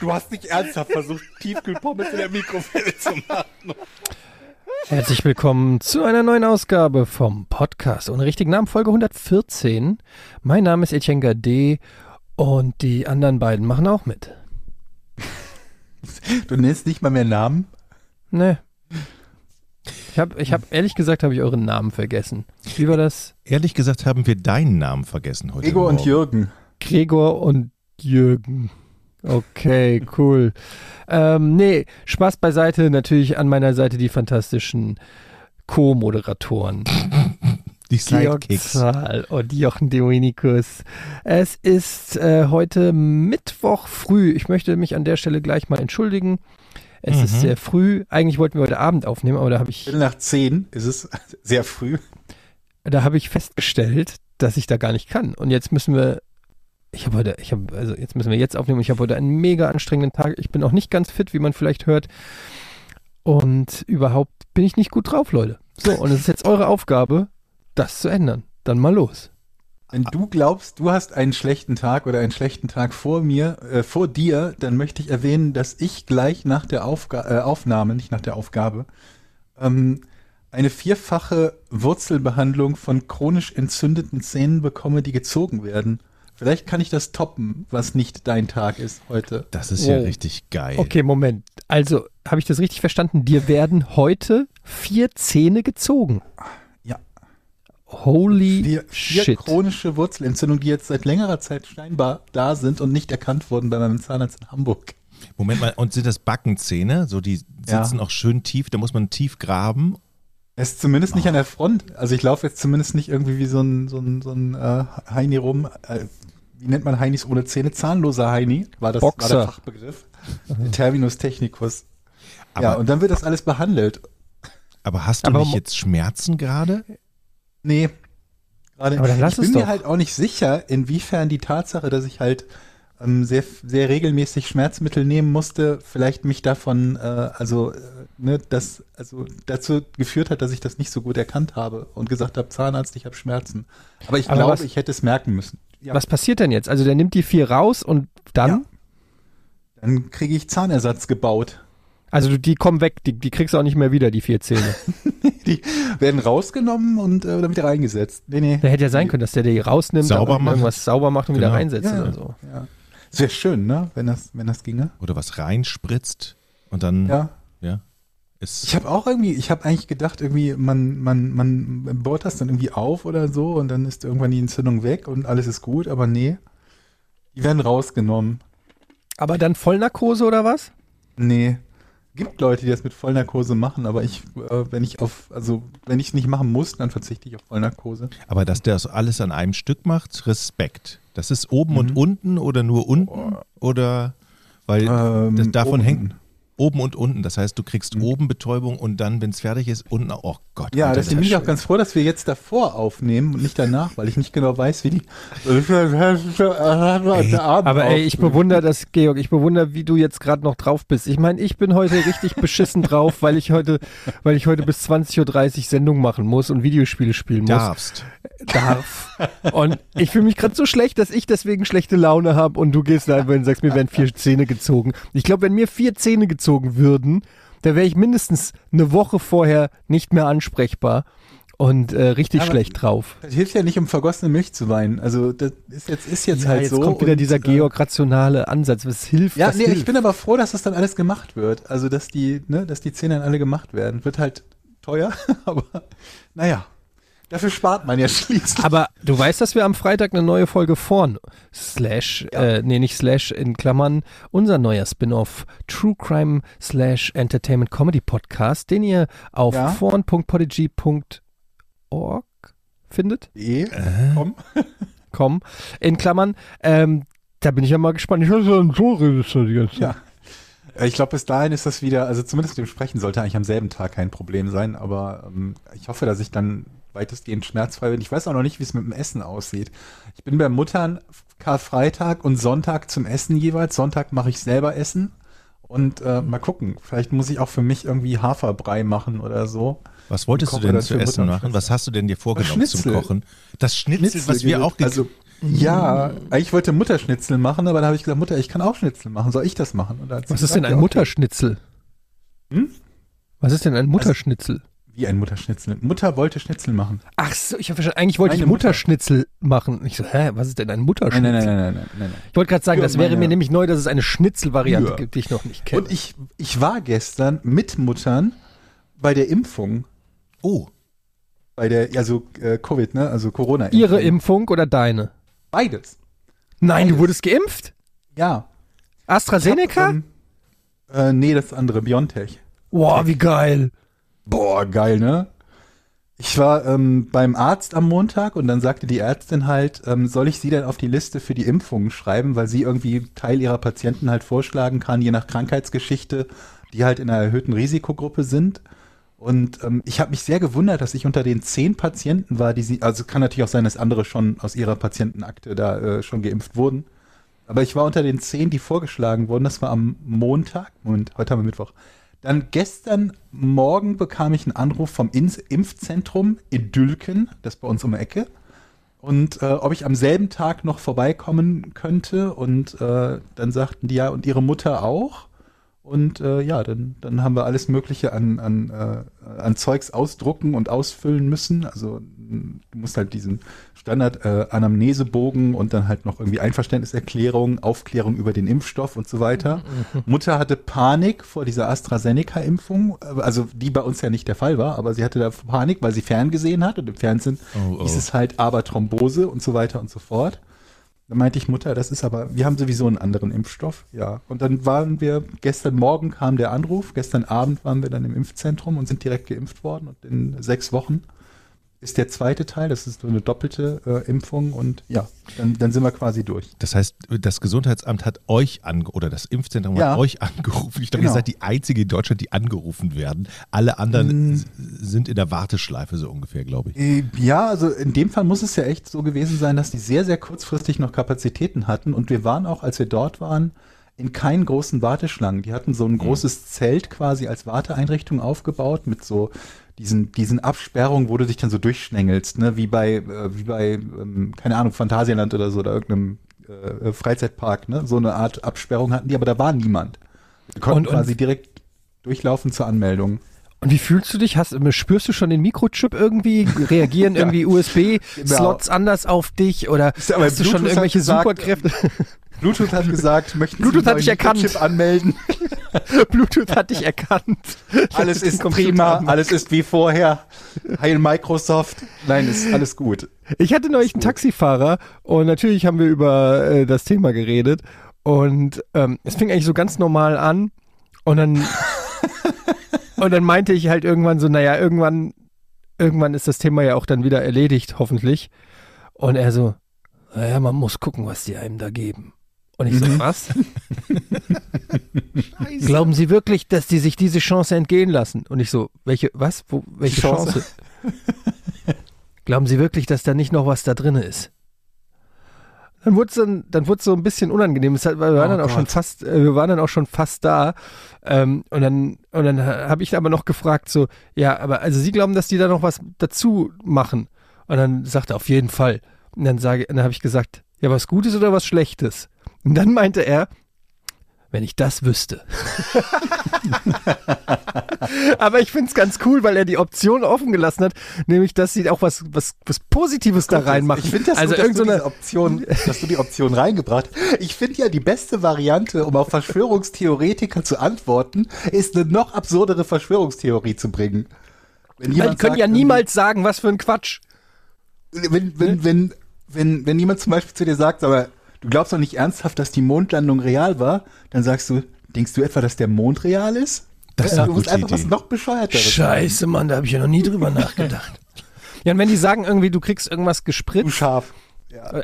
Du hast nicht ernsthaft versucht, Tiefkühlpommes in der Mikrowelle zu machen. Herzlich willkommen zu einer neuen Ausgabe vom Podcast ohne richtigen Namen, Folge 114. Mein Name ist Etienne Gade und die anderen beiden machen auch mit. Du nennst nicht mal mehr Namen? Ne. Ich habe, ich hab, ehrlich gesagt, habe ich euren Namen vergessen. Wie war das? Ehrlich gesagt haben wir deinen Namen vergessen heute. Ego und. Jürgen. Gregor und Jürgen. Okay, cool. ähm, nee, Spaß beiseite. Natürlich an meiner Seite die fantastischen Co-Moderatoren. Die Sidekicks. Zahl und Jochen Dominikus. Es ist äh, heute Mittwoch früh. Ich möchte mich an der Stelle gleich mal entschuldigen. Es Mhm. ist sehr früh. Eigentlich wollten wir heute Abend aufnehmen, aber da habe ich, nach zehn ist es sehr früh. da habe ich festgestellt, dass ich da gar nicht kann. Und jetzt müssen wir, ich habe heute, ich habe, also jetzt müssen wir jetzt aufnehmen. Ich habe heute einen mega anstrengenden Tag. Ich bin auch nicht ganz fit, wie man vielleicht hört. Und überhaupt bin ich nicht gut drauf, Leute. So, und es ist jetzt eure Aufgabe, das zu ändern. Dann mal los. Wenn du glaubst, du hast einen schlechten Tag oder einen schlechten Tag vor mir, äh, vor dir, dann möchte ich erwähnen, dass ich gleich nach der Aufga äh, Aufnahme, nicht nach der Aufgabe, ähm, eine vierfache Wurzelbehandlung von chronisch entzündeten Zähnen bekomme, die gezogen werden. Vielleicht kann ich das toppen, was nicht dein Tag ist heute. Das ist ja Wow. richtig geil. Okay, Moment. Also, habe ich das richtig verstanden? Dir werden heute vier Zähne gezogen. Ja. Holy Vier, vier shit. chronische Wurzelentzündungen, die jetzt seit längerer Zeit scheinbar da sind und nicht erkannt wurden bei meinem Zahnarzt in Hamburg. Moment mal, und sind das Backenzähne? So, die Ja. sitzen auch schön tief, da muss man tief graben. Er ist zumindest nicht an der Front. Also ich laufe jetzt zumindest nicht irgendwie wie so ein, so ein, so ein äh, Heini rum. Äh, wie nennt man Heinis ohne Zähne? Zahnloser Heini war das war Boxer. der Fachbegriff. Der Terminus technicus. Aber, ja, und dann wird das alles behandelt. aber hast du Aber nicht jetzt Schmerzen gerade? Nee. Gerade Aber dann lass ich bin es mir doch. halt auch nicht sicher, inwiefern die Tatsache, dass ich halt ähm, sehr, sehr regelmäßig Schmerzmittel nehmen musste, vielleicht mich davon, äh, also, äh, ne, das, also dazu geführt hat, dass ich das nicht so gut erkannt habe und gesagt habe, Zahnarzt, ich habe Schmerzen. Aber ich Aber glaube, was- ich hätte es merken müssen. Ja, Was passiert denn jetzt? Also, der nimmt die vier raus und dann? Ja. dann kriege ich Zahnersatz gebaut. Also, du- die kommen weg. Die, die kriegst du auch nicht mehr wieder, die vier Zähne. Die werden rausgenommen und äh, dann wieder reingesetzt. Nee, nee. Da hätte ja sein können, dass der die rausnimmt, Sauber dann macht. irgendwas sauber macht und wieder Genau. reinsetzt Ja, oder so. Ja. Es wäre schön, ne, wenn das, wenn das ginge. Oder was reinspritzt und dann, Ja. ja. Ist, Ich habe auch irgendwie, ich habe eigentlich gedacht, irgendwie, man, man, man baut das dann irgendwie auf oder so und dann ist irgendwann die Entzündung weg und alles ist gut, aber nee. Die werden rausgenommen. Aber dann Vollnarkose oder was? Nee. Gibt Leute, die das mit Vollnarkose machen, aber ich, äh, wenn ich auf, also wenn ich es nicht machen muss, dann verzichte ich auf Vollnarkose. aber dass der das alles an einem Stück macht, Respekt. Das ist oben und Mhm. unten oder nur unten? Oder, weil Ähm, das davon oben. hängt oben und unten. Das heißt, du kriegst Mhm. oben Betäubung und dann, wenn es fertig ist, unten, oh Gott. Ja, Alter, deswegen bin ich auch ganz froh, dass wir jetzt davor aufnehmen und nicht danach, weil ich nicht genau weiß, wie die. Aber ey, ich bewundere das, Georg, ich bewundere, wie du jetzt gerade noch drauf bist. Ich meine, ich bin heute richtig beschissen drauf, weil ich heute, weil ich heute bis 20.30 Uhr Sendung machen muss und Videospiele spielen muss. darfst. Darf. Und ich fühle mich gerade so schlecht, dass ich deswegen schlechte Laune habe und du gehst da einfach und sagst, mir werden vier Zähne gezogen. Ich glaube, wenn mir vier Zähne gezogen würden, dann wäre ich mindestens eine Woche vorher nicht mehr ansprechbar und äh, richtig Aber- schlecht drauf. Das hilft ja nicht, um vergossene Milch zu weinen. Also das ist jetzt, ist jetzt halt jetzt so. kommt wieder und, dieser äh, Georg-rationale Ansatz. Was hilft? Ja, nee, hilft? ich bin aber froh, dass das dann alles gemacht wird. Also, dass die, ne, dass die Zähne dann alle gemacht werden. Wird halt teuer, aber naja. Dafür spart man ja schließlich. Aber du weißt, dass wir am Freitag eine neue Folge vorn slash, äh, nee, nicht slash in Klammern, unser neuer Spin-off True Crime slash Entertainment Comedy Podcast, den ihr auf Ja. vorn.podigy.org findet, Eh, komm. com, in Klammern. Ähm, da bin ich ja mal gespannt. Ich weiß ja, so redest du die ganze Zeit. Ja. Äh, Ich glaube, bis dahin ist das wieder, also zumindest mit dem Sprechen sollte eigentlich am selben Tag kein Problem sein, aber ähm, ich hoffe, dass ich dann weitestgehend schmerzfrei bin. Ich weiß auch noch nicht, wie es mit dem Essen aussieht. Ich bin bei Muttern Karfreitag und Sonntag zum Essen jeweils. Sonntag mache ich selber Essen und äh, mal gucken. Vielleicht muss ich auch für mich irgendwie Haferbrei machen oder so. Was wolltest du denn zu für essen machen? Was hast du denn dir vorgenommen zum Schnitzel. Kochen? Das Schnitzel, was wir auch also ja, eigentlich wollte Mutterschnitzel machen, aber dann habe ich gesagt, Mutter, ich kann auch Schnitzel machen. Soll ich das machen? Und dann hat sie Was ist gesagt, denn ein ja, okay. Mutterschnitzel? Hm? Was ist denn ein Mutterschnitzel? Wie ein Mutterschnitzel. Mutter wollte Schnitzel machen. Ach so, ich habe verstanden, eigentlich wollte Meine ich Mutter. Mutterschnitzel machen. Ich so, hä, was ist denn ein Mutterschnitzel? nein, nein, nein, nein, nein, nein. nein. Ich wollte gerade sagen, Ja, das wäre mir nämlich neu, dass es eine Schnitzelvariante gibt, die ich noch nicht kenne. Und ich, ich war gestern mit Muttern bei der Impfung, Oh, bei der, also äh, Covid, ne, also corona -Impfung. Ihre Impfung oder deine? Beides. Nein, du Beides. wurdest geimpft? Ja. AstraZeneca? Ähm, äh, nee, das andere, Biontech. Boah, wie geil. Boah, geil, ne? Ich war ähm, beim Arzt am Montag und dann sagte die Ärztin halt, ähm, soll ich sie denn auf die Liste für die Impfungen schreiben, weil sie irgendwie Teil ihrer Patienten halt vorschlagen kann, je nach Krankheitsgeschichte, die halt in einer erhöhten Risikogruppe sind. Und ähm, ich habe mich sehr gewundert, dass ich unter den zehn Patienten war, die sie, also kann natürlich auch sein, dass andere schon aus ihrer Patientenakte da äh, schon geimpft wurden. Aber ich war unter den zehn, die vorgeschlagen wurden. Das war am Montag. Und heute haben wir Mittwoch. Dann gestern Morgen bekam ich einen Anruf vom Ins- Impfzentrum in Dülken, das bei uns um die Ecke. Und äh, ob ich am selben Tag noch vorbeikommen könnte. Und äh, dann sagten die ja, und ihre Mutter auch. Und äh, ja, dann, dann haben wir alles Mögliche an, an, äh, an Zeugs ausdrucken und ausfüllen müssen. Also du musst halt diesen Standard äh, Anamnesebogen und dann halt noch irgendwie Einverständniserklärung, Aufklärung über den Impfstoff und so weiter. Mutter hatte Panik vor dieser AstraZeneca-Impfung, äh, also die bei uns ja nicht der Fall war, aber sie hatte da Panik, weil sie ferngesehen hat und im Fernsehen Oh, oh. hieß es halt aber Thrombose und so weiter und so fort. Da meinte ich, Mutter, das ist aber, wir haben sowieso einen anderen Impfstoff. Ja. Und dann waren wir, gestern Morgen kam der Anruf, gestern Abend waren wir dann im Impfzentrum und sind direkt geimpft worden. Und in sechs Wochen ist der zweite Teil, das ist so eine doppelte äh, Impfung. Und ja, dann, dann sind wir quasi durch. das heißt, das Gesundheitsamt hat euch ange oder das Impfzentrum Ja. hat euch angerufen. Ich glaube, Genau. ihr seid die einzige in Deutschland, die angerufen werden. Alle anderen s- sind in der Warteschleife so ungefähr, glaube ich. Äh, Ja, also in dem Fall muss es ja echt so gewesen sein, dass die sehr, sehr kurzfristig noch Kapazitäten hatten. Und wir waren auch, als wir dort waren, in keinen großen Warteschlangen. Die hatten so ein großes Zelt quasi als Warteeinrichtung aufgebaut mit so diesen, diesen Absperrungen, wo du dich dann so durchschnängelst, ne? wie bei, äh, wie bei, ähm, keine Ahnung, Phantasialand oder so oder irgendeinem äh, Freizeitpark, ne? So eine Art Absperrung hatten die, aber da war niemand. Wir konnten Und- und- quasi direkt durchlaufen zur Anmeldung. Und wie fühlst du dich? Hast, spürst du schon den Mikrochip irgendwie? Reagieren irgendwie USB-Slots anders auf dich? Oder ja hast du schon irgendwelche gesagt, Superkräfte? Bluetooth hat gesagt, möchten Bluetooth Sie hat dich erkannt. Chip anmelden? Bluetooth hat dich erkannt. Alles ist prima, alles ist wie vorher. Heil Microsoft. Nein, ist alles gut. Ich hatte neulich einen Taxifahrer und natürlich haben wir über äh, das Thema geredet und ähm, es fing eigentlich so ganz normal an und dann und dann meinte ich halt irgendwann so, naja, irgendwann irgendwann ist das Thema ja auch dann wieder erledigt, hoffentlich. Und er so, naja, man muss gucken, was die einem da geben. Und ich so, Mhm. was? Glauben Sie wirklich, dass die sich diese Chance entgehen lassen? Und ich so, welche, was? Wo, welche Chance? Chance? Glauben Sie wirklich, dass da nicht noch was da drin ist? Dann wurde es dann, dann wurde so ein bisschen unangenehm. Es hat, weil wir waren Oh dann auch schon Gott. fast, äh, wir waren dann auch schon fast da. Ähm, und dann, und dann habe ich aber noch gefragt, so, ja, aber also Sie glauben, dass die da noch was dazu machen? Und dann sagt er auf jeden Fall. Und dann sage, dann habe ich gesagt, ja, was Gutes oder was Schlechtes? Und dann meinte er, wenn ich das wüsste. Aber ich finde es ganz cool, weil er die Option offen gelassen hat, nämlich, dass sie auch was, was, was Positives da reinmachen. Ich finde das also gut, dass, so eine, Option, dass du die Option reingebracht. Ich finde ja, die beste Variante, um auf Verschwörungstheoretiker zu antworten, ist eine noch absurdere Verschwörungstheorie zu bringen. Wenn jemand können sagt, ja niemals sagen, was für ein Quatsch. wenn, wenn, wenn, wenn, wenn jemand zum Beispiel zu dir sagt, aber du glaubst doch nicht ernsthaft, dass die Mondlandung real war, dann sagst du, denkst du etwa, dass der Mond real ist? Das ist du musst einfach was Idee. noch bescheuerteres. Scheiße, Mann, da habe ich ja noch nie drüber nachgedacht. Ja, und wenn die sagen irgendwie, du kriegst irgendwas Du gespritzt, scharf. Ja.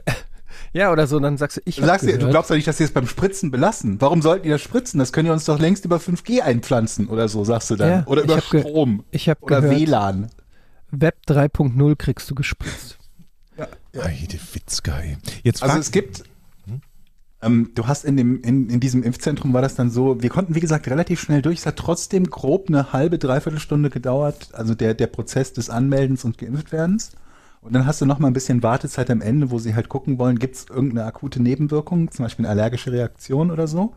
Ja, oder so, dann sagst du, ich Du, hab sagst, ja, du glaubst doch nicht, dass sie es beim Spritzen belassen. Warum sollten die das spritzen? Das können wir uns doch längst über 5G einpflanzen oder so, sagst du dann. Ja, oder ich über hab ge- Strom. ich habe Oder gehört, WLAN. Web 3.0 kriegst du gespritzt. Heide Witzgeil. Jetzt Also frag- es gibt, ähm, du hast in dem, in, in diesem Impfzentrum war das dann so, wir konnten wie gesagt relativ schnell durch, es hat trotzdem grob eine halbe, dreiviertel Stunde gedauert, also der, der Prozess des Anmeldens und Geimpftwerdens. Und dann hast du noch mal ein bisschen Wartezeit am Ende, wo sie halt gucken wollen, gibt es irgendeine akute Nebenwirkung, zum Beispiel eine allergische Reaktion oder so.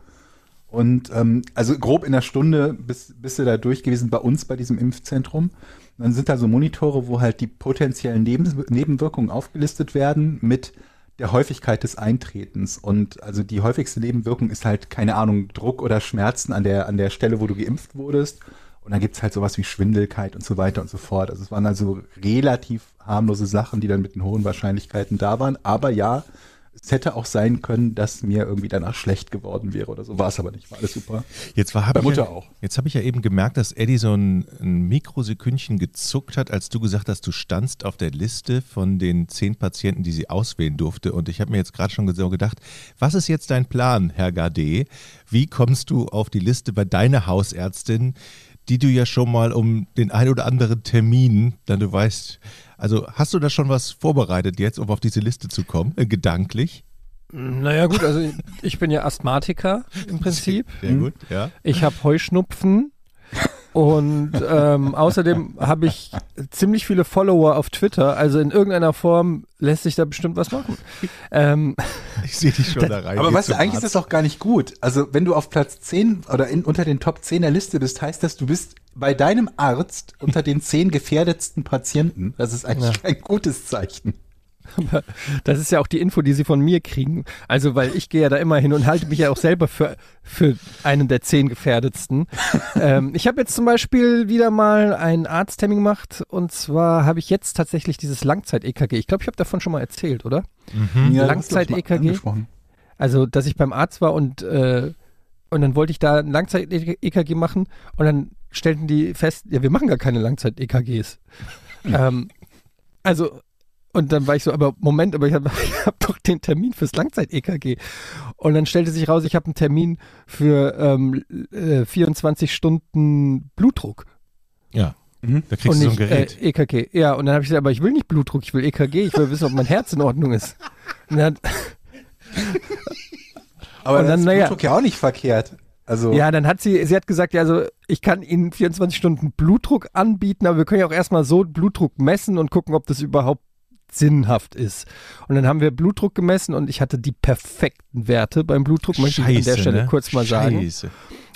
Und ähm, also grob in einer Stunde bist, bist du da durch gewesen bei uns bei diesem Impfzentrum. Und dann sind da so Monitore, wo halt die potenziellen Neben Nebenwirkungen aufgelistet werden mit der Häufigkeit des Eintretens. Und also die häufigste Nebenwirkung ist halt, keine Ahnung, Druck oder Schmerzen an der, an der Stelle, wo du geimpft wurdest. Und dann gibt's halt sowas wie Schwindelkeit und so weiter und so fort. Also es waren also relativ harmlose Sachen, die dann mit den hohen Wahrscheinlichkeiten da waren. Aber ja, es hätte auch sein können, dass mir irgendwie danach schlecht geworden wäre oder so. War es aber nicht. War alles super. Jetzt war Bei Mutter ja, auch. Jetzt habe ich ja eben gemerkt, dass Eddie so ein, ein Mikrosekündchen gezuckt hat, als du gesagt hast, du standst auf der Liste von den zehn Patienten, die sie auswählen durfte. Und ich habe mir jetzt gerade schon so gedacht, was ist jetzt dein Plan, Herr Gade? Wie kommst du auf die Liste bei deiner Hausärztin, die du ja schon mal um den ein oder anderen Termin, dann du weißt, also hast du da schon was vorbereitet jetzt, um auf diese Liste zu kommen, äh, gedanklich? Naja gut, also ich bin ja Asthmatiker im Prinzip. Sehr gut, ja. Ich habe Heuschnupfen und ähm, außerdem habe ich ziemlich viele Follower auf Twitter. Also in irgendeiner Form lässt sich da bestimmt was machen. Ähm, Ich sehe dich schon da rein. Aber weißt du, eigentlich ist Arzt. das auch gar nicht gut. Also wenn du auf Platz 10 oder in, unter den Top 10 der Liste bist, heißt das, du bist bei deinem Arzt unter den 10 gefährdetsten Patienten. Das ist eigentlich Ja. kein gutes Zeichen. Aber das ist ja auch die Info, die sie von mir kriegen. Also, weil ich gehe ja da immer hin und halte mich ja auch selber für, für einen der zehn gefährdetsten. ähm, ich habe jetzt zum Beispiel wieder mal einen Arzttermin gemacht und zwar habe ich jetzt tatsächlich dieses Langzeit-EKG. Ich glaube, ich habe davon schon mal erzählt, oder? Ja, Langzeit-EKG? Also, dass ich beim Arzt war und, äh, und dann wollte ich da ein Langzeit-EKG machen und dann stellten die fest, ja, wir machen gar keine Langzeit-EKGs. ähm, also, und dann war ich so, aber Moment, aber ich habe hab doch den Termin fürs Langzeit-EKG. Und dann stellte sich raus, ich habe einen Termin für ähm, äh, 24 Stunden Blutdruck. Ja, Mhm. da kriegst und du so ein nicht Gerät. Äh, EKG. Ja, und dann habe ich gesagt, aber ich will nicht Blutdruck, ich will EKG, ich will wissen, ob mein Herz in Ordnung ist. Und dann, Aber Und dann dann, ist naja. Blutdruck ja auch nicht verkehrt. Also Ja, dann hat sie, sie hat gesagt, ja, also ich kann Ihnen 24 Stunden Blutdruck anbieten, aber wir können ja auch erstmal so Blutdruck messen und gucken, ob das überhaupt sinnhaft ist. Und dann haben wir Blutdruck gemessen und ich hatte die perfekten Werte beim Blutdruck, möchte ich an der Stelle ne? kurz mal sagen. Scheiße.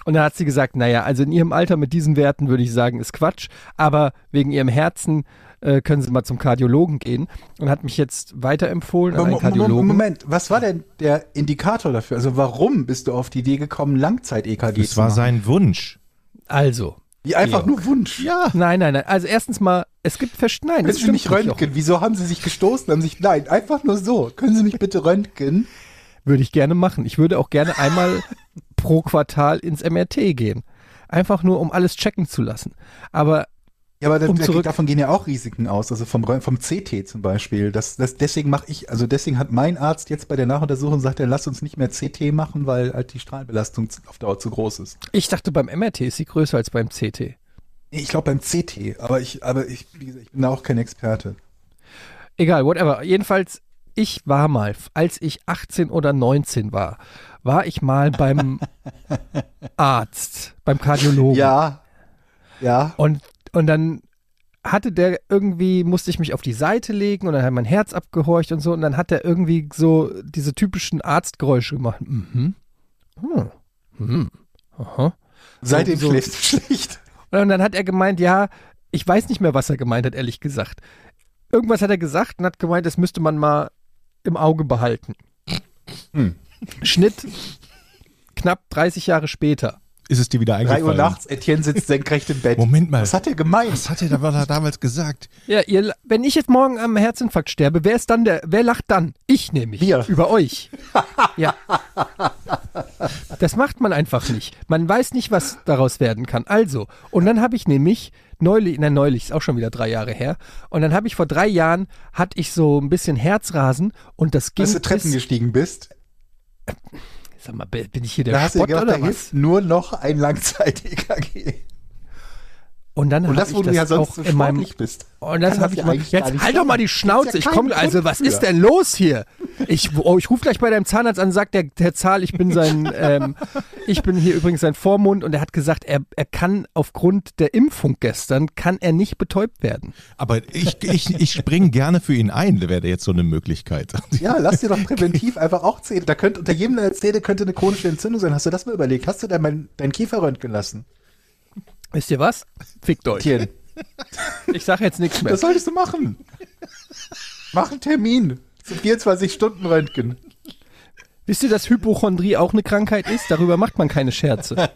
Und dann hat sie gesagt, naja, also in ihrem Alter mit diesen Werten würde ich sagen, ist Quatsch, aber wegen ihrem Herzen äh, können Sie mal zum Kardiologen gehen und hat mich jetzt weiterempfohlen an Aber einen Kardiologen. Moment, was war denn der Indikator dafür? Also warum bist du auf die Idee gekommen, Langzeit-EKG Das zu war machen? sein Wunsch. Also, Wie einfach Georg. nur Wunsch. Ja. nein, nein, nein, also erstens mal, es gibt Verst nein, Können Sie mich stimmt nicht, röntgen? Wieso haben Sie sich gestoßen? Haben sich, nein, einfach nur so. Können Sie mich bitte röntgen? Würde ich gerne machen. Ich würde auch gerne einmal pro Quartal ins MRT gehen. Einfach nur, um alles checken zu lassen. Aber Ja, aber da, Um zurück- davon gehen ja auch Risiken aus, also vom, vom CT zum Beispiel. Das, das, deswegen mache ich, also deswegen hat mein Arzt jetzt bei der Nachuntersuchung gesagt, er lass uns nicht mehr CT machen, weil halt die Strahlbelastung zu- auf Dauer zu groß ist. ich dachte, beim MRT ist sie größer als beim CT. Ich glaube beim CT, aber ich, aber ich, wie gesagt, ich bin da auch kein Experte. Egal, whatever. Jedenfalls, ich war mal, als ich 18 oder 19 war, war ich mal beim Arzt, beim Kardiologen. Ja, ja. Und, und dann hatte der irgendwie, musste ich mich auf die Seite legen und dann hat mein Herz abgehorcht und so und dann hat er irgendwie so diese typischen Arztgeräusche gemacht. Mhm. Hm. Hm. Aha. Seitdem so- schläfst du schlecht. Und dann hat er gemeint, ja, ich weiß nicht mehr, was er gemeint hat, ehrlich gesagt. Irgendwas hat er gesagt und hat gemeint, das müsste man mal im Auge behalten. Hm. Schnitt knapp 30 Jahre später. Ist es dir wieder Drei eingefallen? Uhr nachts, Etienne sitzt senkrecht im Bett. Moment mal. Was hat er gemeint? Was hat er da, was hat er damals gesagt? Ja, ihr, wenn ich jetzt morgen am Herzinfarkt sterbe, wer ist dann der, wer lacht dann? Ich nämlich. Wir. Über euch. ja. Das macht man einfach nicht. Man weiß nicht, was daraus werden kann. Also, und dann habe ich nämlich neulich, nein, neulich, ist auch schon wieder drei Jahre her. Und dann habe ich vor drei Jahren, hatte ich so ein bisschen Herzrasen und das ging Als du Treppen bis, gestiegen bist, sag mal, bin ich hier der da hast du Spott gedacht, da oder was? nur noch ein Langzeit-EKG. Und dann Und das, ich wo du das ja sonst auch so in meinem bist. Und das habe ich ja mal. Jetzt halt doch mal die. Schnauze. Gibt's Ich ja komme, also was ist denn los hier? Ich, oh, ich rufe gleich bei deinem Zahnarzt an, sagt der, der Zahl, ich bin sein, ähm, ich bin hier übrigens sein Vormund und er hat gesagt, er, er kann aufgrund der Impfung gestern, kann er nicht betäubt werden. Aber ich, ich, ich springe gerne für ihn ein, wäre jetzt so eine Möglichkeit. Ja, lass dir doch präventiv einfach auch Zähne. Da könnte unter jedem der Zähne könnte eine chronische Entzündung sein. Hast du das mal überlegt? Hast du da mein, dein Kiefer röntgen lassen? Wisst ihr was? Fickt euch. Tien, Ich sage jetzt nichts mehr. das solltest du machen. Mach einen Termin. Zu 24 Stunden Röntgen. Wisst ihr, dass Hypochondrie auch eine Krankheit ist? Darüber macht man keine Scherze.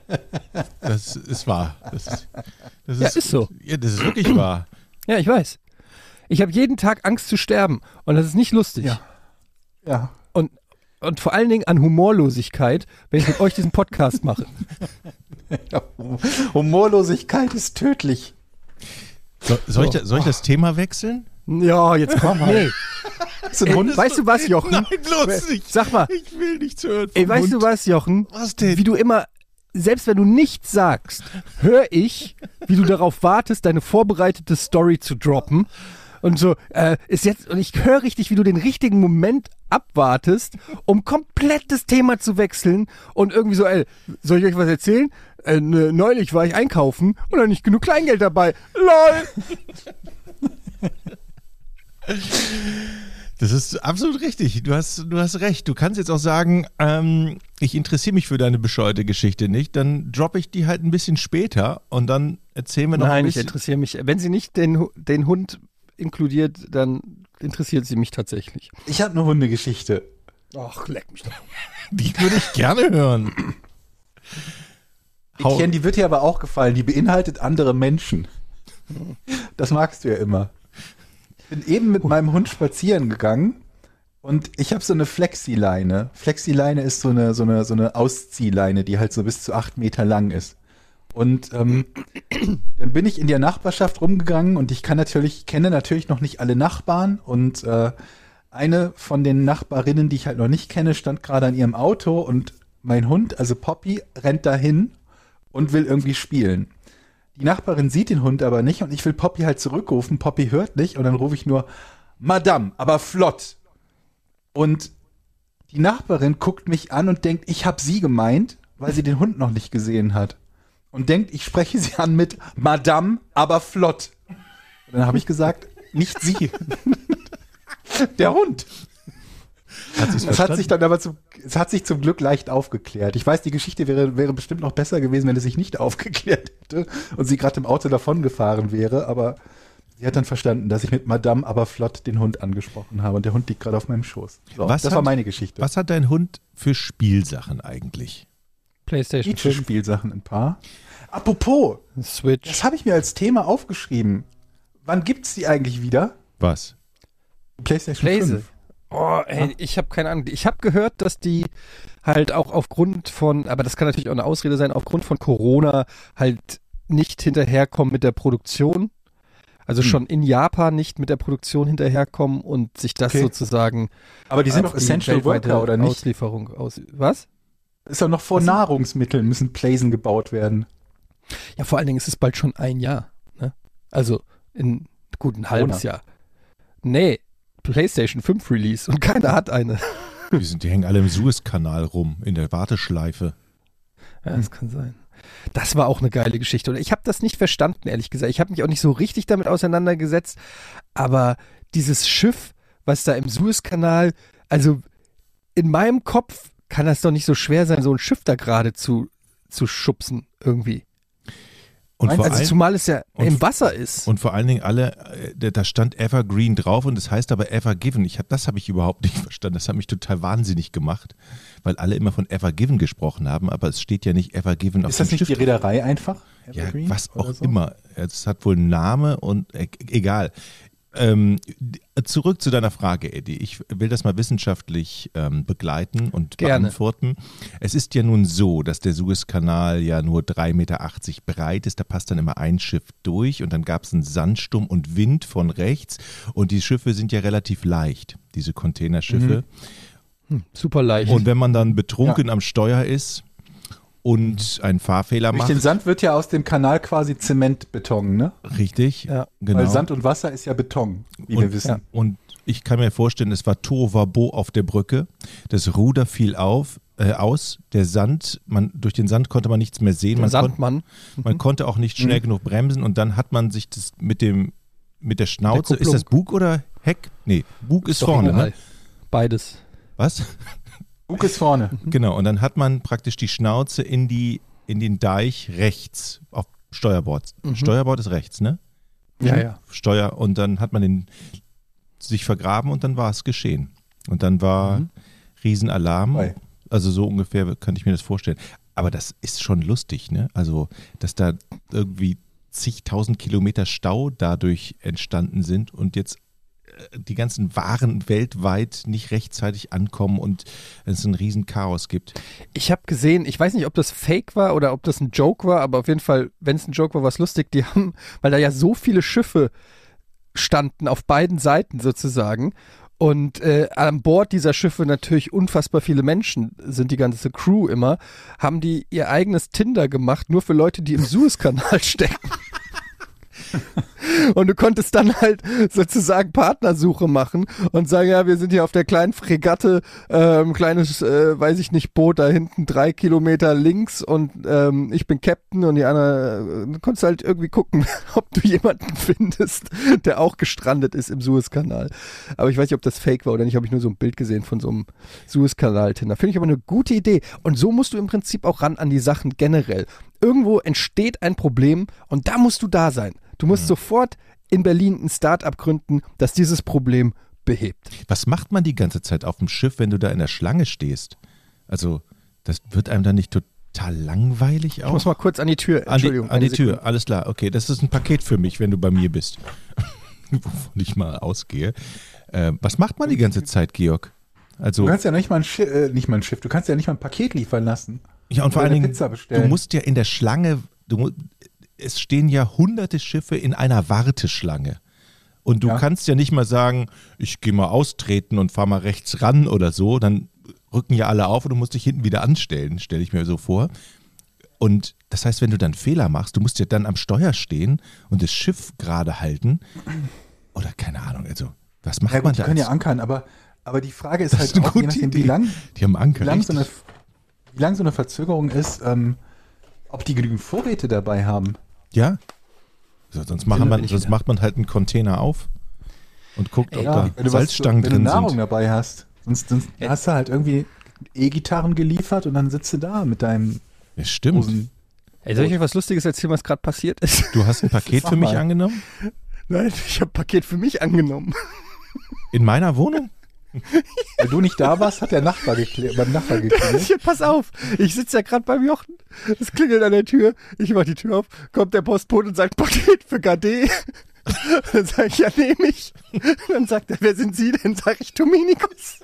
Das ist wahr. Das, ist- das Ja, ist so. Ja, das ist wirklich wahr. Ja, ich weiß. Ich habe jeden Tag Angst zu sterben und das ist nicht lustig. Ja. Ja. Und, und vor allen Dingen an Humorlosigkeit, wenn ich mit euch diesen Podcast mache. Humorlosigkeit ist tödlich. So, soll, ich, soll ich das Thema wechseln? Ja, jetzt komm mal. Nee. Hund? Weißt du was, Jochen? Nein, bloß nicht. Sag mal, Ich will nichts hören. ey, weißt Hund. du was, Jochen? Was denn? Wie du immer, selbst wenn du nichts sagst, höre ich, wie du darauf wartest, deine vorbereitete Story zu droppen. Und so, äh, ist jetzt, und ich höre richtig, wie du den richtigen Moment abwartest, um komplett das Thema zu wechseln und irgendwie so, ey, soll ich euch was erzählen? Äh, ne, neulich war ich einkaufen und dann nicht genug Kleingeld dabei. LOL! Das ist absolut richtig. Du hast, du hast recht. Du kannst jetzt auch sagen, ähm, ich interessiere mich für deine bescheuerte Geschichte nicht. Dann droppe ich die halt ein bisschen später und dann erzählen wir noch ein Nein, ich bisschen. interessiere mich. Wenn sie nicht den, den Hund inkludiert, dann interessiert sie mich tatsächlich. Ich habe eine Hundegeschichte. Ach, leck mich doch. Die würde ich gerne hören. Etienne, die wird dir aber auch gefallen. Die beinhaltet andere Menschen. Das magst du ja immer. Ich bin eben mit meinem Hund spazieren gegangen und ich habe so eine Flexileine. Flexileine ist so eine, so, eine, so eine Ausziehleine, die halt so bis zu acht Meter lang ist. Und ähm, dann bin ich in der Nachbarschaft rumgegangen und ich kann natürlich, kenne natürlich noch nicht alle Nachbarn und äh, eine von den Nachbarinnen, die ich halt noch nicht kenne, stand gerade an ihrem Auto und mein Hund, also Poppy, rennt dahin und will irgendwie spielen. Die Nachbarin sieht den Hund aber nicht und ich will Poppy halt zurückrufen. Poppy hört nicht und dann rufe ich nur Madame, aber flott. Und die Nachbarin guckt mich an und denkt, ich habe sie gemeint, weil sie den Hund noch nicht gesehen hat. Und denkt, ich spreche sie an mit Madame, aber flott. Und dann habe ich gesagt, nicht sie. Der Hund. Hat Es hat sich dann aber zum, es hat sich zum Glück leicht aufgeklärt. Ich weiß, die Geschichte wäre, wäre bestimmt noch besser gewesen, wenn es sich nicht aufgeklärt hätte und sie gerade im Auto davon gefahren wäre, aber sie hat dann verstanden, dass ich mit Madame aber flott den Hund angesprochen habe und der Hund liegt gerade auf meinem Schoß. So, Was das hat- war meine Geschichte. Was hat dein Hund für Spielsachen eigentlich? PlayStation 5, Spielsachen ein paar. Apropos, Switch. das habe ich mir als Thema aufgeschrieben. Wann gibt's die eigentlich wieder? Was? PlayStation Playse. 5. Oh, ey, ich habe keine Ahnung. Ich habe gehört, dass die halt auch aufgrund von, aber das kann natürlich auch eine Ausrede sein, aufgrund von Corona halt nicht hinterherkommen mit der Produktion. Also Hm. schon in Japan nicht mit der Produktion hinterherkommen und sich das Okay. sozusagen Aber die sind doch Essential Worker, oder nicht? Auslieferung aus. Was? Ist doch noch vor Was? Nahrungsmitteln müssen Playsen gebaut werden. Ja, vor allen Dingen ist es bald schon ein Jahr. Ne? Also in gut ein halbes Jahr. Nee, PlayStation 5 Release und keiner hat eine. Die, sind, die hängen alle im Suezkanal rum, in der Warteschleife. Ja, das kann sein. Das war auch eine geile Geschichte. Und ich habe das nicht verstanden, ehrlich gesagt. Ich habe mich auch nicht so richtig damit auseinandergesetzt. Aber dieses Schiff, was da im Suezkanal, also in meinem Kopf kann das doch nicht so schwer sein, so ein Schiff da gerade zu, zu schubsen irgendwie. Und vor, Also allen, zumal es ja im Wasser ist. und vor allen Dingen alle, äh, da stand Evergreen drauf und das heißt aber Evergiven. Ich hab, das habe ich überhaupt nicht verstanden. Das hat mich total wahnsinnig gemacht, weil alle immer von Evergiven gesprochen haben, aber es steht ja nicht Evergiven auf Ist das dem nicht die Stift. Reederei einfach? Ja, Evergreen was oder auch so? immer. Es hat wohl einen Namen und äh, egal. Ähm, zurück zu deiner Frage, Eddie. Ich will das mal wissenschaftlich ähm, begleiten und Gerne. beantworten. Es ist ja nun so, dass der Suezkanal ja nur 3,80 Meter breit ist. Da passt dann immer ein Schiff durch und dann gab es einen Sandsturm und Wind von rechts. Und die Schiffe sind ja relativ leicht, diese Containerschiffe. Super leicht. Und wenn man dann betrunken am Steuer ist und einen Fahrfehler Durch macht, den Sand wird ja aus dem Kanal quasi Zementbeton, ne? richtig, Ja. genau. Weil Sand und Wasser ist ja Beton, wie wir Und- wissen. Und ich kann mir vorstellen, es war Tohuwabo auf der Brücke. Das Ruder fiel auf, äh, aus. Der Sand, man, durch den Sand konnte man nichts mehr sehen. Man, kon Sandmann. man konnte auch nicht schnell genug bremsen und dann hat man sich das mit dem mit der Schnauze, Der ist das Bug oder Heck? Nee, Bug ist Doch vorne, ne? Beides. Was? Bug ist vorne. Genau, und dann hat man praktisch die Schnauze in, die, in den Deich rechts auf Steuerbord. Steuerbord ist rechts, ne? Ja, ja. Steuer und dann hat man den sich vergraben und dann war es geschehen. Und dann war Riesenalarm. Bei. Also so ungefähr könnte ich mir das vorstellen. Aber das ist schon lustig, ne? Also, dass da irgendwie zigtausend Kilometer Stau dadurch entstanden sind und jetzt die ganzen Waren weltweit nicht rechtzeitig ankommen und es ein Riesenchaos gibt. Ich habe gesehen, ich weiß nicht, ob das Fake war oder ob das ein Joke war, aber auf jeden Fall, wenn es ein Joke war, war es lustig. Die haben, weil da ja so viele Schiffe standen auf beiden Seiten sozusagen und äh, an Bord dieser Schiffe natürlich unfassbar viele Menschen sind, die ganze Crew immer, haben die ihr eigenes Tinder gemacht, nur für Leute, die im Suezkanal stecken. Und du konntest dann halt sozusagen Partnersuche machen und sagen, ja, wir sind hier auf der kleinen Fregatte, ähm, kleines, äh, weiß ich nicht, Boot da hinten drei Kilometer links und ähm, ich bin Captain und die anderen, äh, konntest halt irgendwie gucken, ob du jemanden findest, der auch gestrandet ist im Suezkanal. Aber ich weiß nicht, ob das fake war oder nicht, habe ich nur so ein Bild gesehen von so einem Suezkanal-Tinder. Finde ich aber eine gute Idee. Und so musst du im Prinzip auch ran an die Sachen generell. Irgendwo entsteht ein Problem und da musst du da sein. Du musst sofort in Berlin ein Start-up gründen, das dieses Problem behebt. Was macht man die ganze Zeit auf dem Schiff, wenn du da in der Schlange stehst? Also, das wird einem dann nicht total langweilig Ich auch? muss mal kurz an die Tür. An die, Entschuldigung. an die Tür, alles klar. Okay, das ist ein Paket für mich, wenn du bei mir bist. Wovon ich mal ausgehe. Äh, was macht man die ganze Zeit, Georg? Du Also, kannst ja nicht mal ein Schiff, äh, nicht mal ein Schiff, du kannst ja nicht mal ein Paket liefern lassen. ja, und vor allen Dingen, Pizza du musst ja in der Schlange, du, es stehen ja hunderte Schiffe in einer Warteschlange. Und du Ja. kannst ja nicht mal sagen, ich gehe mal austreten und fahr mal rechts ran oder so. Dann rücken ja alle auf und du musst dich hinten wieder anstellen, stelle ich mir so vor. Und das heißt, wenn du dann Fehler machst, du musst ja dann am Steuer stehen und das Schiff gerade halten. Oder keine Ahnung, also was macht Ja man gut, die da? können ja ankern, aber, aber die Frage ist Das halt ist auch, nachdem, wie lang, Die haben Anker. wie lang, so eine, wie lang so eine Verzögerung ist, ähm, ob die genügend Vorräte dabei haben. Ja. So, sonst, man, sonst macht man halt einen Container auf und guckt, ob da wenn du, was, Salzstangen wenn du drin Nahrung sind. dabei hast. Sonst, sonst hast du halt irgendwie E-Gitarren geliefert und dann sitzt du da mit deinem Ja, stimmt. Hosen. Ey, soll ich euch was Lustiges erzählen, was gerade passiert ist? Du hast ein Paket für mich angenommen? Nein, ich habe Paket für mich angenommen. In meiner Wohnung? Weil du nicht da warst, hat der Nachbar geklärt, beim Nachbar geklingelt. Pass auf, ich sitze ja gerade beim Jochen. Es klingelt an der Tür. Ich mach die Tür auf, kommt der Postbote und sagt, Paket für Gade. Dann sage ich, ja, nehme ich. Dann sagt er, wer sind Sie denn? Sag ich, Dominikus.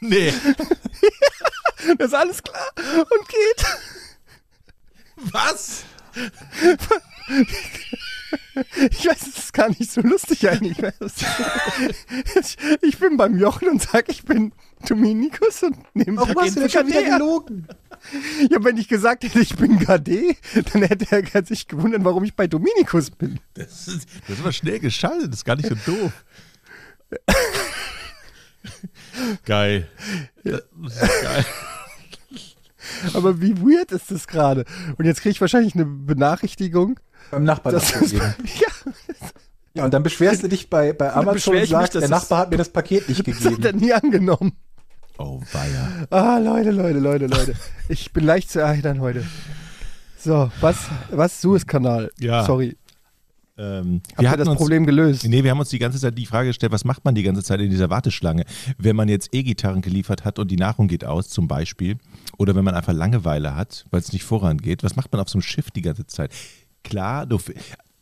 Nee. Das ist alles klar und geht. Was? Ich weiß, es ist gar nicht so lustig eigentlich. Ich, ich bin beim Jochen und sage, ich bin Dominikus und nehme Warum hast du denn für schon wieder gelogen? Ja, wenn ich gesagt hätte, ich bin Gade, dann hätte er sich gewundert, warum ich bei Dominikus bin. Das ist, das ist aber schnell geschaltet, das ist gar nicht so doof. Geil. Das ist geil. Aber wie weird ist das gerade? Und jetzt kriege ich wahrscheinlich eine Benachrichtigung. Beim Nachbarn Das ist, abgegeben. ja, Ja, und dann beschwerst du dich bei, bei Amazon und mich, sagst, dass der Nachbar hat mir das Paket nicht das hat er gegeben. nie angenommen. Oh, weia. Ah, Leute, Leute, Leute, Leute. Ich bin leicht zu erheitern heute. So, was, was? Suezkanal. Ja. Sorry. Ähm, Habt ihr das uns, Problem gelöst? Nee, wir haben uns die ganze Zeit die Frage gestellt, was macht man die ganze Zeit in dieser Warteschlange? Wenn man jetzt E-Gitarren geliefert hat und die Nahrung geht aus, zum Beispiel, oder wenn man einfach Langeweile hat, weil es nicht vorangeht, was macht man auf so einem Schiff die ganze Zeit? Klar, du,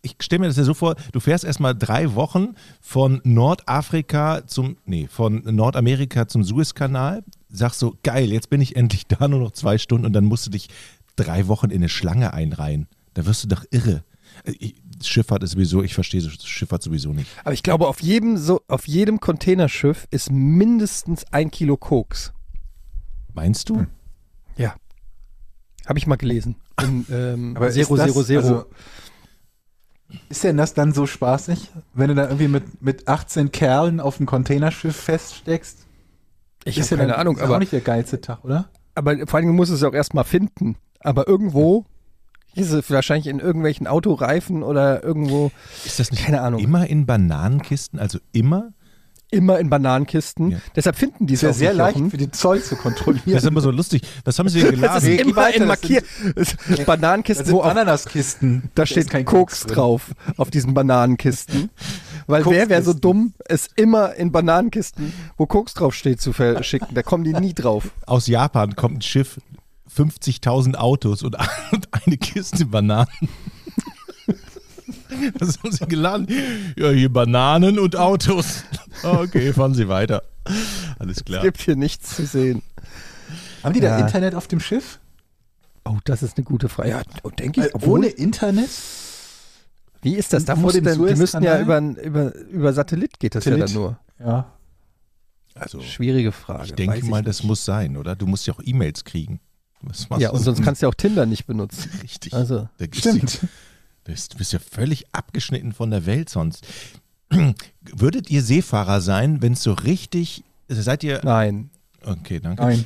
ich stelle mir das ja so vor, du fährst erstmal drei Wochen von Nordafrika zum, nee, von Nordamerika zum Suezkanal, sagst so, geil, jetzt bin ich endlich da, nur noch zwei Stunden und dann musst du dich drei Wochen in eine Schlange einreihen. Da wirst du doch irre. Ich, Schifffahrt ist sowieso, ich verstehe Schifffahrt sowieso nicht. Aber ich glaube, auf jedem, so, auf jedem Containerschiff ist mindestens ein Kilo Koks. Meinst du? Ja. Habe ich mal gelesen. In, ähm, Aber Zero, ist das, Zero, Zero. Also, ist denn das dann so spaßig, wenn du da irgendwie mit, mit 18 Kerlen auf dem Containerschiff feststeckst? ich ist habe ja keine dann- Ahnung, ist auch aber, nicht der geilste Tag, oder? aber vor allem muss es auch erstmal finden. Aber irgendwo ist es wahrscheinlich in irgendwelchen Autoreifen oder irgendwo Ist das nicht Keine Ahnung. immer in Bananenkisten? Also immer? Immer in Bananenkisten. Ja. Deshalb finden die es ja sehr leicht für den Zoll zu kontrollieren. Das ist immer so lustig. Was haben sie denn Das ist geladen? Immer weiter, in das Markier das Bananenkisten, sind wo Ananaskisten. da steht kein Koks drin. drauf auf diesen Bananenkisten. Weil wer wäre so dumm, es immer in Bananenkisten, wo Koks drauf steht, zu verschicken? Da kommen die nie drauf. Aus Japan kommt ein Schiff, 50.000 Autos und, und eine Kiste Bananen. Was haben sie geladen? Ja, hier Bananen und Autos. Okay, fahren Sie weiter. Alles Es klar. gibt hier nichts zu sehen. Haben die da Ja. Internet auf dem Schiff? Oh, das ist eine gute Frage. Ja, oh, denke ich. Äh, Obwohl, ohne Internet? wie ist das? Da muss denn, die müssen ja über, über, über Satellit geht das ja Satellit. dann nur. Ja. Also, Schwierige Frage. ich denke weiß mal, nicht. das muss sein, oder? Du musst ja auch E-Mails kriegen. Ja, und sonst kannst du ja auch Tinder nicht benutzen. Richtig. Also, Stimmt. Die, du bist ja völlig abgeschnitten von der Welt sonst. Würdet ihr Seefahrer sein, wenn es so richtig. Seid ihr. nein. Okay, danke. Nein.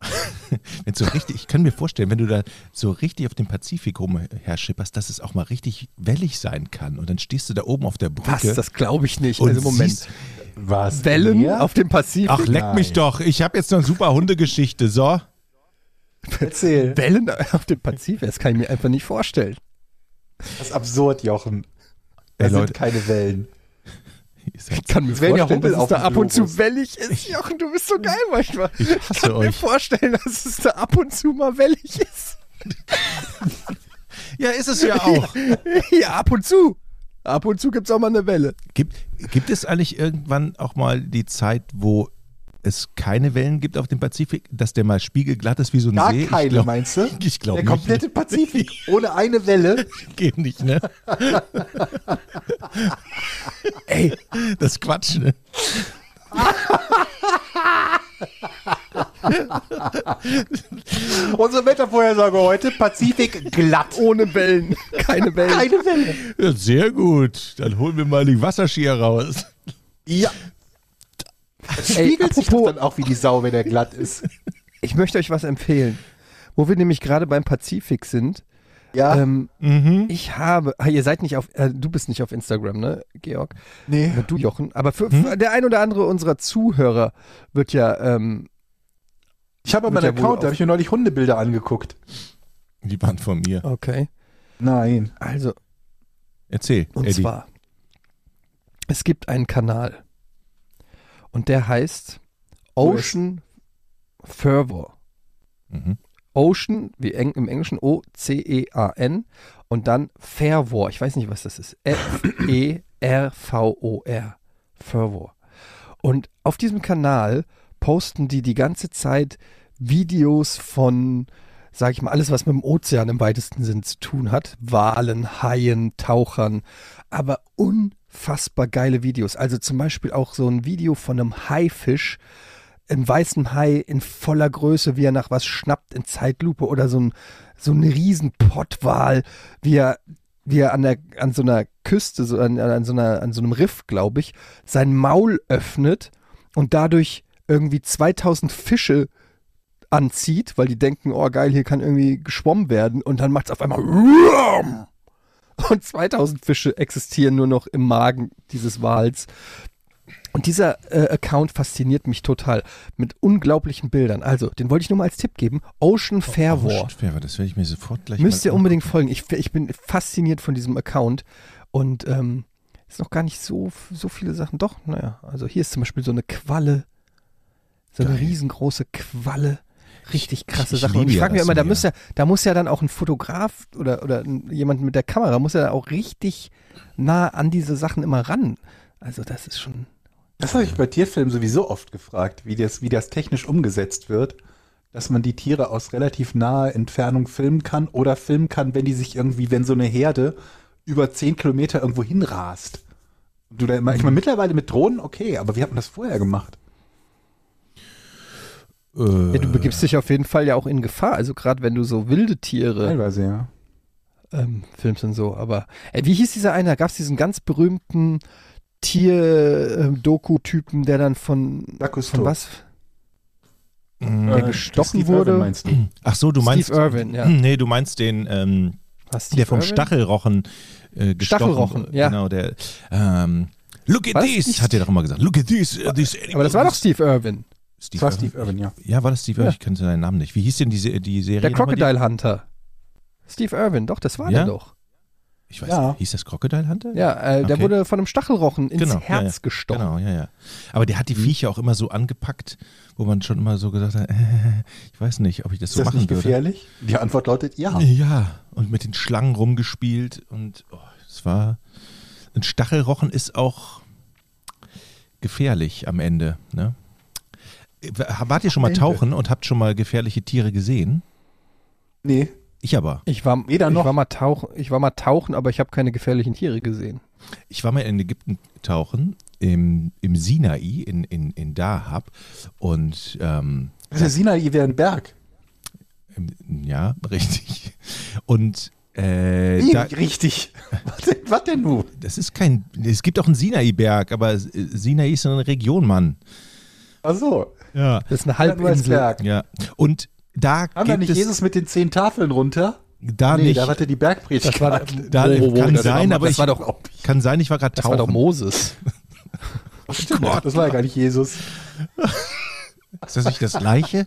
Wenn so richtig, ich kann mir vorstellen, wenn du da so richtig auf dem Pazifik rumherschipperst, dass es auch mal richtig wellig sein kann. Und dann stehst du da oben auf der Brücke. Was? Das glaube ich nicht. und Also Moment. siehst- Was? Wellen Meer? auf dem Pazifik? Ach, leck mich Nein. doch. Ich habe jetzt noch eine super Hundegeschichte. So. Erzähl. Wellen auf dem Pazifik? Das kann ich mir einfach nicht vorstellen. Das ist absurd, Jochen. Da Ey, sind Leute. keine Wellen. Ich kann mir Es werden ja vorstellen, dass es auf da ab und zu wellig ist. Jochen, du bist so geil manchmal. Ich Ich kann mir euch. vorstellen, dass es da ab und zu mal wellig ist. Ja, ist es ja auch. Ja, ab und zu. Ab und zu gibt es auch mal eine Welle. Gibt, gibt es eigentlich irgendwann auch mal die Zeit, wo es keine Wellen gibt auf dem Pazifik, dass der mal spiegelglatt ist wie so ein Gar See? Ich keine, glaub- meinst du? Ich glaube Der nicht. komplette Pazifik ohne eine Welle. Geht nicht, ne? Ey, Das ist Quatsch, ne? Unsere Wettervorhersage heute, Pazifik glatt. ohne Wellen. Keine Wellen. Keine Welle. Ja, sehr gut. Dann holen wir mal die Wasserskier raus. Ja. Es Ey, spiegelt sich apropos- doch dann auch wie die Sau, wenn er glatt ist. Ich möchte euch was empfehlen. Wo wir nämlich gerade beim Pazifik sind. Ja. Ähm, Mhm. ich habe, ah, ihr seid nicht auf, äh, du bist nicht auf Instagram, ne, Georg? nee. Oder du, Jochen. Aber für, für der ein oder andere unserer Zuhörer wird ja, ähm, Ich habe meinen ja Account, auf- da habe ich mir neulich Hundebilder angeguckt. Die waren von mir. okay. Nein. Also, Erzähl, Und Eddie. zwar, es gibt einen Kanal und der heißt Ocean Fervor. Mhm. Ocean, wie eng, im Englischen O-C-E-A-N und dann Fervor. Ich weiß nicht, was das ist. E F-E-R-V-O-R. Fervor. Und auf diesem Kanal posten die die ganze Zeit Videos von, sag ich mal, alles, was mit dem Ozean im weitesten Sinn zu tun hat. Walen, Haien, Tauchern, aber unfassbar geile Videos. Also zum Beispiel auch so ein Video von einem Haifisch, einem weißen Hai in voller Größe, wie er nach was schnappt in Zeitlupe oder so ein, so ein riesen wie er, wie er an, der, an so einer Küste, so an, an, so einer, an so einem Riff, glaube ich, sein Maul öffnet und dadurch irgendwie 2000 Fische anzieht, weil die denken, oh geil, hier kann irgendwie geschwommen werden und dann macht es auf einmal und 2000 Fische existieren nur noch im Magen dieses Wals. Und dieser äh, Account fasziniert mich total mit unglaublichen Bildern. Also, den wollte ich nur mal als Tipp geben. Ocean. Oh, Fairwar, das werde ich mir sofort gleich Müsst ihr unbedingt folgen. Ich, ich bin fasziniert von diesem Account. Und ähm, ist noch gar nicht so, so viele Sachen. Doch, naja. Also hier ist zum Beispiel so eine Qualle. So eine Geil. riesengroße Qualle. Richtig krasse ich Sachen. Und ich frage mich immer, da ja, da muss ja dann auch ein Fotograf oder, oder jemand mit der Kamera, muss ja auch richtig nah an diese Sachen immer ran. Also das ist schon. Das habe ich bei Tierfilmen sowieso oft gefragt, wie das, wie das technisch umgesetzt wird, dass man die Tiere aus relativ naher Entfernung filmen kann oder filmen kann, wenn die sich irgendwie, wenn so eine Herde über zehn Kilometer irgendwo hinrast. Und Du da immer, ich meine, mittlerweile mit Drohnen, okay, aber wie hat man das vorher gemacht? Äh, Ja, du begibst dich auf jeden Fall ja auch in Gefahr. Also gerade wenn du so wilde Tiere Teilweise, ja. ähm, filmst und so. Aber ey, wie hieß dieser eine? Da gab es diesen ganz berühmten Tier-Doku-Typen, der dann von, Jacques von was? mh, der gestochen Steve wurde. Irwin meinst du? Ach so, du meinst. Steve Irwin, ja. Nee, du meinst den, ähm, Was, der Steve vom Irwin? Stachelrochen äh, gestochen. Stachelrochen, ja. Genau, der. Ähm, Look at War das this, hat er doch immer gesagt. Look at this. uh, this Aber das war doch Steve Irwin. Steve Das war Irwin. Steve Irwin, ja. Ja, war das Steve Irwin? Ja. Ich kannte seinen Namen nicht. Wie hieß denn die, Se- die Serie? Der Crocodile Hunter. Steve Irwin, doch, das war Ja? der doch. Ich weiß Ja. nicht. Hieß das Crocodile Hunter? Ja, äh, der Okay. wurde von einem Stachelrochen ins Genau, ja, Herz ja. gestochen. Genau, ja, ja. Aber der hat die Viecher auch immer so angepackt, wo man schon immer so gesagt hat, äh, ich weiß nicht, ob ich das Ist so das machen nicht würde. gefährlich? Die Antwort lautet ja. Ja, und mit den Schlangen rumgespielt und oh, es war. Ein Stachelrochen ist auch gefährlich am Ende. Ne? Wart ihr schon mal tauchen und habt schon mal gefährliche Tiere gesehen? Nee. Ich aber. Ich war, Weder ich, noch. war mal tauchen, ich war mal tauchen, aber ich habe keine gefährlichen Tiere gesehen. Ich war mal in Ägypten tauchen, im, im Sinai, in, in, in Dahab. Und ähm, ist der Sinai wäre ein Berg. ja, richtig. Und äh, Wie, da, richtig. Was denn, was denn nun? das ist kein. Es gibt auch einen Sinai-Berg, aber Sinai ist eine Region, Mann. Ach so. Ja. Das ist eine Halbinsel. Berg. Ja. Und da Haben wir gibt nicht es Jesus mit den zehn Tafeln runter? da nee, nicht. da hatte die Bergpredigt. Das war, da Wo, wo, wo, kann das sein, war, aber das ich war doch, kann sein, ich war gerade das tauchen. war doch Moses. Stimmt, das war ja gar nicht Jesus. ist das nicht das Gleiche?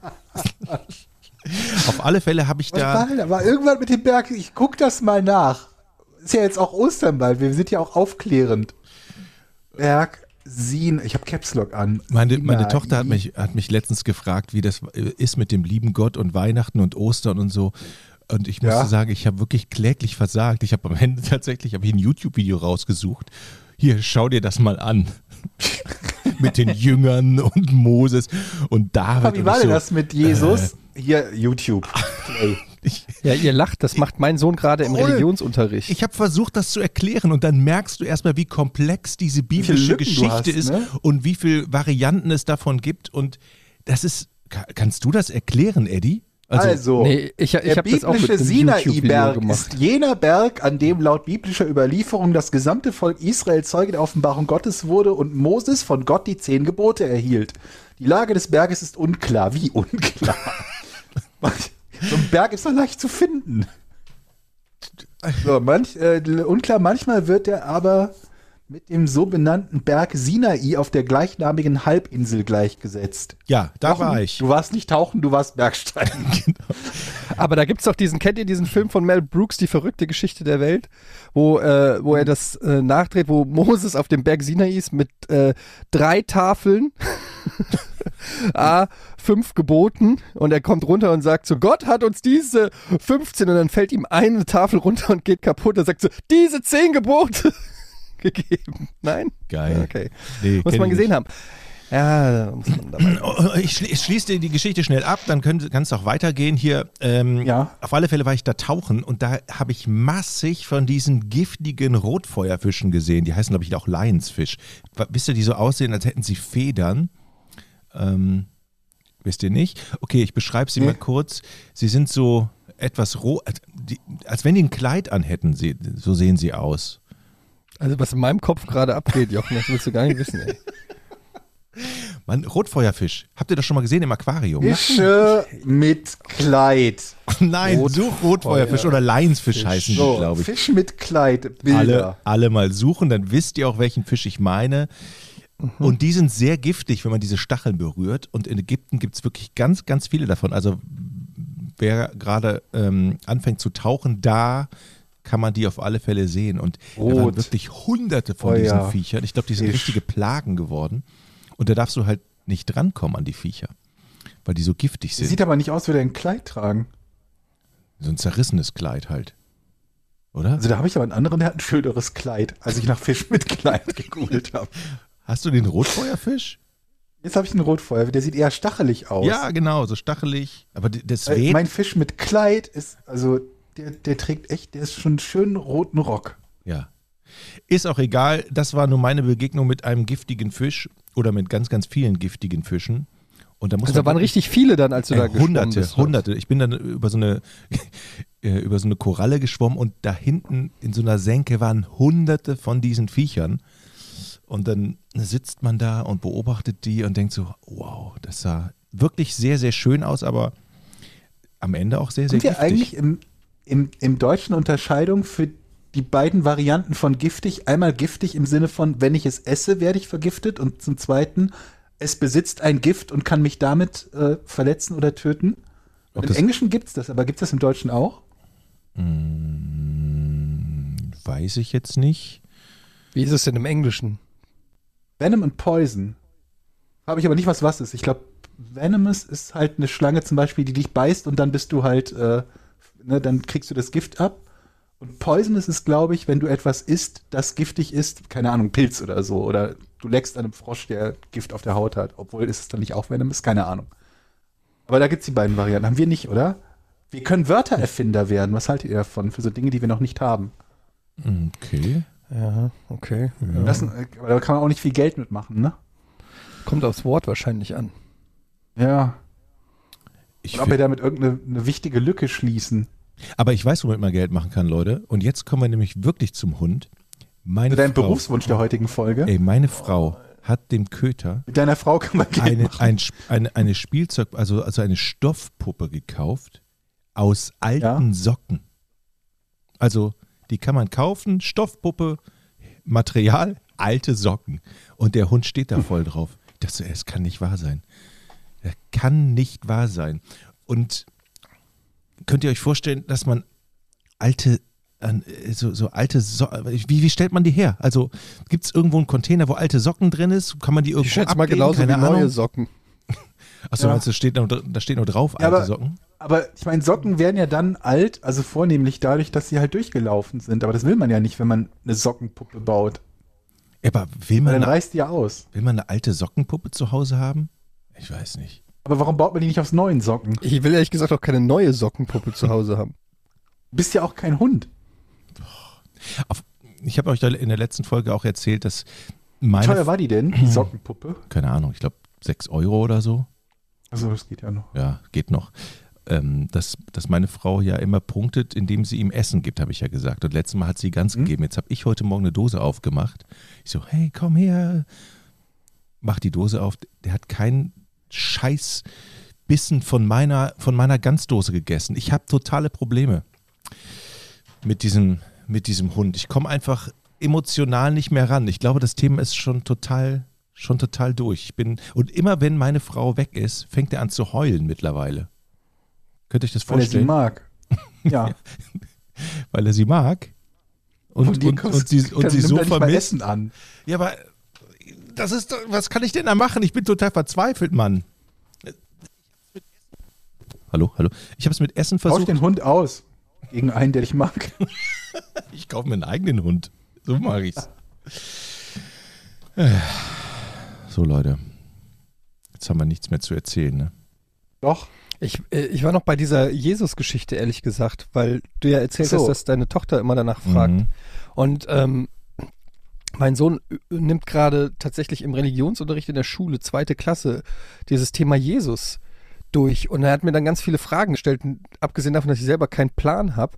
Auf alle Fälle habe ich Was da. war denn? da? war irgendwann mit dem Berg, ich guck das mal nach. Ist ja jetzt auch Ostern bald, wir sind ja auch aufklärend. Berg Sin, ich habe Caps Lock an. Meine, meine. Tochter hat mich, hat mich letztens gefragt, wie das ist mit dem lieben Gott und Weihnachten und Ostern und so. Und ich musste Ja. sagen, ich habe wirklich kläglich versagt. Ich habe am Ende tatsächlich hab ich ein YouTube-Video rausgesucht. Hier, schau dir das mal an. mit den Jüngern und Moses und David. Aber wie war denn so, das mit Jesus? Hier, YouTube. Play. Ich, Ja, ihr lacht, das macht mein Sohn gerade im. Religionsunterricht. ich habe versucht, das zu erklären und dann merkst du erstmal, wie komplex diese biblische Geschichte hast, ist ne? und wie viele Varianten es davon gibt. Und das ist, ka- kannst du das erklären, Eddie? Also, nee, ich, ich der habe das auch mit biblische Sinai-Berg gemacht. ist jener Berg, an dem laut biblischer Überlieferung das gesamte Volk Israel Zeuge der Offenbarung Gottes wurde und Moses von Gott die zehn Gebote erhielt. Die Lage des Berges ist unklar. Wie unklar? so ein Berg ist doch leicht zu finden. So, manch, äh, unklar, manchmal wird er aber mit dem so benannten Berg Sinai auf der gleichnamigen Halbinsel gleichgesetzt. Ja, da Jochen, war ich. Du warst nicht tauchen, du warst Bergsteigen. Aber da gibt's doch diesen, kennt ihr diesen Film von Mel Brooks, Die verrückte Geschichte der Welt, wo, äh, wo er das äh, nachdreht, wo Moses auf dem Berg Sinai ist mit äh, drei Tafeln, A, fünf Geboten und er kommt runter und sagt so, Gott hat uns diese 15 und dann fällt ihm eine Tafel runter und geht kaputt und sagt so, diese zehn Gebote gegeben. Nein? Geil. Okay. Nee, Muss man gesehen nicht. haben. Ja, muss man dabei. Oh, Ich, schli- ich schließe dir die Geschichte schnell ab, dann kann es auch weitergehen hier. Ähm, Ja. Auf alle Fälle war ich da tauchen und da habe ich massig von diesen giftigen Rotfeuerfischen gesehen. Die heißen, glaube ich, auch Lionsfish. Wa- Wisst ihr, die so aussehen, als hätten sie Federn? Ähm, wisst ihr nicht? Okay, ich beschreibe sie Nee. mal kurz. Sie sind so etwas roh, als, wenn die ein Kleid anhätten, sie, so sehen sie aus. Also was in meinem Kopf gerade abgeht, Jochen, das willst du gar nicht wissen, ey. Mann, Rotfeuerfisch. Habt ihr das schon mal gesehen im Aquarium? Fische mit Kleid. Nein, Rot- such Rotfeuerfisch oder Lionsfisch heißen die, glaube ich. Fisch mit Kleid, Bilder. Alle, alle mal suchen, dann wisst ihr auch, welchen Fisch ich meine. Und die sind sehr giftig, wenn man diese Stacheln berührt. Und in Ägypten gibt es wirklich ganz, ganz viele davon. Also wer gerade ähm, anfängt zu tauchen, da kann man die auf alle Fälle sehen. Und da waren Rot. wirklich hunderte von Oh diesen ja. Viechern. Ich glaube, die sind Fisch. richtige Plagen geworden. Und da darfst du halt nicht drankommen an die Viecher. weil die so giftig sind. Sieht aber nicht aus, wie der ein Kleid tragen. so ein zerrissenes Kleid halt. Oder? Also da habe ich aber einen anderen, der hat ein schöneres Kleid, als ich nach Fisch mit Kleid gegoogelt habe. Hast du den Rotfeuerfisch? Jetzt habe ich einen Rotfeuer, der sieht eher stachelig aus. Ja, genau, so stachelig. Aber d- das Äh, mein Fisch mit Kleid ist, also der, der trägt echt, der ist schon einen schönen roten Rock. Ja. Ist auch egal. Das war nur meine Begegnung mit einem giftigen Fisch oder mit ganz, ganz vielen giftigen Fischen. Und da muss Also da waren richtig viele dann, als du da Ey, geschwommen Hunderte, bist. Hunderte. Ich bin dann über so eine äh, über so eine Koralle geschwommen und da hinten in so einer Senke waren Hunderte von diesen Viechern. Und dann sitzt man da und beobachtet die und denkt so, wow, das sah wirklich sehr, sehr schön aus, aber am Ende auch sehr, sehr Sind wir giftig. eigentlich im, im, im Deutschen Unterscheidung für die beiden Varianten von giftig? Einmal giftig im Sinne von, wenn ich es esse, werde ich vergiftet und zum Zweiten, es besitzt ein Gift und kann mich damit äh, verletzen oder töten. Im Englischen gibt es das, aber gibt es das im Deutschen auch? Hm, weiß ich jetzt nicht. Wie ist es denn im Englischen? Venom und Poison. Habe ich aber nicht, was was ist. Ich glaube, Venomous ist halt eine Schlange zum Beispiel, die dich beißt und dann bist du halt, äh, ne, dann kriegst du das Gift ab. Und Poisonous ist, glaube ich, wenn du etwas isst, das giftig ist, keine Ahnung, Pilz oder so. Oder du leckst einem Frosch, der Gift auf der Haut hat. Obwohl ist es dann nicht auch Venomous, keine Ahnung. Aber da gibt's die beiden Varianten. Haben wir nicht, oder? Wir können Wörtererfinder werden. Was haltet ihr davon? Für so Dinge, die wir noch nicht haben. Okay. Ja, okay. Das, äh, aber da kann man auch nicht viel Geld mitmachen, ne? Kommt aufs Wort wahrscheinlich an. Ja. Ich Und ob wir damit irgendeine eine wichtige Lücke schließen. aber ich weiß, womit man Geld machen kann, Leute. Und jetzt kommen wir nämlich wirklich zum Hund. Meine Dein Frau, Berufswunsch der heutigen Folge. Ey, meine Frau hat dem Köter Mit deiner Frau kann man Geld eine, machen. ein, eine, eine Spielzeug, also, also eine Stoffpuppe gekauft aus alten Ja. Socken. Also die kann man kaufen, Stoffpuppe, Material, alte Socken. Und der Hund steht da voll drauf. Ey, es kann nicht wahr sein. Das kann nicht wahr sein. Und könnt ihr euch vorstellen, dass man alte, an- so, so alte Socken, wie, wie stellt man die her? Also gibt es irgendwo einen Container, wo alte Socken drin ist? Kann man die irgendwo Ich schätze mal abgeben? genauso wie Keine neue Ahnung. Socken. Achso, Ja. meinst du, steht noch, da steht noch drauf, Ja, alte aber- Socken? Aber ich meine, Socken werden ja dann alt, also vornehmlich dadurch, dass sie halt durchgelaufen sind. Aber das will man ja nicht, wenn man eine Sockenpuppe baut. Ja, aber will Weil man, dann eine, reißt die ja aus. will man eine alte Sockenpuppe zu Hause haben? Ich weiß nicht. Aber warum baut man die nicht aus neuen Socken? Ich will ehrlich gesagt auch keine neue Sockenpuppe zu Hause haben. Du bist ja auch kein Hund. Auf, ich habe euch da in der letzten Folge auch erzählt, dass Wie meine, teuer war die denn, die Sockenpuppe? keine Ahnung, ich glaube 6 Euro oder so, Also das geht ja noch. ja, geht noch, ähm, dass, dass meine Frau ja immer punktet, indem sie ihm Essen gibt, habe ich ja gesagt. Und letztes Mal hat sie ganz Mhm. gegeben. Jetzt habe ich heute Morgen eine Dose aufgemacht. Ich so, hey, komm her. Mach die Dose auf. Der hat keinen Scheiß Bissen von meiner, von meiner Ganzdose gegessen. Ich habe totale Probleme mit diesem, mit diesem Hund. Ich komme einfach emotional nicht mehr ran. Ich glaube, das Thema ist schon total, schon total durch. Ich bin, und immer wenn meine Frau weg ist, fängt er an zu heulen mittlerweile. Könnt ihr euch das Weil er sie vorstellen? mag. Ja. Weil er sie mag. Und, und, kostet- und sie, und sie so er vermisst. Essen an. Ja, aber das ist doch, was kann ich denn da machen? Ich bin total verzweifelt, Mann. Hallo, hallo. Ich habe es mit Essen Tausch versucht. den Hund aus. Gegen einen, der dich mag. Ich kaufe mir einen eigenen Hund. So mache ich's. So, Leute. Jetzt haben wir nichts mehr zu erzählen, ne? Doch. Ich, äh, ich war noch bei dieser Jesus-Geschichte, ehrlich gesagt, weil du ja erzählt So. hast, dass deine Tochter immer danach fragt. Mhm. Und ähm, mein Sohn äh, nimmt gerade tatsächlich im Religionsunterricht in der Schule, zweite Klasse, dieses Thema Jesus durch. Und er hat mir dann ganz viele Fragen gestellt. Und abgesehen davon, dass ich selber keinen Plan habe,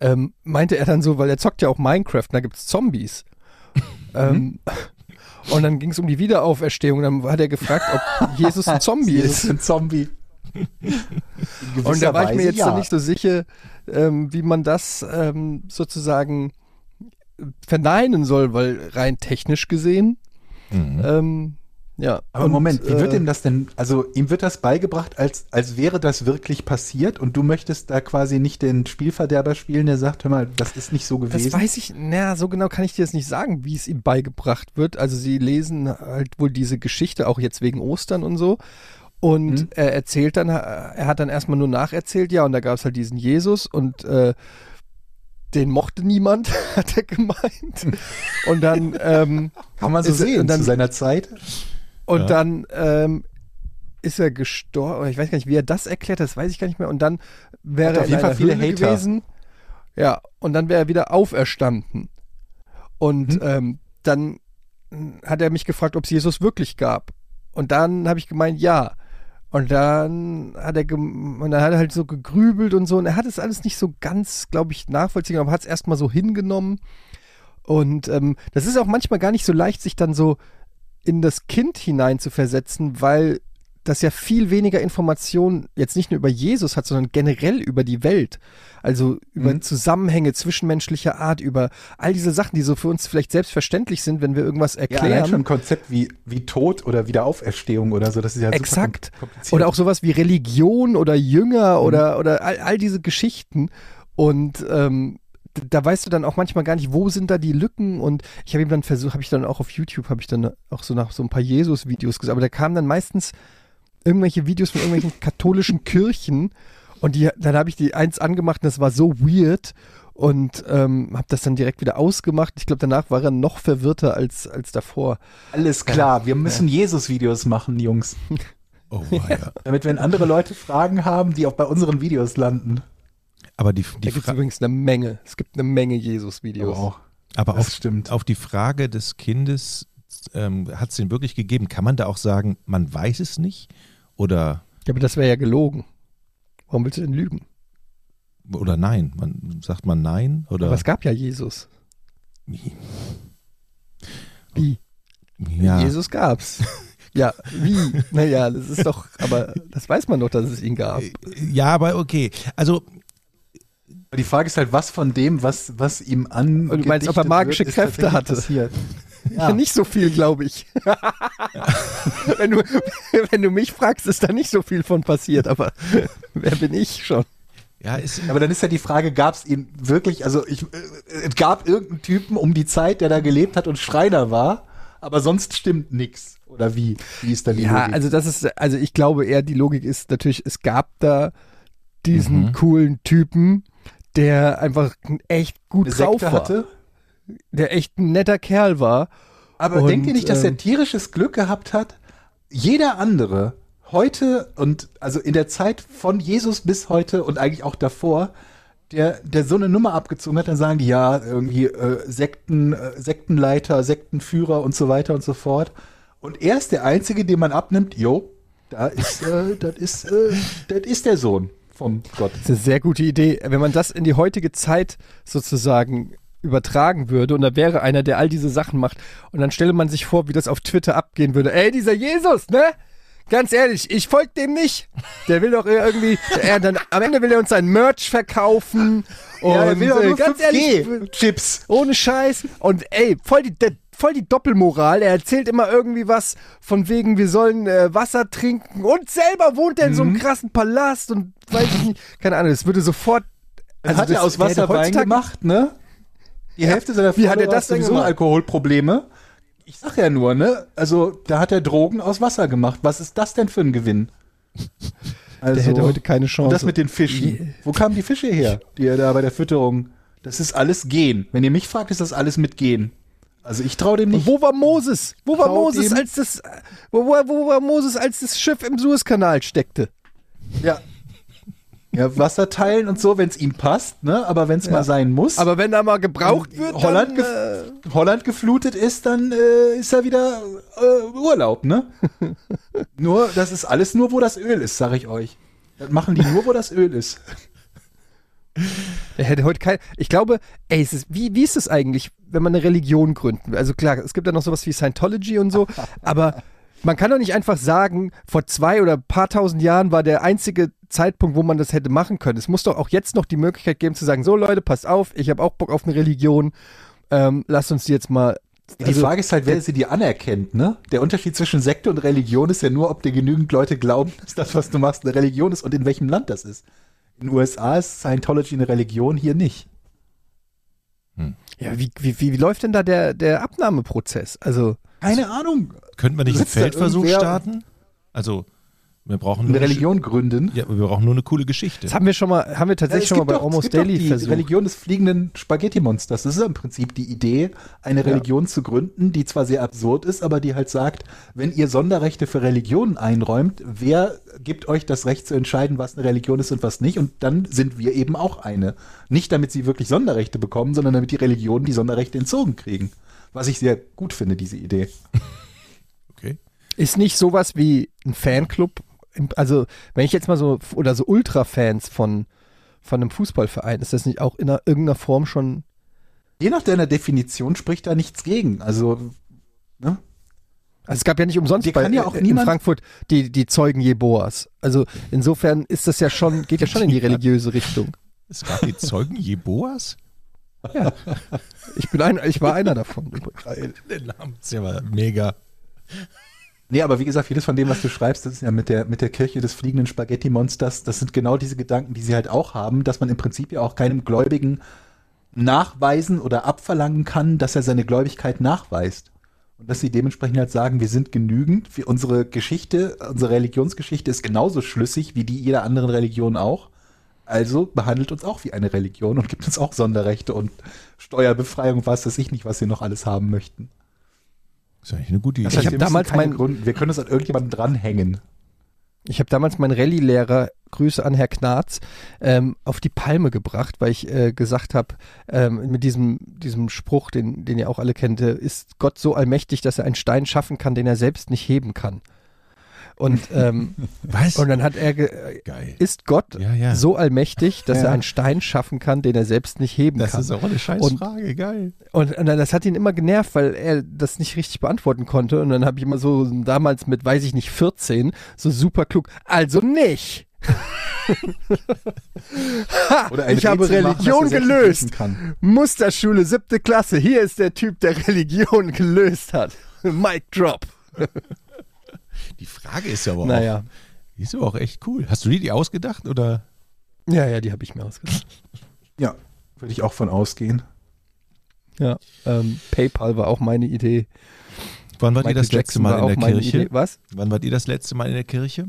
ähm, meinte er dann so, weil er zockt ja auch Minecraft, und da gibt's Zombies. ähm, und dann ging es um die Wiederauferstehung. Dann hat er gefragt, ob Jesus ein Zombie Jesus ist. ist ein Zombie. Und da war ich mir jetzt ja. noch nicht so sicher, ähm, wie man das ähm, sozusagen verneinen soll, weil rein technisch gesehen, Mhm. ähm, ja. Aber Und, Moment, wie wird äh, ihm das denn, also ihm wird das beigebracht, als, als wäre das wirklich passiert und du möchtest da quasi nicht den Spielverderber spielen, der sagt, hör mal, das ist nicht so Das gewesen. weiß ich, naja, so genau kann ich dir das nicht sagen, wie es ihm beigebracht wird. Also sie lesen halt wohl diese Geschichte, auch jetzt wegen Ostern und so. Und Mhm. er erzählt dann, er hat dann erstmal nur nacherzählt, ja, und da gab es halt diesen Jesus und äh, den mochte niemand, hat er gemeint. Und dann, ähm, Kann man so sehen dann- zu seiner Zeit. Und Ja. dann ähm, ist er gestorben, ich weiß gar nicht, wie er das erklärt, das weiß ich gar nicht mehr. Und dann wäre Hat er auf jeden Fall viele Höhle Hater. gewesen. Ja, und dann wäre er wieder auferstanden. Und Mhm. ähm, dann hat er mich gefragt, ob es Jesus wirklich gab. Und dann habe ich gemeint, ja. Und dann hat er und dann hat er halt so gegrübelt und so. Und er hat es alles nicht so ganz, glaube ich, nachvollziehen, aber hat es erstmal so hingenommen. Und ähm, das ist auch manchmal gar nicht so leicht, sich dann so in das Kind hinein zu versetzen, weil das ja viel weniger Informationen jetzt nicht nur über Jesus hat, sondern generell über die Welt. Also über Mhm. Zusammenhänge zwischenmenschlicher Art, über all diese Sachen, die so für uns vielleicht selbstverständlich sind, wenn wir irgendwas Ja, erklären. allein schon ein Konzept wie, wie Tod oder Wiederauferstehung oder so, das ist ja Exakt. Oder auch sowas wie Religion oder Jünger Mhm. oder, oder all, all diese Geschichten. Und ähm, da weißt du dann auch manchmal gar nicht, wo sind da die Lücken. Und ich habe ihm dann versucht, habe ich dann auch auf YouTube, habe ich dann auch so nach so ein paar Jesus-Videos gesehen. Aber da kamen dann meistens irgendwelche Videos von irgendwelchen katholischen Kirchen. Und die, dann habe ich die eins angemacht und das war so weird. Und ähm, habe das dann direkt wieder ausgemacht. Ich glaube, danach war er noch verwirrter als, als davor. Alles klar, wir müssen Jesus-Videos machen, Jungs. Oh, ja. Damit wenn andere Leute Fragen haben, die auch bei unseren Videos landen. Aber die, Da die gibt übrigens eine Menge. Es gibt eine Menge Jesus-Videos. Aber auch. aber Das auf, stimmt. auf die Frage des Kindes, ähm, hat es den wirklich gegeben? Kann man da auch sagen, man weiß es nicht? Oder, Ja, aber das wäre ja gelogen. Warum willst du denn lügen? oder nein? Man, sagt man nein? Oder Aber es gab ja Jesus. Wie? Wie? Ja, Jesus gab's. Ja, wie? Naja, das ist doch, aber das weiß man doch, dass es ihn gab. ja, aber okay. Also Die Frage ist halt, was von dem, was, was ihm an. Und du meinst, ob er magische wird, Kräfte hatte? Passiert. Ja. nicht so viel, glaube ich. wenn, du, wenn du mich fragst, ist da nicht so viel von passiert, aber wer bin ich schon? ja, ist, Aber dann ist ja die Frage, gab es ihn wirklich, also ich, äh, es gab irgendeinen Typen um die Zeit, der da gelebt hat und Schreiner war, aber sonst stimmt nix. Oder wie? Wie ist dann die Ja, Logik? also das ist, also ich glaube eher, die Logik ist natürlich, es gab da diesen Mhm. coolen Typen, der einfach echt gut Eine drauf Sekte war. hatte. Der echt ein netter Kerl war. Aber Und, denkt ihr nicht, dass ähm, er tierisches Glück gehabt hat? Jeder andere heute und also in der Zeit von Jesus bis heute und eigentlich auch davor, der, der so eine Nummer abgezogen hat, dann sagen die ja irgendwie äh, Sekten, äh, Sektenleiter, Sektenführer und so weiter und so fort. Und er ist der Einzige, den man abnimmt, jo, da ist, äh, das ist, äh, das ist der Sohn vom Gott. Das ist eine sehr gute Idee. Wenn man das in die heutige Zeit sozusagen übertragen würde und da wäre einer, der all diese Sachen macht und dann stelle man sich vor, wie das auf Twitter abgehen würde. Ey, dieser Jesus, ne? Ganz ehrlich, ich folge dem nicht. Der will doch irgendwie, er dann, am Ende will er uns sein Merch verkaufen und ja, er will doch äh, nur ganz ehrlich, 5G-Chips. ohne Scheiß. Und ey, voll die, der, voll die Doppelmoral. Er erzählt immer irgendwie was von wegen, wir sollen äh, Wasser trinken. Und selber wohnt er in so einem Mhm. krassen Palast und weiß ich nicht. Keine Ahnung, das würde sofort. Er hat das- er aus Wasser Wein gemacht, ne? Die Hälfte seiner Wie hat er Follower das denn sowieso gemacht? Alkoholprobleme. Ich sag ja nur, ne? Also, da hat er Drogen aus Wasser gemacht. Was ist das denn für ein Gewinn? Also, Der hätte heute keine Chance. und das mit den Fischen. Wo kamen die Fische her, die er da bei der Fütterung? Das ist alles Gen. Wenn ihr mich fragt, ist das alles mit Gen. Also ich traue dem nicht. wo war Moses? Wo war Moses, als das, wo, wo, wo war Moses, als das Schiff im Suezkanal steckte? Ja. Ja, Wasser teilen und so, wenn es ihm passt, ne? Aber wenn es mal sein muss. Aber wenn da mal gebraucht wird, Holland, dann, gef äh, Holland geflutet ist, dann äh, ist er wieder äh, Urlaub, ne? nur, das ist alles nur, wo das Öl ist, sag ich euch. Das machen die nur, wo das Öl ist. Der hätte heute kein. Ich glaube, ey, ist, wie, wie ist es eigentlich, wenn man eine Religion gründen will? Also klar, es gibt ja noch sowas wie Scientology und so, aber man kann doch nicht einfach sagen, vor zwei oder paar tausend Jahren war der einzige Zeitpunkt, wo man das hätte machen können. Es muss doch auch jetzt noch die Möglichkeit geben zu sagen, so Leute, passt auf, ich habe auch Bock auf eine Religion, ähm, lasst uns die jetzt mal. Die also, Frage ist halt, wer sie dir anerkennt, ne? Der Unterschied zwischen Sekte und Religion ist ja nur, ob dir genügend Leute glauben, dass das, was du machst, eine Religion ist und in welchem Land das ist. In den USA ist Scientology eine Religion, hier nicht. Ja, wie, wie, wie, wie läuft denn da der, der Abnahmeprozess? Also, Keine Ahnung. könnten wir nicht einen Feldversuch starten? Also, Wir brauchen Eine nur Religion gründen. Ja, wir brauchen nur eine coole Geschichte. Das haben wir schon mal, haben wir tatsächlich schon mal bei doch- Almost gibt doch Daily die versucht. Religion des fliegenden Spaghetti-Monsters. Das ist ja im Prinzip die Idee, eine Religion zu gründen, die zwar sehr absurd ist, aber die halt sagt, wenn ihr Sonderrechte für Religionen einräumt, wer gibt euch das Recht zu entscheiden, was eine Religion ist und was nicht? Und dann sind wir eben auch eine. Nicht damit sie wirklich Sonderrechte bekommen, sondern damit die Religionen die Sonderrechte entzogen kriegen. Was ich sehr gut finde, diese Idee. Okay. Ist nicht sowas wie ein Fanclub, also wenn ich jetzt mal so, oder so Ultra-Fans von, von einem Fußballverein, ist das nicht auch in einer, irgendeiner Form schon, Je nach deiner Definition spricht da nichts gegen. Also, ne? also es gab ja nicht umsonst Dir bei, kann ja auch in Frankfurt die, die Zeugen Jeboas. Also insofern ist das ja schon, geht ja schon in die religiöse Richtung. Es gab die Zeugen Jeboas? Ja. Ich bin ein, ich war einer davon. Der Name ist ja mal mega. Nee, aber wie gesagt, vieles von dem, was du schreibst, das ist ja mit der, mit der Kirche des fliegenden Spaghetti-Monsters, das sind genau diese Gedanken, die sie halt auch haben, dass man im Prinzip ja auch keinem Gläubigen nachweisen oder abverlangen kann, dass er seine Gläubigkeit nachweist. Und dass sie dementsprechend halt sagen, wir sind genügend, für unsere Geschichte, unsere Religionsgeschichte ist genauso schlüssig wie die jeder anderen Religion auch. Also behandelt uns auch wie eine Religion und gibt uns auch Sonderrechte und Steuerbefreiung, was weiß ich nicht, was sie noch alles haben möchten. Das ist eigentlich eine gute Das Idee. Ich hab wir müssen damals keine mein- Grund, wir können uns an irgendjemanden dranhängen. Ich habe damals meinen Rallye-Lehrer, Grüße an Herr Knarz, ähm, auf die Palme gebracht, weil ich äh, gesagt habe, ähm, mit diesem, diesem Spruch, den, den ihr auch alle kennt, äh, ist Gott so allmächtig, dass er einen Stein schaffen kann, den er selbst nicht heben kann. Und, ähm, Was? und dann hat er, ge Geil. ist Gott Ja, ja. so allmächtig, dass Ja. er einen Stein schaffen kann, den er selbst nicht heben Das kann. ist auch eine Scheißfrage, geil. Und, und das hat ihn immer genervt, weil er das nicht richtig beantworten konnte. Und dann habe ich immer so damals mit, weiß ich nicht, 14, so super klug, also nicht. ha, Oder ich habe Rätsel machen, Religion das nicht gelöst. Musterschule, siebte Klasse. Hier ist der Typ, der Religion gelöst hat. Mic drop. Die Frage ist aber auch, Naja. die ist aber auch echt cool. Hast du dir die ausgedacht oder? Ja, ja, die habe ich mir ausgedacht. Ja, würde ich auch von ausgehen. Ja. Ähm, PayPal war auch meine Idee. Wann wart ihr Michael das letzte Jackson Mal war in der auch Kirche? Idee. Was? Wann wart ihr das letzte Mal in der Kirche?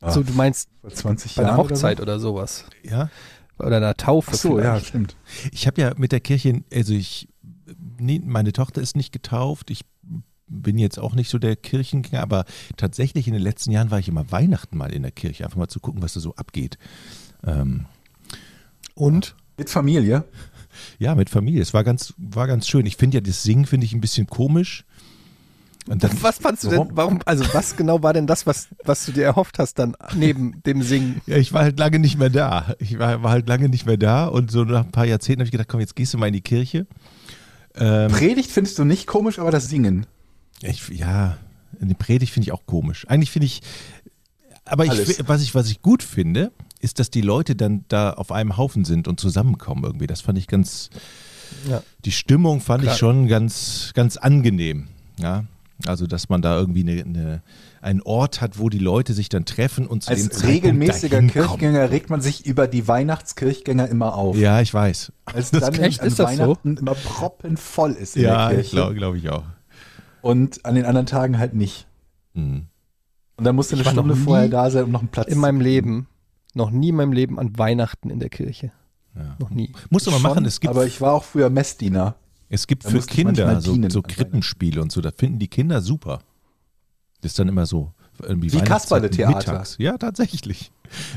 Ah, So, du meinst vor 20 bei einer. Hochzeit oder, sowas. Ja. Oder einer Taufe Ach so, ja, vielleicht. stimmt. Ich habe ja mit der Kirche, also ich, nee, meine Tochter ist nicht getauft. Ich bin jetzt auch nicht so der Kirchengänger, aber tatsächlich in den letzten Jahren war ich immer Weihnachten mal in der Kirche, einfach mal zu gucken, was da so abgeht. Ähm, Und? Mit Familie. ja, mit Familie. Es war ganz, war ganz schön. Ich finde ja das Singen finde ich ein bisschen komisch. Und dann, Was fandst du denn, Warum? warum, also was genau war denn das, was, was du dir erhofft hast dann neben dem Singen? ja, ich war halt lange nicht mehr da. Ich war, war halt lange nicht mehr da und so nach ein paar Jahrzehnten habe ich gedacht, komm, jetzt gehst du mal in die Kirche. Ähm, Predigt findest du nicht komisch, aber das Singen. Ich, ja, eine Predigt finde ich auch komisch. Eigentlich finde ich, aber ich, was ich, was ich gut finde, ist, dass die Leute dann da auf einem Haufen sind und zusammenkommen irgendwie. Das fand ich ganz, Ja. die Stimmung fand Klar. ich schon ganz, ganz angenehm. Ja, also, dass man da irgendwie eine, eine, einen Ort hat, wo die Leute sich dann treffen und zu dem Als Zeitpunkt regelmäßiger Kirchgänger regt man sich über die Weihnachtskirchgänger immer auf. Ja, ich weiß. Als Das- dann Echt? an Ist das so? Weihnachten immer proppenvoll ist in Ja, der ich Kirche. glaube glaub ich auch. Und an den anderen Tagen halt nicht. Hm. Und dann musst du Ich eine Stunde vorher da sein, um noch einen Platz In zu meinem kriegen. Leben, noch nie in meinem Leben an Weihnachten in der Kirche. Ja. Noch nie. Musst du mal machen, es gibt aber ich war auch früher Messdiener. Es gibt Da für Kinder so, so. Krippenspiele und so, da finden die Kinder super. Das ist dann immer so. Irgendwie Wie Kasperle-Theater. mittags. Ja, tatsächlich.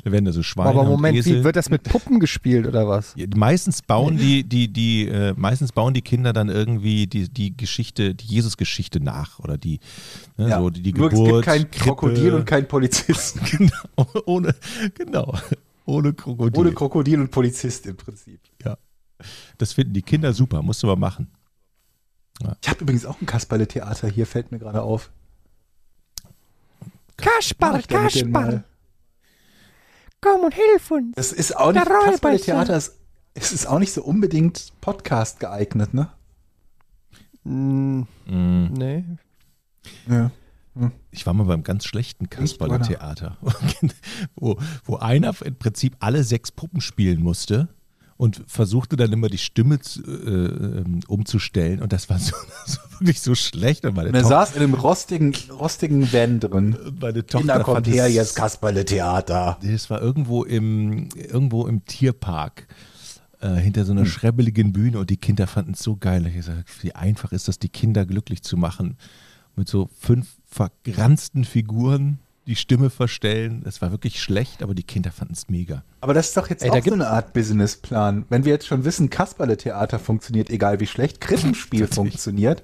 Da werden da so Schweine Aber und Moment, Esel. wie wird das mit Puppen gespielt oder was? Ja, meistens bauen die, die, die, äh, meistens bauen die Kinder dann irgendwie die, die Geschichte, die Jesus-Geschichte nach oder die, ne, Ja. so die, die Nur Geburt. es gibt kein Krippe. Krokodil und kein Polizist. genau, ohne, genau, ohne Krokodil. Ohne Krokodil und Polizist im Prinzip. ja. Das finden die Kinder super, musst du mal machen. Ich habe übrigens auch ein Kasperle-Theater hier, fällt mir gerade auf. Mal? Kasperl, komm und hilf uns. Das ist auch nicht, Der Räuber Kasperle-Theater ist, es ist auch nicht so unbedingt Podcast geeignet, ne? Hm, Mm. nee. Ja. Ich war mal beim ganz schlechten? Kasperle-Theater, wo, wo einer im Prinzip alle sechs Puppen spielen musste und versuchte dann immer die Stimme zu, äh, ähm, umzustellen und das war so, so wirklich so schlecht und meine Und er Tochter, saß in einem rostigen, rostigen Van drin. meine Tochter Kinder kommt her, jetzt Kasperle Theater. Das war irgendwo im, irgendwo im Tierpark. Äh, hinter so Hm. einer schrebbeligen Bühne und die Kinder fanden es so geil. Ich gesagt, wie einfach ist das, die Kinder glücklich zu machen. Mit so fünf vergranzten Figuren die Stimme verstellen. Das war wirklich schlecht, aber die Kinder fanden es mega. Aber das ist doch jetzt Ey, auch so eine Art Businessplan. Wenn wir jetzt schon wissen, Kasperle Theater funktioniert, egal wie schlecht, Krippenspiel funktioniert,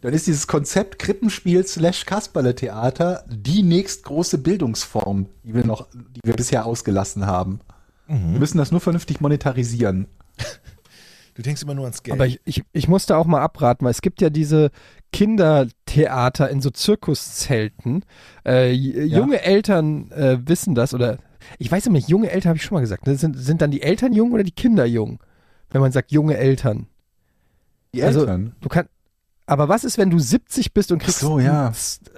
dann ist dieses Konzept Krippenspiel slash Kasperle Theater die nächstgroße Bildungsform, die wir noch, die wir bisher ausgelassen haben. Wir müssen das nur vernünftig monetarisieren. Du denkst immer nur ans Geld. Aber ich, ich, ich musste auch mal abraten, weil es gibt ja diese Kindertheater in so Zirkuszelten. Äh, j- Ja. Junge Eltern äh, wissen das oder ich weiß immer nicht, junge Eltern habe ich schon mal gesagt. Ne? Sind, sind dann die Eltern jung oder die Kinder jung? Wenn man sagt junge Eltern. Die Also, Eltern. Du kannst. Aber was ist, wenn du 70 bist und kriegst so, ja.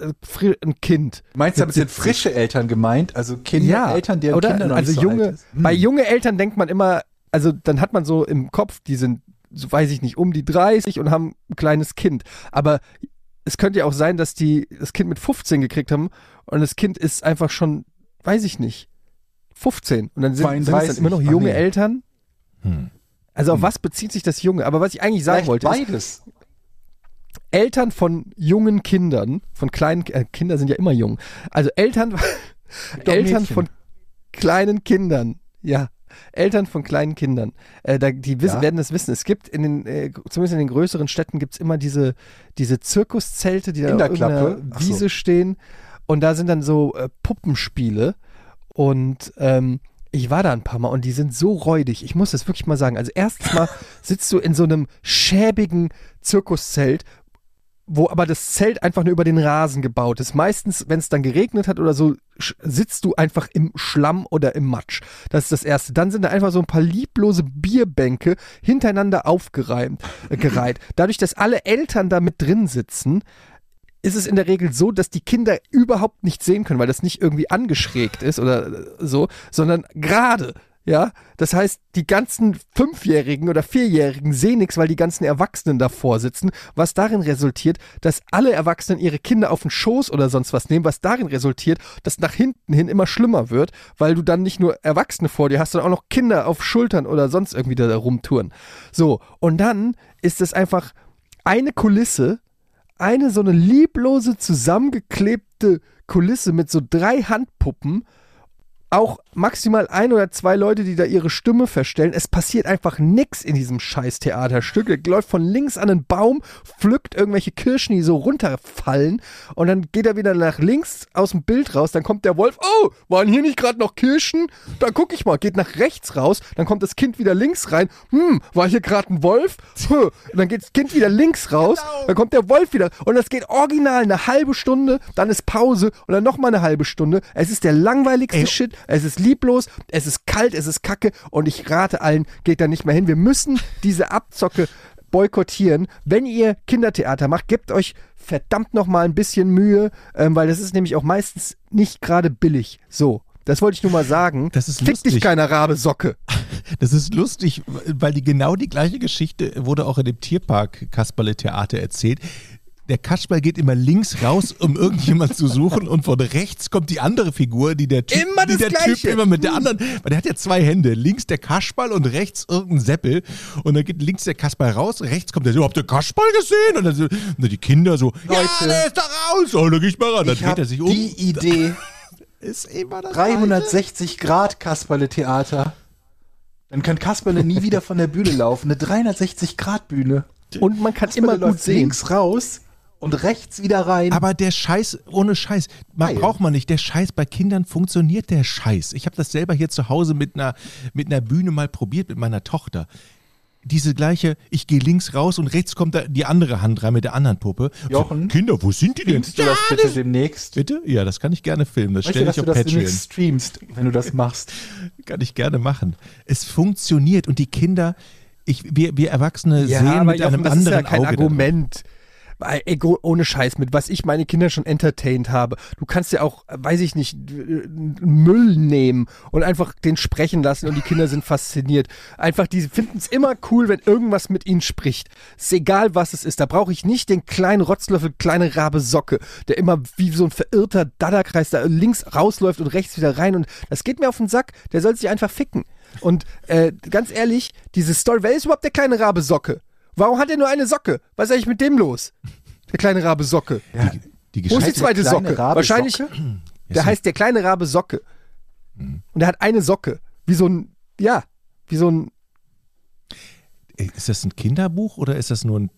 ein, äh, ein Kind? Meinst du, damit sind 70? frische Eltern gemeint? Also Kinder, Eltern, deren oder? Kinder noch also nicht so junge, alt ist? Hm. bei junge Eltern denkt man immer, also dann hat man so im Kopf, die sind, so weiß ich nicht, um die 30 und haben ein kleines Kind. Aber es könnte ja auch sein, dass die das Kind mit 15 gekriegt haben und das Kind ist einfach schon, weiß ich nicht, 15. Und dann sind, sind es 32. dann immer noch Ach, junge nee. Eltern. Hm. Also auf was bezieht sich das Junge? Aber was ich eigentlich sagen Vielleicht wollte, ist, beides. Eltern von jungen Kindern, von kleinen, äh, Kinder sind ja immer jung. Also Eltern, Eltern Mädchen. von kleinen Kindern, ja. Eltern von kleinen Kindern, äh, da, die wissen, Ja. werden das wissen. Es gibt in den, äh, zumindest in den größeren Städten gibt es immer diese, diese Zirkuszelte, die da In der auf irgendeiner Klappe? Ach so. Wiese stehen. Und da sind dann so äh, Puppenspiele. Und ähm, ich war da ein paar Mal und die sind so räudig. Ich muss das wirklich mal sagen. Also erstens mal sitzt du in so einem schäbigen Zirkuszelt, wo aber das Zelt einfach nur über den Rasen gebaut ist. Meistens, wenn es dann geregnet hat oder so, sitzt du einfach im Schlamm oder im Matsch. Das ist das Erste. Dann sind da einfach so ein paar lieblose Bierbänke hintereinander aufgereimt, äh, gereiht. Dadurch, dass alle Eltern da mit drin sitzen, ist es in der Regel so, dass die Kinder überhaupt nicht sehen können, weil das nicht irgendwie angeschrägt ist oder äh, so, sondern gerade. Ja, das heißt, die ganzen Fünfjährigen oder Vierjährigen sehen nichts, weil die ganzen Erwachsenen davor sitzen, was darin resultiert, dass alle Erwachsenen ihre Kinder auf den Schoß oder sonst was nehmen, was darin resultiert, dass nach hinten hin immer schlimmer wird, weil du dann nicht nur Erwachsene vor dir hast, sondern auch noch Kinder auf Schultern oder sonst irgendwie da rumtouren. So, und dann ist es einfach eine Kulisse, eine so eine lieblose, zusammengeklebte Kulisse mit so drei Handpuppen, auch maximal ein oder zwei Leute, die da ihre Stimme verstellen. Es passiert einfach nix in diesem scheiß Theaterstück. Er läuft von links an einen Baum, pflückt irgendwelche Kirschen, die so runterfallen und dann geht er wieder nach links aus dem Bild raus. Dann kommt der Wolf. Oh, waren hier nicht gerade noch Kirschen? Dann guck ich mal. Geht nach rechts raus. Dann kommt das Kind wieder links rein. Hm, war hier gerade ein Wolf? Und dann geht das Kind wieder links raus. Dann kommt der Wolf wieder. Und das geht original eine halbe Stunde. Dann ist Pause und dann nochmal eine halbe Stunde. Es ist der langweiligste Ey. Shit. Es ist lieblos. Es ist kalt. Es ist kacke. Und ich rate allen, geht da nicht mehr hin. Wir müssen diese Abzocke boykottieren. Wenn ihr Kindertheater macht, gebt euch verdammt noch mal ein bisschen Mühe, ähm, weil das ist nämlich auch meistens nicht gerade billig. So, das wollte ich nur mal sagen. Das ist Fick lustig. dich, keiner Rabe Socke. Das ist lustig, weil die genau die gleiche Geschichte wurde auch in dem Tierpark Kasperle Theater erzählt. Der Kasperl geht immer links raus, um irgendjemand zu suchen und von rechts kommt die andere Figur, die der Typ, Immer die der Typ immer mit der anderen, weil der hat ja zwei Hände, links der Kasperl und rechts irgendein Seppel und dann geht links der Kasperl raus, rechts kommt der so, habt ihr Kasperl gesehen? Und dann so, und die Kinder so, ja, Leute. der ist da raus, oh, da geh ich mal ran, dann Ich dreht er sich um. die Idee, ist immer das 360 Grad Kasperle Theater. Dann kann Kasperle nie wieder von der Bühne laufen. Eine 360 Grad Bühne. Und man kann Kasperle immer gut sehen. links raus und rechts wieder rein. Aber der Scheiß, ohne Scheiß, man braucht man nicht. Der Scheiß bei Kindern funktioniert der Scheiß. Ich habe das selber hier zu Hause mit einer, mit einer Bühne mal probiert mit meiner Tochter. Diese gleiche, ich gehe links raus und rechts kommt da die andere Hand rein mit der anderen Puppe. Jochen? So, Kinder, wo sind die denn? Filmst du das bitte demnächst? Bitte? Ja, das kann ich gerne filmen. Das stelle ich du auf das Patreon. demnächst streamst, wenn du das machst. Kann ich gerne machen. Es funktioniert und die Kinder, ich, wir, wir Erwachsene Ja, sehen mit Jochen, einem das ist ja anderen kein Auge. Argument. Ey, ey, ohne Scheiß, mit was ich meine Kinder schon entertained habe. Du kannst ja auch, weiß ich nicht, äh, Müll nehmen und einfach den sprechen lassen und die Kinder sind fasziniert. Einfach, die finden es immer cool, wenn irgendwas mit ihnen spricht. Ist egal, was es ist. Da brauche ich nicht den kleinen Rotzlöffel, kleine Rabe Socke, der immer wie so ein verirrter Dadderkreis da links rausläuft und rechts wieder rein und das geht mir auf den Sack. Der soll sich einfach ficken. Und äh, ganz ehrlich, diese Story, wer ist überhaupt der kleine Rabe Socke? Warum hat er nur eine Socke? Was ist eigentlich mit dem los? Der kleine Rabe Socke. Ja, Die Wo ist die zweite Socke? Rabe Wahrscheinlich, Socke? der heißt der kleine Rabe Socke. Mhm. Und er hat eine Socke. Wie so ein, ja, wie so ein, Ist das ein Kinderbuch oder ist das nur ein.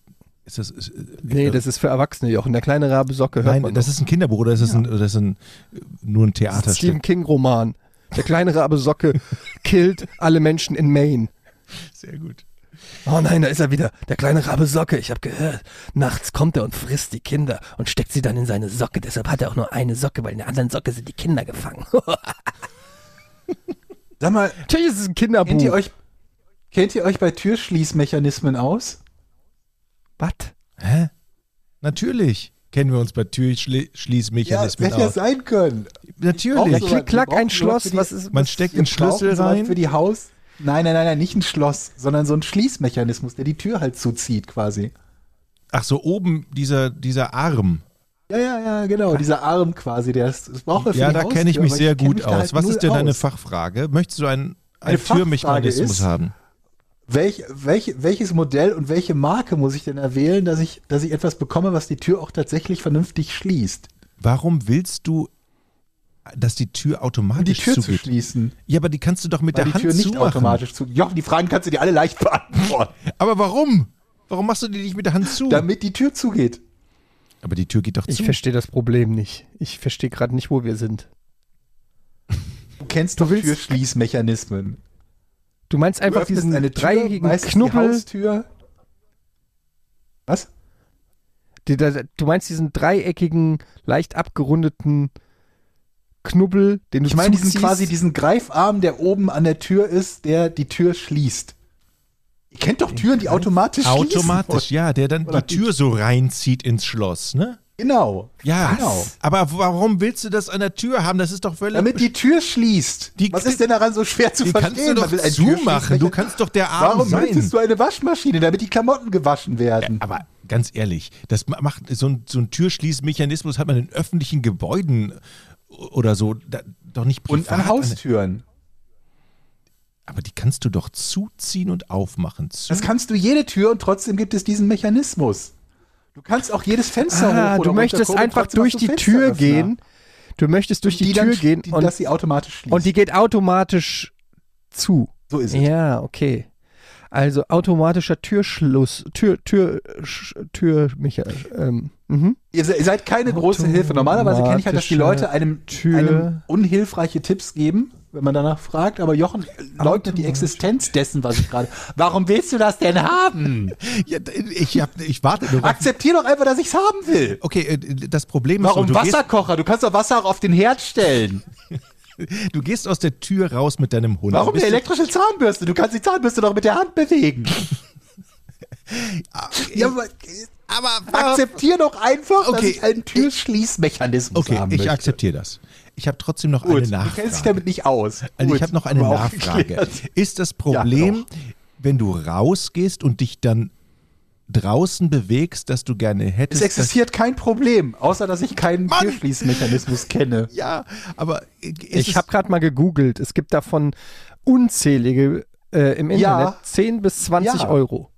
Ist das, ist, nee, das ist für Erwachsene, Jochen. Der kleine Rabe Socke hört Nein, man das doch. ist ein Kinderbuch oder ist das, ein, oder ist das ein, nur ein Das ist ein Theaterstück? Stephen King Roman. Der kleine Rabe Socke killt alle Menschen in Maine. Sehr gut. Oh nein, da ist er wieder. Der kleine Rabe Socke. Ich habe gehört, nachts kommt er und frisst die Kinder und steckt sie dann in seine Socke. Deshalb hat er auch nur eine Socke, weil in der anderen Socke sind die Kinder gefangen. Sag mal, Natürlich ist es ein Kinderbuch. kennt ihr euch, kennt ihr euch bei Türschließmechanismen aus? Was? Hä? Natürlich kennen wir uns bei Türschließmechanismen hätte ja aus. sein können. Natürlich. Ja, so was. klack, Wir ein Schloss. Was ist, Man was- steckt einen Schlüssel rein. Für die Haus. Nein, nein, nein, nein, nicht ein Schloss, sondern so ein Schließmechanismus, der die Tür halt zuzieht quasi. Ach so, oben dieser, dieser Arm. Ja, ja, ja, genau. Dieser Arm quasi, der ist, das braucht man Ja, da kenne ich mich sehr kenn gut mich aus. halt Was ist denn deine aus. Fachfrage? Möchtest du einen, einen Türmechanismus haben? Welch, welch, welches Modell und welche Marke muss ich denn erwählen, dass ich, dass ich etwas bekomme, was die Tür auch tatsächlich vernünftig schließt? Warum willst du, dass die Tür Um automatisch die Tür zu zugeht? schließen. ja, aber die kannst du doch mit Weil der die Hand Tür nicht zumachen. automatisch zu. Jochen, die Fragen kannst du dir alle leicht beantworten. Aber warum? Warum machst du die nicht mit der Hand zu? damit die Tür zugeht. aber die Tür geht doch Ich zu. verstehe das Problem nicht. Ich verstehe gerade nicht, wo wir sind. Du kennst Du doch willst- Türschließmechanismen. Du meinst Du einfach öffnest diesen eine Tür, dreieckigen die Knubbel. Haustür. Was? Die, da, du meinst diesen dreieckigen, leicht abgerundeten Knubbel, den du Ich meine diesen quasi diesen Greifarm, der oben an der Tür ist, der die Tür schließt. Ihr kennt doch Türen, die automatisch schließen. Automatisch, ja, der dann Oder die Tür so reinzieht ins Schloss, ne? Genau. Ja, Genau. aber warum willst du das an der Tür haben? Das ist doch völlig. Damit die Tür schließt. Die- Was ist denn daran so schwer zu die verstehen? kannst du doch zumachen. Du kannst doch der Arm Warum sein. möchtest du eine Waschmaschine, damit die Klamotten gewaschen werden? Aber ganz ehrlich, das ma- macht so ein, so ein Türschließmechanismus hat man in öffentlichen Gebäuden oder so da, doch nicht privat. Und an Haustüren. aber die kannst du doch zuziehen und aufmachen. Zu. Das kannst du jede Tür und trotzdem gibt es diesen Mechanismus. Du kannst auch jedes Fenster Ah, hoch du möchtest einfach durch die Tür gehen. Du möchtest durch die, die Tür dann, gehen die, und, dass sie automatisch schließt. und die geht automatisch zu. so ist es. Ja, okay. Also automatischer Türschluss, Tür, Tür, Tür, Micha, ähm, mhm. Ihr se- ihr seid keine große Hilfe. Normalerweise kenne ich halt, dass die Leute einem, Tür. einem unhilfreiche Tipps geben, wenn man danach fragt. Aber Jochen leugnet die Existenz dessen, was ich gerade. Warum willst du das denn haben? Ja, ich, hab, ich warte nur. Akzeptier doch einfach, dass ich es haben will. Okay, äh, das Problem ist, Warum so, Wasserkocher? Du kannst doch Wasser auch auf den Herd stellen. Du gehst aus der Tür raus mit deinem Hund. Warum eine du- elektrische Zahnbürste? Du kannst die Zahnbürste doch mit der Hand bewegen. ja, aber Aber akzeptier doch einfach, dass Okay, ich einen Türschließmechanismus Okay, haben ich möchte. akzeptiere das. Ich habe trotzdem noch Gut, eine du Nachfrage. kennst dich damit nicht aus. Also Gut, ich habe noch eine Nachfrage. geklärt. Ist das Problem, Ja, wenn du rausgehst und dich dann draußen bewegst, dass du gerne Es hättest? existiert kein Problem, außer dass ich keinen! Türschließmechanismus kenne. ja, aber Ich es- habe gerade mal gegoogelt. Es gibt davon unzählige äh, im Internet. Ja. 10 bis 20 Ja. Euro.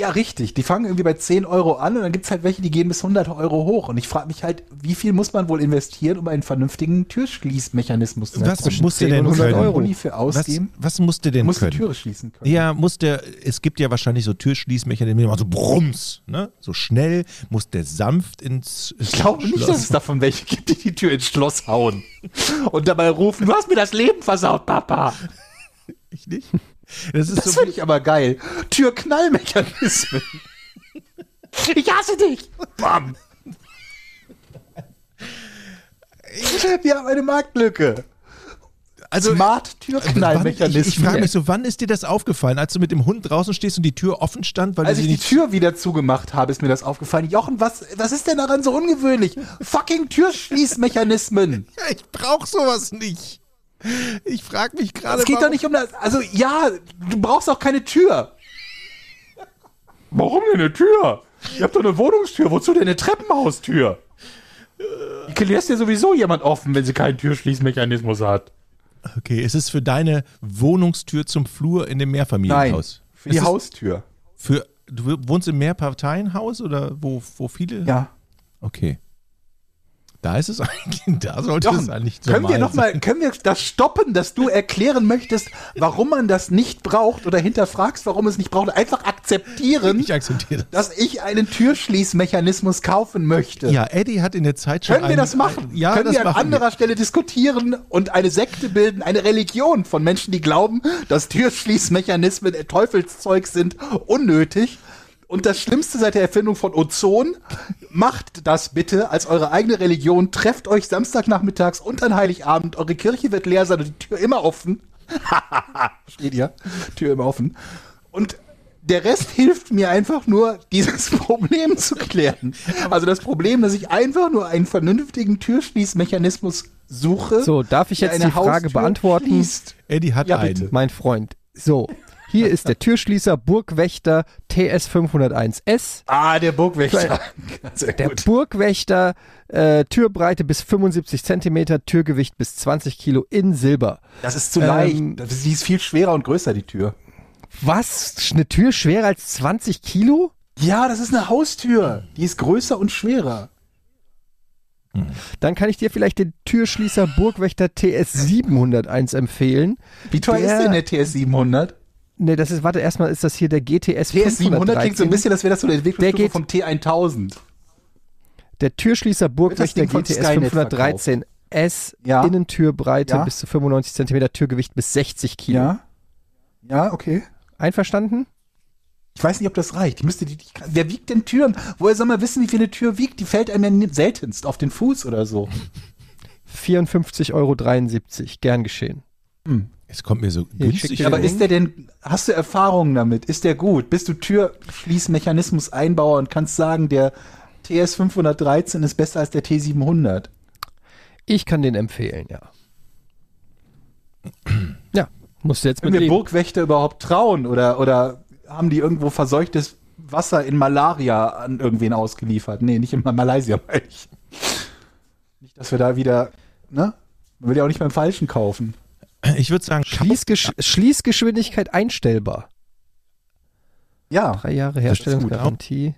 Ja, richtig. Die fangen irgendwie bei 10 Euro an und dann gibt's halt welche, die gehen bis 100 Euro hoch. Und ich frage mich halt, wie viel muss man wohl investieren, um einen vernünftigen Türschließmechanismus zu was erproben? muss der 10 denn und 100 können? Euro. Uni für Was, ausgeben? was muss der denn muss die können? Türe schließen können. Ja, muss der, es gibt ja wahrscheinlich so Türschließmechanismen, die machen so Brums, ne? So schnell muss der sanft ins, ins Ich glaube nicht, dass es davon welche gibt, die die Tür ins Schloss hauen. Und dabei rufen, du hast mir das Leben versaut, Papa. Ich nicht. Das ist Das so, finde ich aber geil. Türknallmechanismen. Ich hasse dich. Bam. Wir haben eine Marktlücke. Also, Smart Wann, ich, Türknallmechanismen. ich frage mich so, wann ist dir das aufgefallen, als du mit dem Hund draußen stehst und die Tür offen stand, weil Als du ich die Tür wieder zugemacht habe, ist mir das aufgefallen. Jochen, was, was ist denn daran so ungewöhnlich? Fucking Türschließmechanismen. Ja, ich brauch sowas nicht. Ich frage mich gerade. Es geht doch warum- nicht um das. Also ja, du brauchst auch keine Tür. Warum denn eine Tür? Ihr habt doch eine Wohnungstür. Wozu denn eine Treppenhaustür? Die lässt ja sowieso jemand offen, wenn sie keinen Türschließmechanismus hat. Okay, es ist für deine Wohnungstür zum Flur in dem Mehrfamilienhaus. für die Es ist Haustür. Für, du wohnst im Mehrparteienhaus oder wo, wo viele? Ja. Okay. Da ist es eigentlich, da sollte es Jochen, eigentlich können wir noch mal, können wir das stoppen, dass du erklären möchtest, warum man das nicht braucht oder hinterfragst, warum es nicht braucht? Einfach akzeptieren, Ich akzeptiere das. dass ich einen Türschließmechanismus kaufen möchte. Ja, Eddie hat in der Zeit schon Können wir einen- das machen? Ja, Können das wir an anderer Stelle diskutieren und eine Sekte bilden, eine Religion von Menschen, die glauben, dass Türschließmechanismen Teufelszeug sind, unnötig. Und das Schlimmste seit der Erfindung von Ozon, macht das bitte als eure eigene Religion. Trefft euch Samstagnachmittags und an Heiligabend. Eure Kirche wird leer sein und die Tür immer offen. Steht ihr? Tür immer offen. Und der Rest hilft mir einfach nur, dieses Problem zu klären. Also das Problem, dass ich einfach nur einen vernünftigen Türschließmechanismus suche. So, darf ich jetzt eine die Frage Haustür beantworten? Schließt. Eddie hat Ja, einen. Mein Freund. So, hier ist der Türschließer Burgwächter TS501S. Ah, der Burgwächter. Der. Burgwächter, äh, Türbreite bis 75 Zentimeter, Türgewicht bis 20 Kilo in Silber. Das ist zu Ähm, leicht. Ist, die ist viel schwerer und größer, die Tür. Was? Eine Tür schwerer als 20 Kilo? Ja, das ist eine Haustür. Die ist größer und schwerer. Dann kann ich dir vielleicht den Türschließer Burgwächter TS701 empfehlen. Wie teuer Der- ist denn der TS700? Ne, das ist, warte, erstmal ist das hier der GTS TS700 klingt so 513. ein bisschen, als wäre das so eine Entwicklungsstufe vom T1000. Der Türschließer Burgwächter GTS Skynet 513 S, Ja. Innentürbreite Ja. bis zu 95 Zentimeter, Türgewicht bis 60 Kilo. Ja. Ja, okay. Einverstanden? Ich weiß nicht, ob das reicht. Ich müsste die, die, wer wiegt denn Türen? Woher soll man wissen, wie viel eine Tür wiegt? Die fällt einem ja seltenst auf den Fuß oder so. 54,73 Euro. Gern geschehen. Es kommt mir so günstig Aber ist der denn, hast du Erfahrungen damit? Ist der gut? Bist du Türschließmechanismus-Einbauer und kannst sagen, der TS 513 ist besser als der T700? Ich kann den empfehlen, ja. Ja, musst du jetzt Können mit wir leben. Burgwächter überhaupt trauen? Oder, oder haben die irgendwo verseuchtes Wasser in Malaria an irgendwen ausgeliefert? Nee, nicht in Malaysia, meine ich. Nicht, dass wir da wieder, ne? Man will ja auch nicht beim Falschen kaufen. Ich würde sagen, Schließgesch Schließgeschwindigkeit einstellbar. Ja. Drei Jahre. Herstellungsgarantie.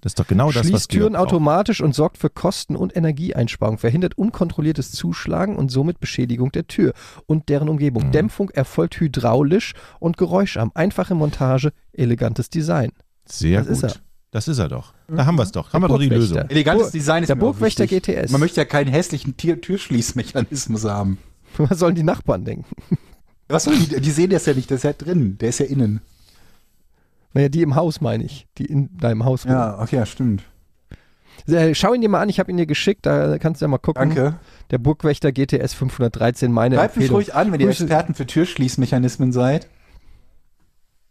das ist doch genau das, was Schließt wir Türen automatisch und sorgt für Kosten- und Energieeinsparung, verhindert unkontrolliertes Zuschlagen und somit Beschädigung der Tür und deren Umgebung. Mhm. Dämpfung erfolgt hydraulisch und geräuscharm. Einfache Montage, elegantes Design. Sehr Das gut. ist er. Das ist er doch. Da haben wir es doch. Haben wir doch die. Lösung. Elegantes Design ist der Burgwächter wichtig. GTS. Man möchte ja keinen hässlichen Tier Türschließmechanismus haben. Was sollen die Nachbarn denken? Was soll die, die sehen das ja nicht, das ist ja drin, der ist ja innen. Naja, die im Haus meine ich, die in deinem Haus. Ja, okay, ja, stimmt. Schau ihn dir mal an, ich habe ihn dir geschickt, da kannst du ja mal gucken. Danke. Der Burgwächter GTS 513, meine Bleibt mich Empfehlung. ruhig an, wenn ihr Experten für Türschließmechanismen seid.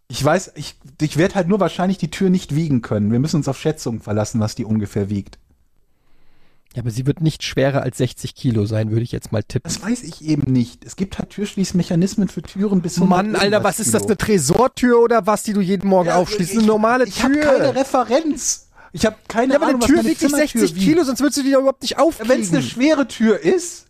Ich weiß, ich, ich werde halt nur wahrscheinlich die Tür nicht wiegen können. Wir müssen uns auf Schätzungen verlassen, was die ungefähr wiegt. Ja, aber sie wird nicht schwerer als 60 Kilo sein, würde ich jetzt mal tippen. Das weiß ich eben nicht. Es gibt halt Türschließmechanismen für Türen bis 100 Mann, Alter, was ist das, Kilo. eine Tresortür oder was, die du jeden Morgen Ja, aufschließt? ich- Eine normale Ich habe Tür. keine Referenz. Ich habe keine ja, aber Ahnung, eine was Tür wiegt nicht Zimmertür 60 wiegt. Kilo, sonst würdest du die doch überhaupt nicht aufkriegen. Wenn es eine schwere Tür ist,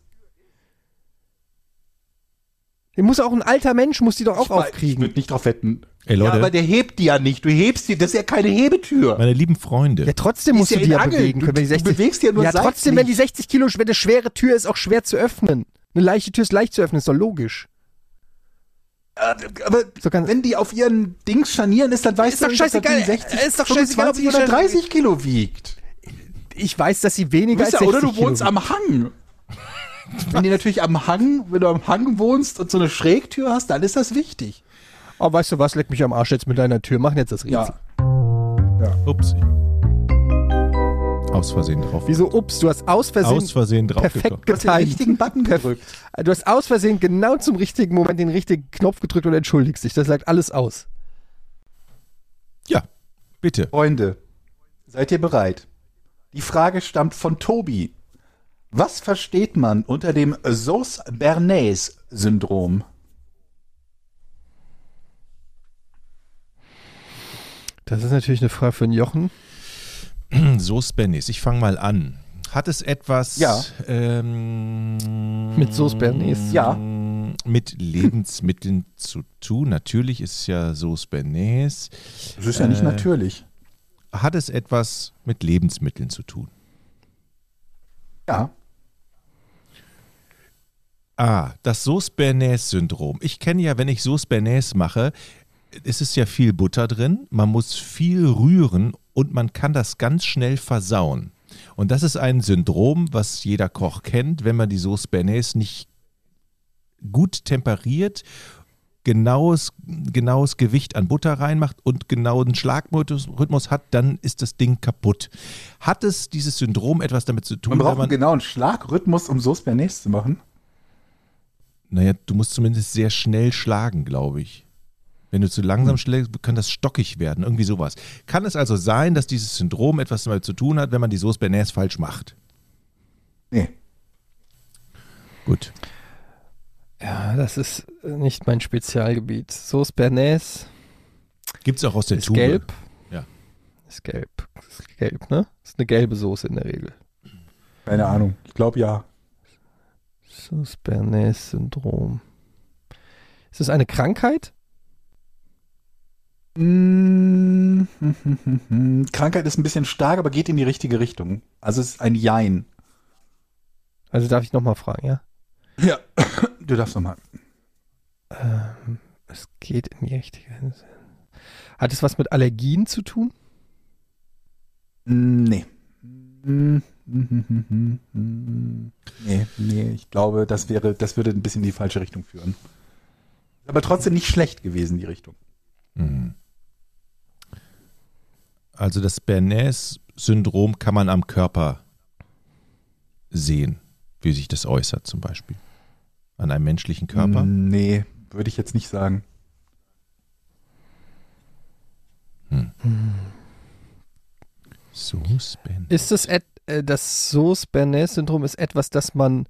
Die muss auch ein alter Mensch, muss die doch auch ich, ich aufkriegen. würde nicht drauf wetten. Ey, Leute. Ja, aber der hebt die ja nicht. Du hebst die, das ist ja keine Hebetür. Meine lieben Freunde. Ja, trotzdem Die musst ist du ja die ja bewegen können. Wenn die Du- du 60, bewegst die ja nur Ja, trotzdem, wenn die 60 Kilo, wenn eine schwere Tür ist, auch schwer zu öffnen. Eine leichte Tür ist leicht zu öffnen, ist doch logisch. Äh, Aber So wenn die auf ihren Dings scharnieren ist, dann weißt Ist du doch nicht, dass. Ding 60, Ist doch scheißegal, ob 25 die oder scharnieren. 30 Kilo wiegt. Ich weiß, dass sie Du weniger als ja, 60 oder du wohnst Kilo am Hang. wenn die natürlich am Hang, wenn du am Hang wohnst und so eine Schrägtür hast, dann ist das wichtig. Oh, weißt du was, leck mich am Arsch jetzt mit deiner Tür. Machen jetzt das Rätsel. Ja. Ups. Aus Versehen drauf. Wieso ups? Du hast aus Versehen, Aus Versehen drauf perfekt Du hast den richtigen Button gedrückt. Du hast aus Versehen genau zum richtigen Moment den richtigen Knopf gedrückt und entschuldigst dich. Das sagt alles aus. Ja, bitte. Freunde, seid ihr bereit? Die Frage stammt von Tobi. Was versteht man unter dem Sauce-Bernays-Syndrom? Das ist natürlich eine Frage für einen Jochen. So, Spennis, ich fange mal an. Hat es etwas Ja. ähm, Mit Sauce Bernays? Ja. mit Lebensmitteln zu tun? Natürlich ist es ja Sauce Bernays. Das ist ja nicht Äh, natürlich. Hat es etwas mit Lebensmitteln zu tun? Ja. Ah, das Sauce Bernays-Syndrom. Ich kenne ja, wenn ich Sauce Bernays mache, es ist ja viel Butter drin, man muss viel rühren und man kann das ganz schnell versauen. Und das ist ein Syndrom, was jeder Koch kennt, wenn man die Sauce Bernays nicht gut temperiert, genaues, genaues Gewicht an Butter reinmacht und genauen Schlagrhythmus hat, dann ist das Ding kaputt. Hat es dieses Syndrom etwas damit zu tun, Man braucht wenn einen genauen Schlagrhythmus, um Sauce Bernays zu machen. Naja, du musst zumindest sehr schnell schlagen, glaube ich. Wenn du zu langsam schlägst, kann das stockig werden, irgendwie sowas. Kann es also sein, dass dieses Syndrom etwas damit zu tun hat, wenn man die Sauce Bernays falsch macht? Nee. Gut. Ja, das ist nicht mein Spezialgebiet. Sauce Bernays Gibt es auch aus der ist Tube. gelb. Ja. Ist gelb. Ist gelb, ne? Ist eine gelbe Soße in der Regel. Keine Ahnung. Ich glaube ja. Sauce Bernays Syndrom. Ist es eine Krankheit? Mm, Krankheit ist ein bisschen stark, aber geht in die richtige Richtung. Also es ist ein Jein. Also darf ich nochmal fragen, ja? Ja. Du darfst nochmal. Ähm, es geht in die richtige Richtung. Hat es was mit Allergien zu tun? Nee. Nee, nee, ich glaube, das wäre, das würde ein bisschen in die falsche Richtung führen. Aber trotzdem nicht schlecht gewesen, die Richtung. Mhm. Also das Bernays-Syndrom kann man am Körper sehen, wie sich das äußert zum Beispiel. An einem menschlichen Körper. Nee, würde ich jetzt nicht sagen. Sauce Bernays. Ist es et, äh, das Sauce Bernays Syndrom ist etwas, das man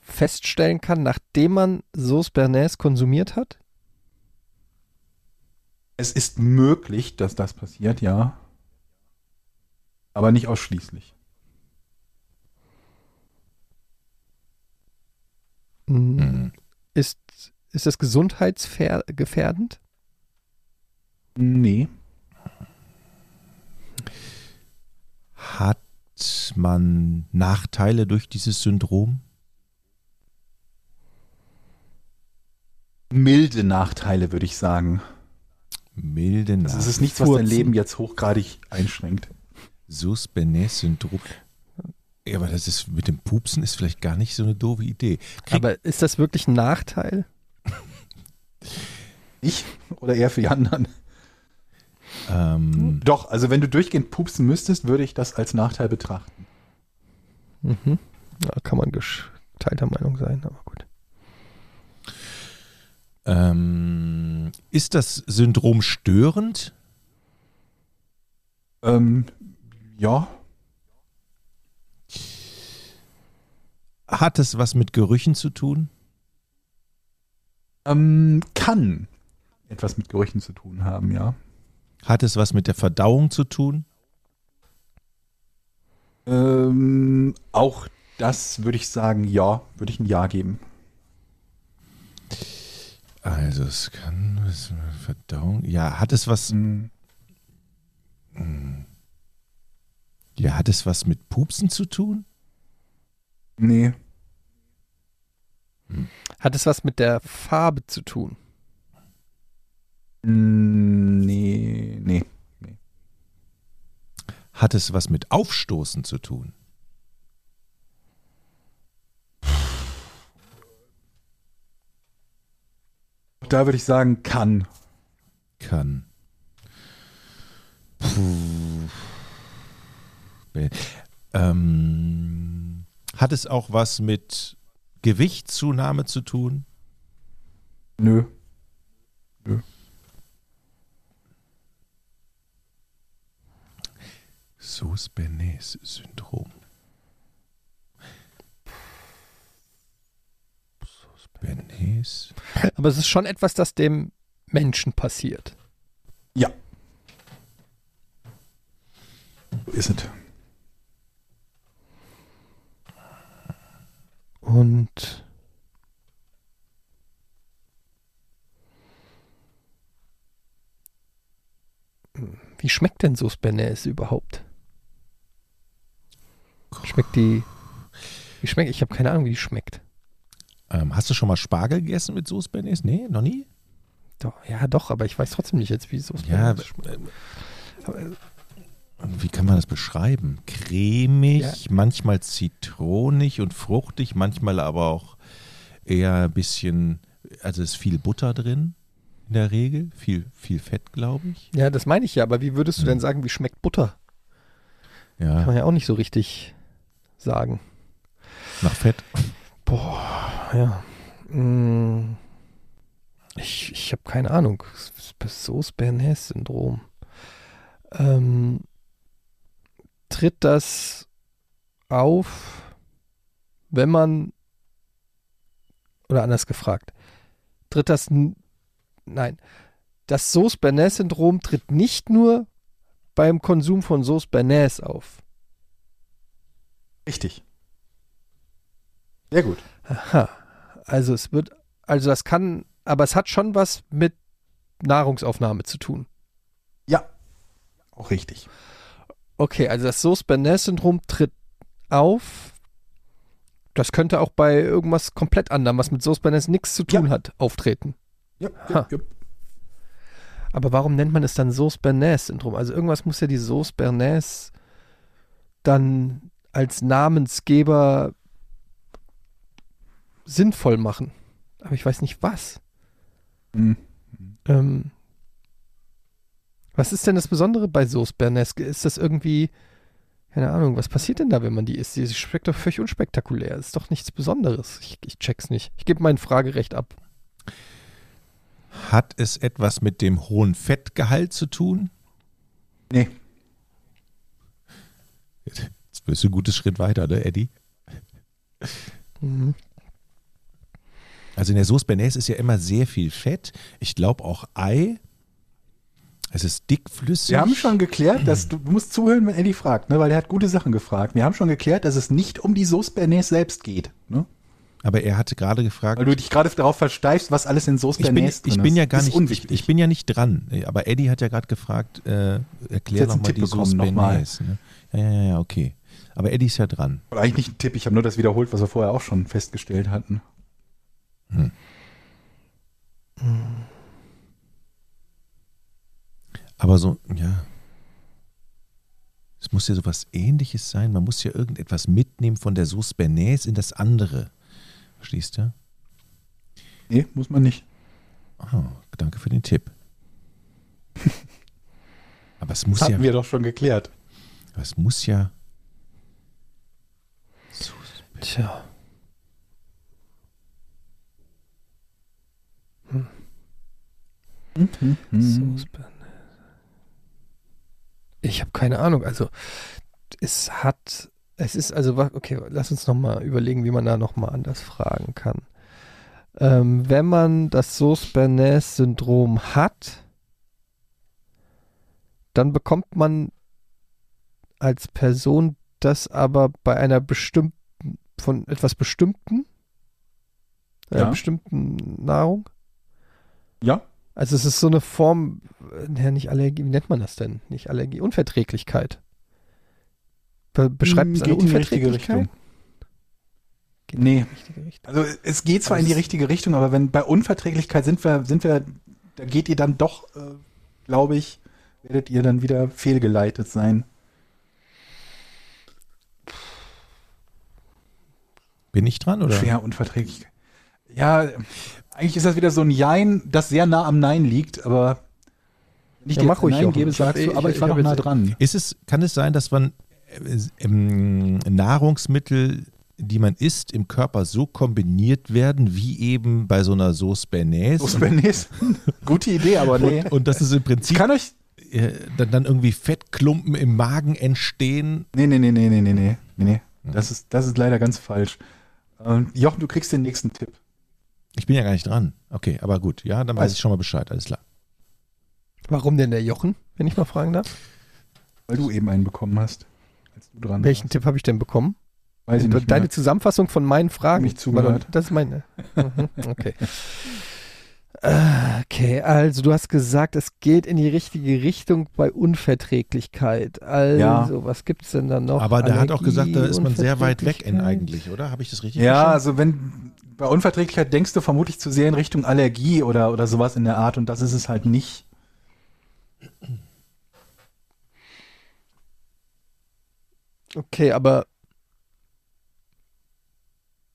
feststellen kann, nachdem man Sauce Bernays konsumiert hat? Es ist möglich, dass das passiert, ja. Aber nicht ausschließlich. Mhm. Mhm. Ist, ist das gesundheitsgefährdend? Nee. Hat man Nachteile durch dieses Syndrom? Milde Nachteile, würde ich sagen. Milde Das Nachteile. ist nichts, was dein. Leben jetzt hochgradig einschränkt. Sus Bernays-Syndrom. Ja, aber das ist mit dem Pupsen ist vielleicht gar nicht so eine doofe Idee. Krieg, Aber ist das wirklich ein Nachteil? Ich oder eher für die anderen? ähm, Doch, also wenn du durchgehend pupsen müsstest, würde ich das als Nachteil betrachten. Mhm. Ja, kann man geteilter Meinung sein, aber gut. Ähm, ist das Syndrom störend? Ähm, ja. Hat es was mit Gerüchen zu tun? Ähm, kann etwas mit Gerüchen zu tun haben, ja. Hat es was mit der Verdauung zu tun? Ähm, auch das würde ich sagen, ja, würde ich ein Ja geben. Also es kann was mit Verdauung. Ja, hat es was? Mm, Ja, hat es was mit Pupsen zu tun? Nee. Hat es was mit der Farbe zu tun? Mm, Nee, nee. Hat es was mit Aufstoßen zu tun? Da würde ich sagen, kann. Kann. Puh. Ähm, hat es auch was mit Gewichtszunahme zu tun? Nö. Sus-Bernays-Syndrom. Bernays. Aber es ist schon etwas, das dem Menschen passiert. Ja. So ist es. Und wie schmeckt denn Sauce Bernays überhaupt? Schmeckt die. Wie schmeckt? Ich habe keine Ahnung, wie die schmeckt. Hast du schon mal Spargel gegessen mit Sauce Bernays? Nee, noch nie? Doch, ja, doch, aber ich weiß trotzdem nicht jetzt, wie Sauce Ja, Bernays schmeckt. äh, wie kann man das beschreiben? Cremig, Ja. manchmal zitronig und fruchtig, manchmal aber auch eher ein bisschen, also ist viel Butter drin in der Regel, viel, viel Fett, glaube ich. Ja, das meine ich ja, aber wie würdest du Hm. denn sagen, wie schmeckt Butter? Kann Ja, man ja auch nicht so richtig sagen. nach Fett. Boah, ja. Mm, Ich, ich habe keine Ahnung. Sauce Bernays Syndrom. Ähm, tritt das auf, wenn man oder anders gefragt, tritt das nein, das Sauce Bernays Syndrom tritt nicht nur beim Konsum von Sauce Bernays auf. Richtig. Sehr gut. Aha. Also es wird, also das kann, aber es hat schon was mit Nahrungsaufnahme zu tun. Ja. Auch richtig. Okay, also das Sauce-Bernays-Syndrom tritt auf. Das könnte auch bei irgendwas komplett anderem, was mit Sauce-Bernays nichts zu tun Ja. hat, auftreten. Ja, ja, ja. Aber warum nennt man es dann Sauce-Bernays-Syndrom? Also irgendwas muss ja die Sauce-Bernays dann als Namensgeber sinnvoll machen. Aber ich weiß nicht was. Hm. Ähm, was ist denn das Besondere bei Sauce Bernays? Ist das irgendwie, keine Ahnung, was passiert denn da, wenn man die isst? Die schmeckt doch völlig unspektakulär. Ist doch nichts Besonderes. Ich, ich check's nicht. Ich gebe mein Fragerecht ab. Hat es etwas mit dem hohen Fettgehalt zu tun? Nee. Jetzt bist du ein gutes Schritt weiter, ne, Eddie? Mhm. Also in der Sauce Bernays ist ja immer sehr viel Fett. Ich glaube auch Ei. Es ist dickflüssig. Wir haben schon geklärt, dass du, du musst zuhören, wenn Eddie fragt, ne, weil er hat gute Sachen gefragt. Wir haben schon geklärt, dass es nicht um die Sauce Bernays selbst geht. Ne? Aber er hatte gerade gefragt. Weil du dich gerade darauf versteifst, was alles in Sauce Bernays drin ich bin ist. ja gar ist nicht, ich, unwichtig. ich bin ja nicht dran. Aber Eddie hat ja gerade gefragt, äh, erklär nochmal Tipp die Sauce. Bernays. Ne? Ja, ja, ja, ja, okay. Aber Eddie ist ja dran. Oder eigentlich nicht ein Tipp, ich habe nur das wiederholt, was wir vorher auch schon festgestellt hatten. Aber so, ja. Es muss ja sowas ähnliches sein. Man muss ja irgendetwas mitnehmen von der Sauce Bernays in das andere. Verstehst du? Nee, muss man nicht. Oh, danke für den Tipp. Aber es muss Das ja, hatten wir doch schon geklärt. aber es muss ja. Tja. Mhm. Ich habe keine Ahnung. Also es hat, es ist also, okay, lass uns nochmal überlegen, wie man da nochmal anders fragen kann. Ähm, wenn man das Sauce Bernays Syndrom hat, dann bekommt man als Person das aber bei einer bestimmten, von etwas Bestimmten, einer Ja. bestimmten Nahrung. Ja, Also es ist so eine Form, äh, ja, nicht Allergie, wie nennt man das denn? Nicht Allergie, Unverträglichkeit. Be beschreibt es eine geht in die richtige Unverträglichkeit? Richtung. Geht in Nee. die richtige Richtung. Also es geht zwar Aber in die richtige Richtung, aber wenn bei Unverträglichkeit sind wir, sind wir, da geht ihr dann doch, äh, glaube ich, werdet ihr dann wieder fehlgeleitet sein. Bin ich dran oder? Schwer Unverträglichkeit. Ja, eigentlich ist das wieder so ein Jein, das sehr nah am Nein liegt, aber ich Ja, mach ruhig, Nein gebe, Ich sagst eh- du, aber ich- ich war ich noch nah dran. Ist es, kann es sein, dass man äh, ähm, Nahrungsmittel, die man isst, im Körper so kombiniert werden, wie eben bei so einer Sauce Bernays. Sauce Bernays. Gute Idee, aber nee. Und, und das ist im Ich Prinzip kann euch. äh, dann, dann irgendwie Fettklumpen im Magen entstehen. Nee, nee, nee, nee, nee, nee, nee. nee. Das, ist, das ist leider ganz falsch. Ähm, Jochen, du kriegst den nächsten Tipp. Ich bin ja gar nicht dran. Okay, aber gut. Ja, dann weiß ich schon mal Bescheid. Alles klar. Warum denn der Jochen, wenn ich mal fragen darf? Weil du eben einen bekommen hast. Als du dran Welchen warst. Tipp habe ich denn bekommen? Weiß ich nicht Deine mehr. Zusammenfassung von meinen Fragen. Nicht zugehört. Das ist meine. Mhm, Okay. Äh, Okay, also du hast gesagt, es geht in die richtige Richtung bei Unverträglichkeit. Also, was gibt es denn da noch? Aber der hat auch gesagt, da Allergie, ist man sehr weit weg in eigentlich, oder? Habe ich das richtig Ja, verstanden? also wenn bei Unverträglichkeit denkst du vermutlich zu sehr in Richtung Allergie oder, oder sowas in der Art und das ist es halt nicht. Okay, aber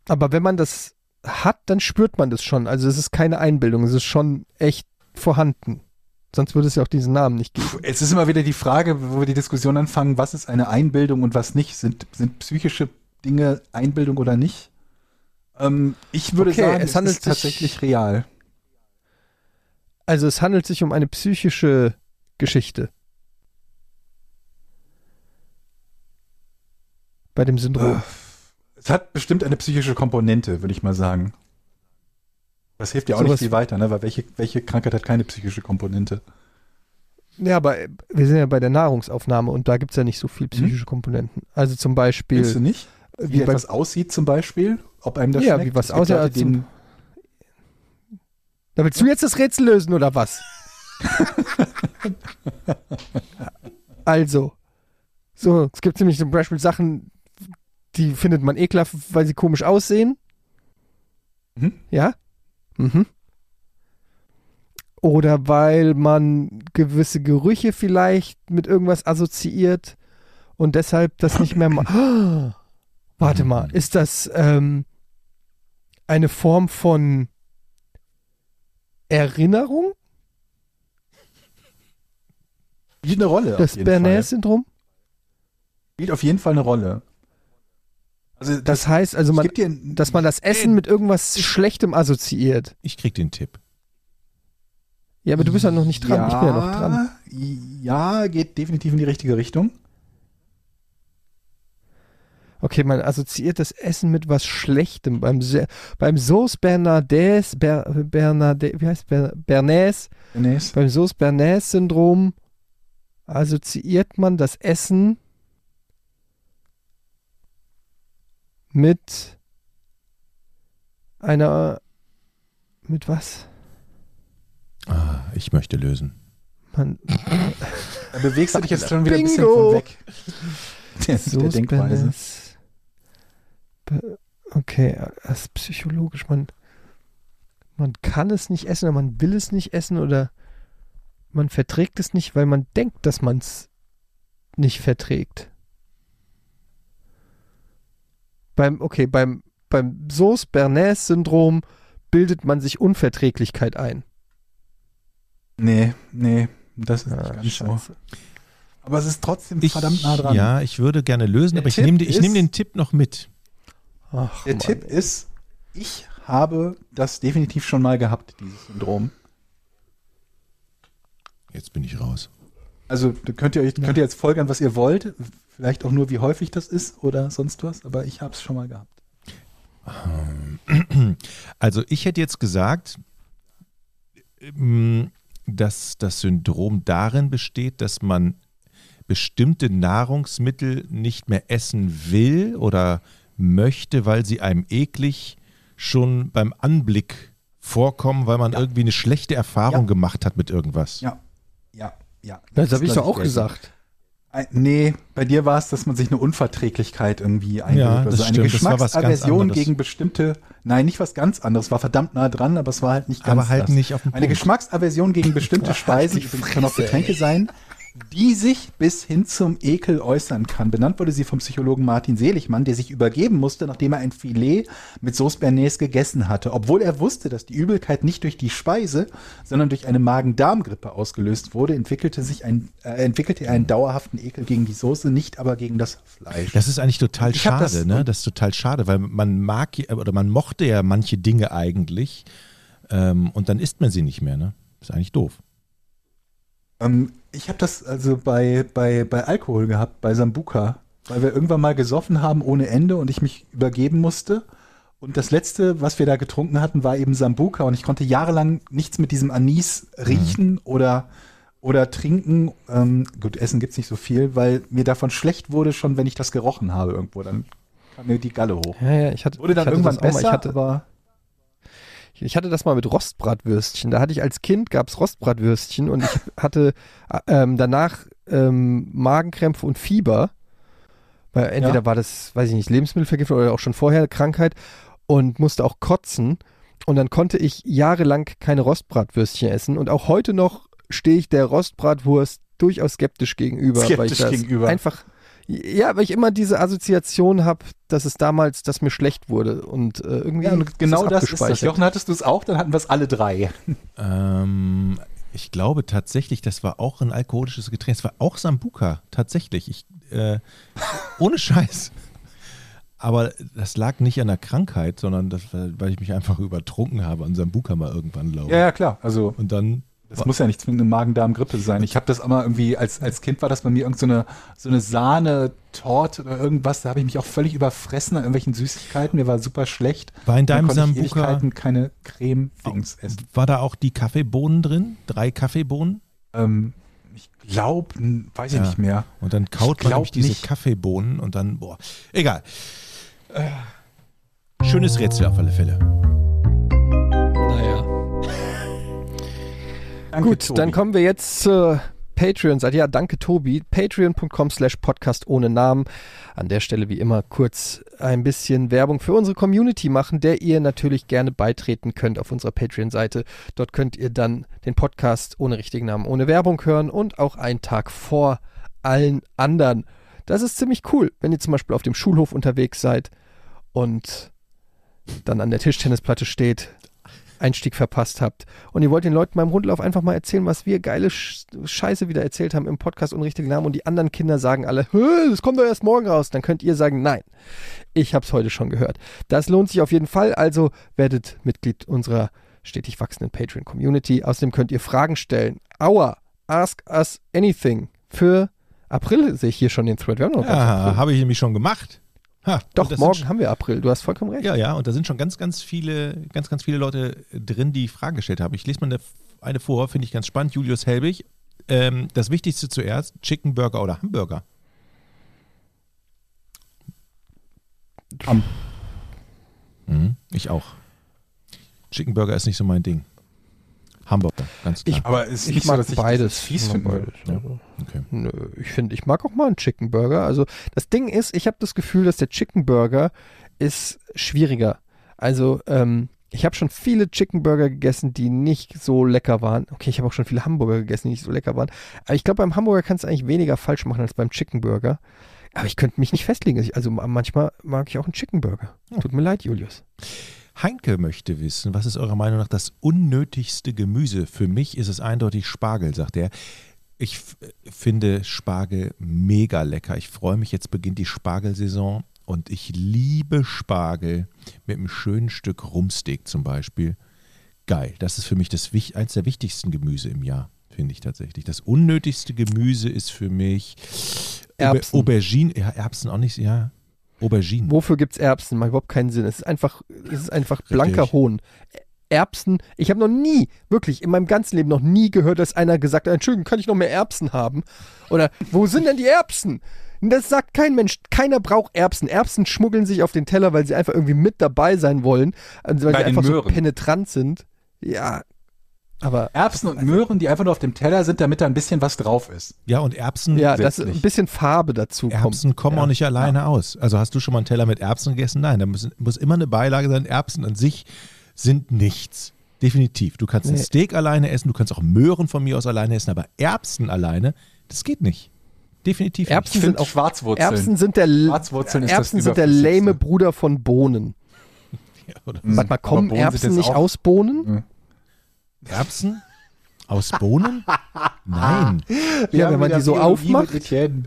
aber wenn man das hat, dann spürt man das schon. Also es ist keine Einbildung, es ist schon echt vorhanden. Sonst würde es ja auch diesen Namen nicht geben. Puh, Es ist immer wieder die Frage, wo wir die Diskussion anfangen, was ist eine Einbildung und was nicht? Sind, sind psychische Dinge Einbildung oder nicht? Ähm, ich würde Okay, sagen, es es, handelt ist sich- tatsächlich real. Also es handelt sich um eine psychische Geschichte. Bei dem Syndrom. Es hat bestimmt eine psychische Komponente, würde ich mal sagen. Das hilft ja auch Sowas- nicht viel weiter, ne? weil welche, welche Krankheit hat keine psychische Komponente? Ja, aber äh, wir sind ja bei der Nahrungsaufnahme und da gibt es ja nicht so viel psychische Komponenten. Also zum Findest du Beispiel, nicht? Äh, Wie, wie bei, etwas aussieht zum Beispiel? Ob einem das Ja, schmeckt? wie was aussieht, Leute, als zum- da willst du jetzt das Rätsel lösen oder was? also, so, es gibt nämlich zum Beispiel Sachen, die findet man ekelhaft, weil sie komisch aussehen. Mhm. Ja? Mhm. Oder weil man gewisse Gerüche vielleicht mit irgendwas assoziiert und deshalb das nicht mehr ma Warte mal, ist das ähm, eine Form von Erinnerung? Spielt eine Rolle. Das. Bernays-Syndrom? Spielt auf jeden Fall eine Rolle. Also das, Das heißt also, man, geb dir ein- dass man das Essen mit irgendwas Schlechtem assoziiert. Ich krieg den Tipp. Ja, aber du bist ja noch nicht dran. Ich bin ja noch dran. Ja, geht definitiv in die richtige Richtung. Okay, man assoziiert das Essen mit was Schlechtem. Beim, beim Sauce Bernadette, Ber, Bernadette, wie heißt Ber, Bernays, Bernays. beim Sauce Bernays-Syndrom assoziiert man das Essen mit einer, mit was? Ah, ich möchte lösen. Man, Da bewegst du dich jetzt schon wieder ein bisschen Bingo. von weg. Der, der Denkweise. Okay, das ist psychologisch. Man, man kann es nicht essen oder man will es nicht essen oder man verträgt es nicht, weil man denkt, dass man es nicht verträgt. Beim, okay, beim, beim Sauce Bernays-Syndrom bildet man sich Unverträglichkeit ein. Nee, nee, das ist Ah, nicht ganz so. scheiße. Aber es ist trotzdem Ich, verdammt nah dran. Ja, ich würde gerne lösen, Der aber ich Tipp nehme ich ist- nehm den Tipp noch mit. Ach, Der Mann. Tipp ist, ich habe das definitiv schon mal gehabt, dieses Syndrom. Jetzt bin ich raus. Also da könnt ihr euch könnt ihr jetzt folgern, was ihr wollt. Vielleicht auch nur, wie häufig das ist oder sonst was, aber ich habe es schon mal gehabt. Also ich hätte jetzt gesagt, ähm, dass das Syndrom darin besteht, dass man bestimmte Nahrungsmittel nicht mehr essen will oder möchte, weil sie einem eklig schon beim Anblick vorkommen, weil man Ja. irgendwie eine schlechte Erfahrung Ja. gemacht hat mit irgendwas. Ja, ja, ja. Das habe ich doch auch gesagt. Ein- Nee, bei dir war es, dass man sich eine Unverträglichkeit irgendwie einbildet. Ja, also das eine stimmt. Das was ganz Geschmacksaversion gegen bestimmte, nein, nicht was ganz anderes, war verdammt nah dran, aber es war halt nicht ganz Aber halt das. nicht auf den Eine Punkt. Geschmacksaversion gegen bestimmte Speisen, die übrigens können auch Getränke sein, die sich bis hin zum Ekel äußern kann. Benannt wurde sie vom Psychologen Martin Seligmann, der sich übergeben musste, nachdem er ein Filet mit Sauce Bernays gegessen hatte, obwohl er wusste, dass die Übelkeit nicht durch die Speise, sondern durch eine Magen-Darm-Grippe ausgelöst wurde, entwickelte sich ein, äh, entwickelte er einen dauerhaften Ekel gegen die Soße, nicht aber gegen das Fleisch. Das ist eigentlich total Ich schade, das- ne? Das ist total schade, weil man mag ja- oder man mochte ja manche Dinge eigentlich ähm, und dann isst man sie nicht mehr, ne? Ist eigentlich doof. Ähm, ich habe das also bei, bei, bei Alkohol gehabt, bei Sambuka, weil wir irgendwann mal gesoffen haben ohne Ende und ich mich übergeben musste. Und das letzte, was wir da getrunken hatten, war eben Sambuka und ich konnte jahrelang nichts mit diesem Anis riechen oder, oder trinken. Ähm, gut, Essen gibt's nicht so viel, weil mir davon schlecht wurde, schon wenn ich das gerochen habe irgendwo. Dann kam mir die Galle hoch. Ja, ja, ich hatte, Wurde dann irgendwann besser, Ich hatte, aber Ich hatte das mal mit Rostbratwürstchen. Da hatte ich als Kind gab's Rostbratwürstchen und ich hatte äh, ähm, danach ähm, Magenkrämpfe und Fieber. Weil entweder Ja. war das, weiß ich nicht, Lebensmittelvergiftung oder auch schon vorher Krankheit und musste auch kotzen. Und dann konnte ich jahrelang keine Rostbratwürstchen essen. Und auch heute noch stehe ich der Rostbratwurst durchaus skeptisch gegenüber. weil ich Skeptisch das gegenüber. Einfach, ja, weil ich immer diese Assoziation habe, dass es damals, dass mir schlecht wurde. Und äh, irgendwie ja, und genau das ist das. abgespeichert. Jochen, hattest du es auch? Dann hatten wir es alle drei. Ähm, ich glaube tatsächlich, das war auch ein alkoholisches Getränk. Es war auch Sambuka, tatsächlich. Ich, äh, ohne Scheiß. Aber das lag nicht an der Krankheit, sondern das, weil ich mich einfach übertrunken habe an Sambuka mal irgendwann, glaube ich. Ja, ja, klar. Also Und dann Das muss ja nicht zwingend eine Magen-Darm-Grippe sein. Ich habe das immer irgendwie, als, als Kind war das bei mir irgend so eine, so eine Sahne-Torte oder irgendwas. Da habe ich mich auch völlig überfressen an irgendwelchen Süßigkeiten. Mir war super schlecht. war in deinem Sambuka, keine Creme-Dings essen. war da auch die Kaffeebohnen drin? Drei Kaffeebohnen? Ähm, ich glaube, weiß ich Ja. nicht mehr. Und dann kaut Ich man glaub nämlich diese nicht. Kaffeebohnen und dann, boah, egal. Äh, Schönes Rätsel auf alle Fälle. Danke, Gut, Tobi. dann kommen wir jetzt zur Patreon-Seite. Ja, danke Tobi. Patreon.com slash Podcast ohne Namen. An der Stelle wie immer kurz ein bisschen Werbung für unsere Community machen, der ihr natürlich gerne beitreten könnt auf unserer Patreon-Seite. Dort könnt ihr dann den Podcast ohne richtigen Namen, ohne Werbung hören und auch einen Tag vor allen anderen. Das ist ziemlich cool, wenn ihr zum Beispiel auf dem Schulhof unterwegs seid und dann an der Tischtennisplatte steht, Einstieg verpasst habt und ihr wollt den Leuten beim Rundlauf einfach mal erzählen, was wir geile Sch Scheiße wieder erzählt haben im Podcast und richtigen Namen und die anderen Kinder sagen alle, "Hä, das kommt doch erst morgen raus, dann könnt ihr sagen, nein, ich hab's heute schon gehört. Das lohnt sich auf jeden Fall, also werdet Mitglied unserer stetig wachsenden Patreon-Community. Außerdem könnt ihr Fragen stellen. Aua, ask us anything. Für April sehe ich hier schon den Thread. Wir haben noch Ja, habe ich nämlich schon gemacht. Ha, Doch, morgen haben wir April. Du hast vollkommen recht. ja, ja, und da sind schon ganz, ganz viele, ganz, ganz viele Leute drin, die Fragen gestellt haben. Ich lese mal eine, eine vor, finde ich ganz spannend. Julius Helbig. Ähm, das Wichtigste zuerst: Chicken Burger oder Hamburger? Ham. Mhm, ich auch. Chicken Burger ist nicht so mein Ding. Hamburger, ganz klar. Aber es ist Ich mag so, dass ich beides. das fies Ich würde. beides, Ja. okay. Nö, ich finde, ich mag auch mal einen Chicken Burger. Also das Ding ist, ich habe das Gefühl, dass der Chicken Burger ist schwieriger. Also ähm, ich habe schon viele Chicken Burger gegessen, die nicht so lecker waren. Okay, ich habe auch schon viele Hamburger gegessen, die nicht so lecker waren. Aber ich glaube, beim Hamburger kannst du eigentlich weniger falsch machen als beim Chicken Burger. Aber ich könnte mich nicht festlegen. Ich- Also manchmal mag ich auch einen Chicken Burger. Tut mir leid, Julius. Heinke möchte wissen, was ist eurer Meinung nach das unnötigste Gemüse? Für mich ist es eindeutig Spargel, sagt er. Ich f- finde Spargel mega lecker. Ich freue mich, jetzt beginnt die Spargelsaison und ich liebe Spargel mit einem schönen Stück Rumsteak zum Beispiel. Geil. Das ist für mich das, eins der wichtigsten Gemüse im Jahr, finde ich tatsächlich. Das unnötigste Gemüse ist für mich Auber- Erbsen. Aubergine. Ja, Erbsen auch nicht, ja. Aubergine. Wofür gibt's Erbsen? Macht überhaupt keinen Sinn. Es ist einfach, es ist einfach blanker. Hohn. Erbsen, ich habe noch nie, wirklich in meinem ganzen Leben noch nie gehört, dass einer gesagt hat, Entschuldigung, kann ich noch mehr Erbsen haben? Oder wo sind denn die Erbsen? Das sagt kein Mensch. Keiner braucht Erbsen. Erbsen schmuggeln sich auf den Teller, weil sie einfach irgendwie mit dabei sein wollen. Also weil Bei sie einfach so penetrant sind. Ja, aber Erbsen und Möhren, die einfach nur auf dem Teller sind, damit da ein bisschen was drauf ist. Ja, und Erbsen. ja, dass ein bisschen Farbe dazu kommt. Erbsen kommen ja. auch nicht alleine aus. Also hast du schon mal einen Teller mit Erbsen gegessen? Nein, da müssen, muss immer eine Beilage sein. Erbsen an sich sind nichts. Definitiv. Du kannst ein Nee. Steak alleine essen, du kannst auch Möhren von mir aus alleine essen, aber Erbsen alleine Das geht nicht. Definitiv nicht. Erbsen sind auch Schwarzwurzeln. Erbsen sind der, Schwarzwurzeln ist das Erbsen sind der lame Bruder von Bohnen. Ja, oder Mhm. Warte mal, kommen Erbsen nicht auch- aus Bohnen? Erbsen? Aus Bohnen? Nein. Ja, haben wenn man die so aufmacht.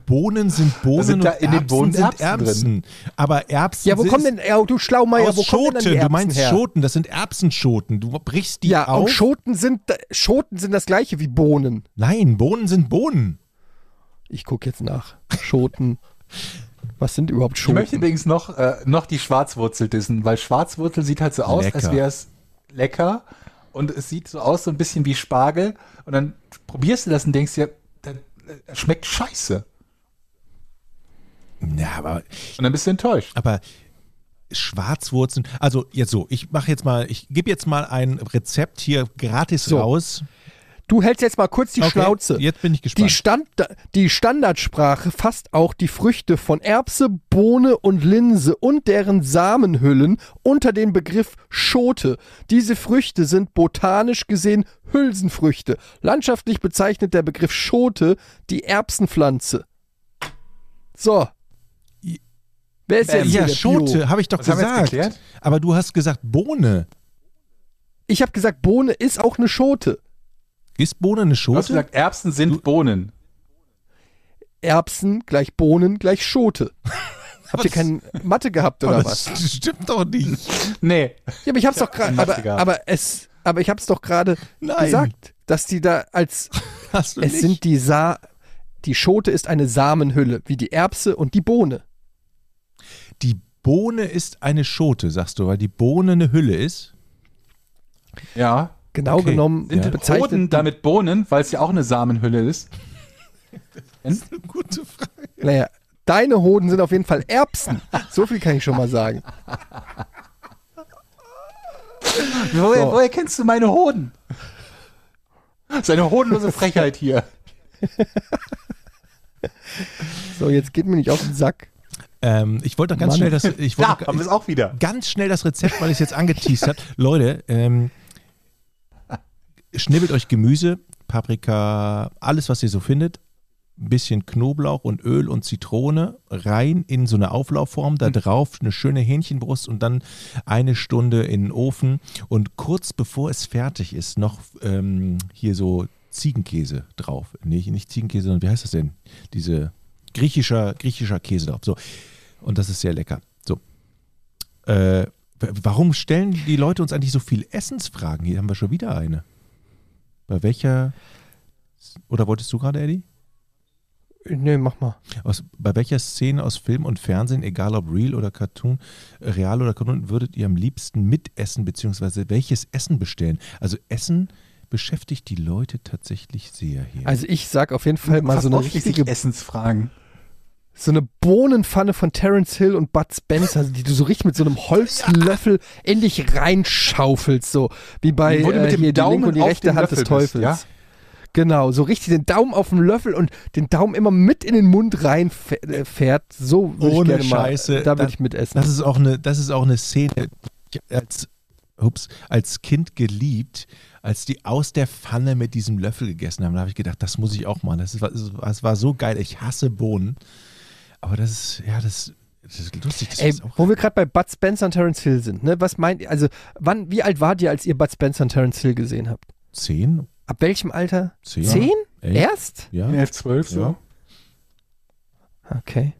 Bohnen sind Bohnen sind da und in den Erbsen Bohnen sind Erbsen Erbsen. Aber Erbsen Ja, wo sind kommen denn, ja, du Schlaumeier, aus wo kommen denn dann die Schoten. Erbsen Du meinst her? Schoten, das sind Erbsenschoten. Du brichst die Ja, auf. und Schoten sind, Schoten sind das gleiche wie Bohnen. Nein, Bohnen sind Bohnen. Ich gucke jetzt nach. Schoten. Was sind überhaupt Ich möchte Schoten? übrigens noch, äh, noch die Schwarzwurzel dissen, weil Schwarzwurzel sieht halt so aus, als Lecker. wäre es lecker und es sieht so aus, so ein bisschen wie Spargel und dann probierst du das und denkst dir, das, das schmeckt scheiße. Ja, aber, Und dann bist du enttäuscht. aber Schwarzwurzeln. Also jetzt so, ich mache jetzt mal, ich gebe jetzt mal ein Rezept hier gratis So. raus. Du hältst jetzt mal kurz die Okay, Schnauze. Jetzt bin ich Die, gespannt. Stand, die Standardsprache fasst auch die Früchte von Erbse, Bohne und Linse und deren Samenhüllen unter den Begriff Schote. Diese Früchte sind botanisch gesehen Hülsenfrüchte. Landschaftlich bezeichnet der Begriff Schote die Erbsenpflanze. So. Wer ist Bam. jetzt hier ja, Schote, habe ich doch Was gesagt. Aber du hast gesagt Bohne. Ich habe gesagt, Bohne ist auch eine Schote. Ist Bohne eine Du hast Schote? gesagt, Erbsen sind Bohnen. Erbsen gleich Bohnen gleich Schote. Habt ihr keine Mathe gehabt oder Aber was? das stimmt doch nicht. Nee. Ja, aber ich hab's doch keine gerade, Mathe aber, aber es, aber ich hab's doch gerade gesagt, dass die da als, Hast du es nicht? sind die Sa, die Schote ist eine Samenhülle, wie die Erbse und die Bohne. die Bohne ist eine Schote, sagst du, weil die Bohne eine Hülle ist. Ja. Genau Okay. genommen Sind Ja. bezeichnet Hoden damit Bohnen, weil es ja auch eine Samenhülle ist? Gute Frage. Naja, deine Hoden sind auf jeden Fall Erbsen. So viel kann ich schon mal sagen. Woher, So. woher kennst du meine Hoden? Seine hodenlose Frechheit hier. So, jetzt geht mir nicht auf den Sack. Ähm, ich wollte doch ganz Mann. schnell das, ich Da wollte haben wir es auch wieder. ganz schnell das Rezept, weil ich es jetzt angeteased habe. Leute, ähm, schnibbelt euch Gemüse, Paprika, alles, was ihr so findet. Ein bisschen Knoblauch und Öl und Zitrone rein in so eine Auflaufform, da drauf eine schöne Hähnchenbrust und dann eine Stunde in den Ofen. Und kurz bevor es fertig ist, noch ähm, hier so Ziegenkäse drauf. Nee, nicht Ziegenkäse, sondern wie heißt das denn? Diese griechischer, griechischer Käse drauf. So. Und das ist sehr lecker. So. Äh, warum stellen die Leute uns eigentlich so viel Essensfragen? Hier haben wir schon wieder eine. Bei welcher. Oder wolltest du gerade, Eddie? Nee, mach mal. Aus, bei welcher Szene aus Film und Fernsehen, egal ob real oder Cartoon, äh, real oder Cartoon, würdet ihr am liebsten mitessen, beziehungsweise welches Essen bestellen? Also Essen beschäftigt die Leute tatsächlich sehr hier. Also ich sag auf jeden Fall mal so eine richtige, Essensfragen. So eine Bohnenpfanne von Terence Hill und Bud Spencer, die du so richtig mit so einem Holzlöffel in dich reinschaufelst, so wie bei Wo du mit äh, dem die Daumen und die rechte Hand des Löffel bist, Teufels. ja? Genau, so richtig den Daumen auf den Löffel und den Daumen immer mit in den Mund reinfährt. So würde ich Ohne Scheiße. mal, da würde ich mitessen. Das ist auch eine, das ist auch eine Szene, als, ups, als Kind geliebt, als die aus der Pfanne mit diesem Löffel gegessen haben. Da habe ich gedacht, das muss ich auch machen. Das, ist, das war so geil. Ich hasse Bohnen. Aber das ist, ja, das, das ist lustig. Das Ey, ist auch, wo wir gerade bei Bud Spencer und Terence Hill sind, ne? Was meint ihr, also wann, wie alt wart ihr, als ihr Bud Spencer und Terence Hill gesehen habt? zehn? Ab welchem Alter? Zehn? Zehn? Erst? Ja. 11, 12 so. Ja. Okay.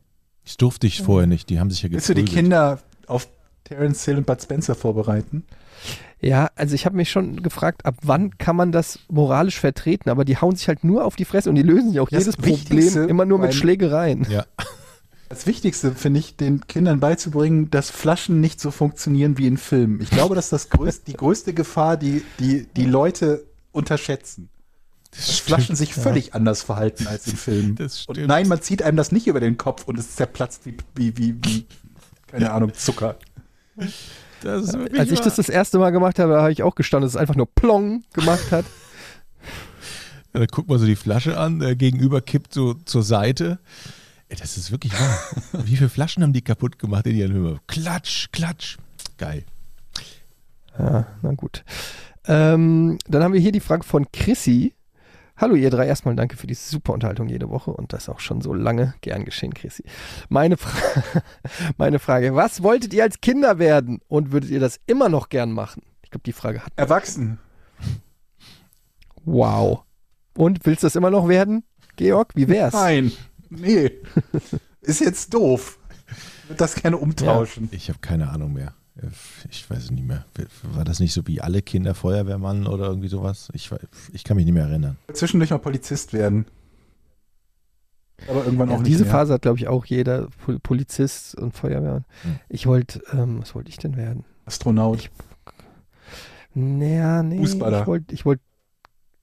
Das durfte ich vorher nicht. Die haben sich ja Willst du die geprügelt. Kinder auf Terence Hill und Bud Spencer vorbereiten? Ja, also ich habe mich schon gefragt, ab wann kann man das moralisch vertreten? Aber die hauen sich halt nur auf die Fresse und die lösen sich auch Das jedes Wichtigste Problem immer nur mit Schlägereien. Ja. Das Wichtigste finde ich, den Kindern beizubringen, dass Flaschen nicht so funktionieren wie in Filmen. Ich glaube, das ist das größte, die größte Gefahr, die, die die Leute unterschätzen. Dass Flaschen sich völlig anders verhalten als in Filmen. Das Und stimmt. nein, man zieht einem das nicht über den Kopf und es zerplatzt wie, wie, wie, wie keine Ahnung, Zucker. Das ist wirklich Als ich das das erste Mal gemacht habe, habe ich auch gestanden, dass es einfach nur Plong gemacht hat. Ja, dann guckt man so die Flasche an, der Gegenüber kippt so zur Seite. Das ist wirklich wahr. Wie viele Flaschen haben die kaputt gemacht in ihren Hümer? Klatsch, klatsch. Geil. Ja, na gut. Ähm, dann haben wir hier die Frage von Chrissy. Hallo ihr drei, erstmal danke für die super Unterhaltung jede Woche und das auch schon so lange. Gern geschehen, Chrissy. Meine, Fra meine Frage, was wolltet ihr als Kinder werden und würdet ihr das immer noch gern machen? Ich glaube, die Frage hat. Erwachsen. Wow. Und willst du das immer noch werden, Georg? Wie wär's? Nein. Nee. Ist jetzt doof. Wird das gerne umtauschen. Ich habe keine Ahnung mehr. Ich weiß es nicht mehr. War das nicht so wie alle Kinder Feuerwehrmann oder irgendwie sowas? Ich, ich kann mich nicht mehr erinnern. Zwischendurch mal Polizist werden. Aber irgendwann Ja, auch nicht diese mehr. Phase hat, glaube ich, auch jeder Pol Polizist und Feuerwehr. Hm. Ich wollte, ähm, was wollte ich denn werden? Astronaut. Ich- Naja, nee, Fußballer. ich wollte, ich wollte,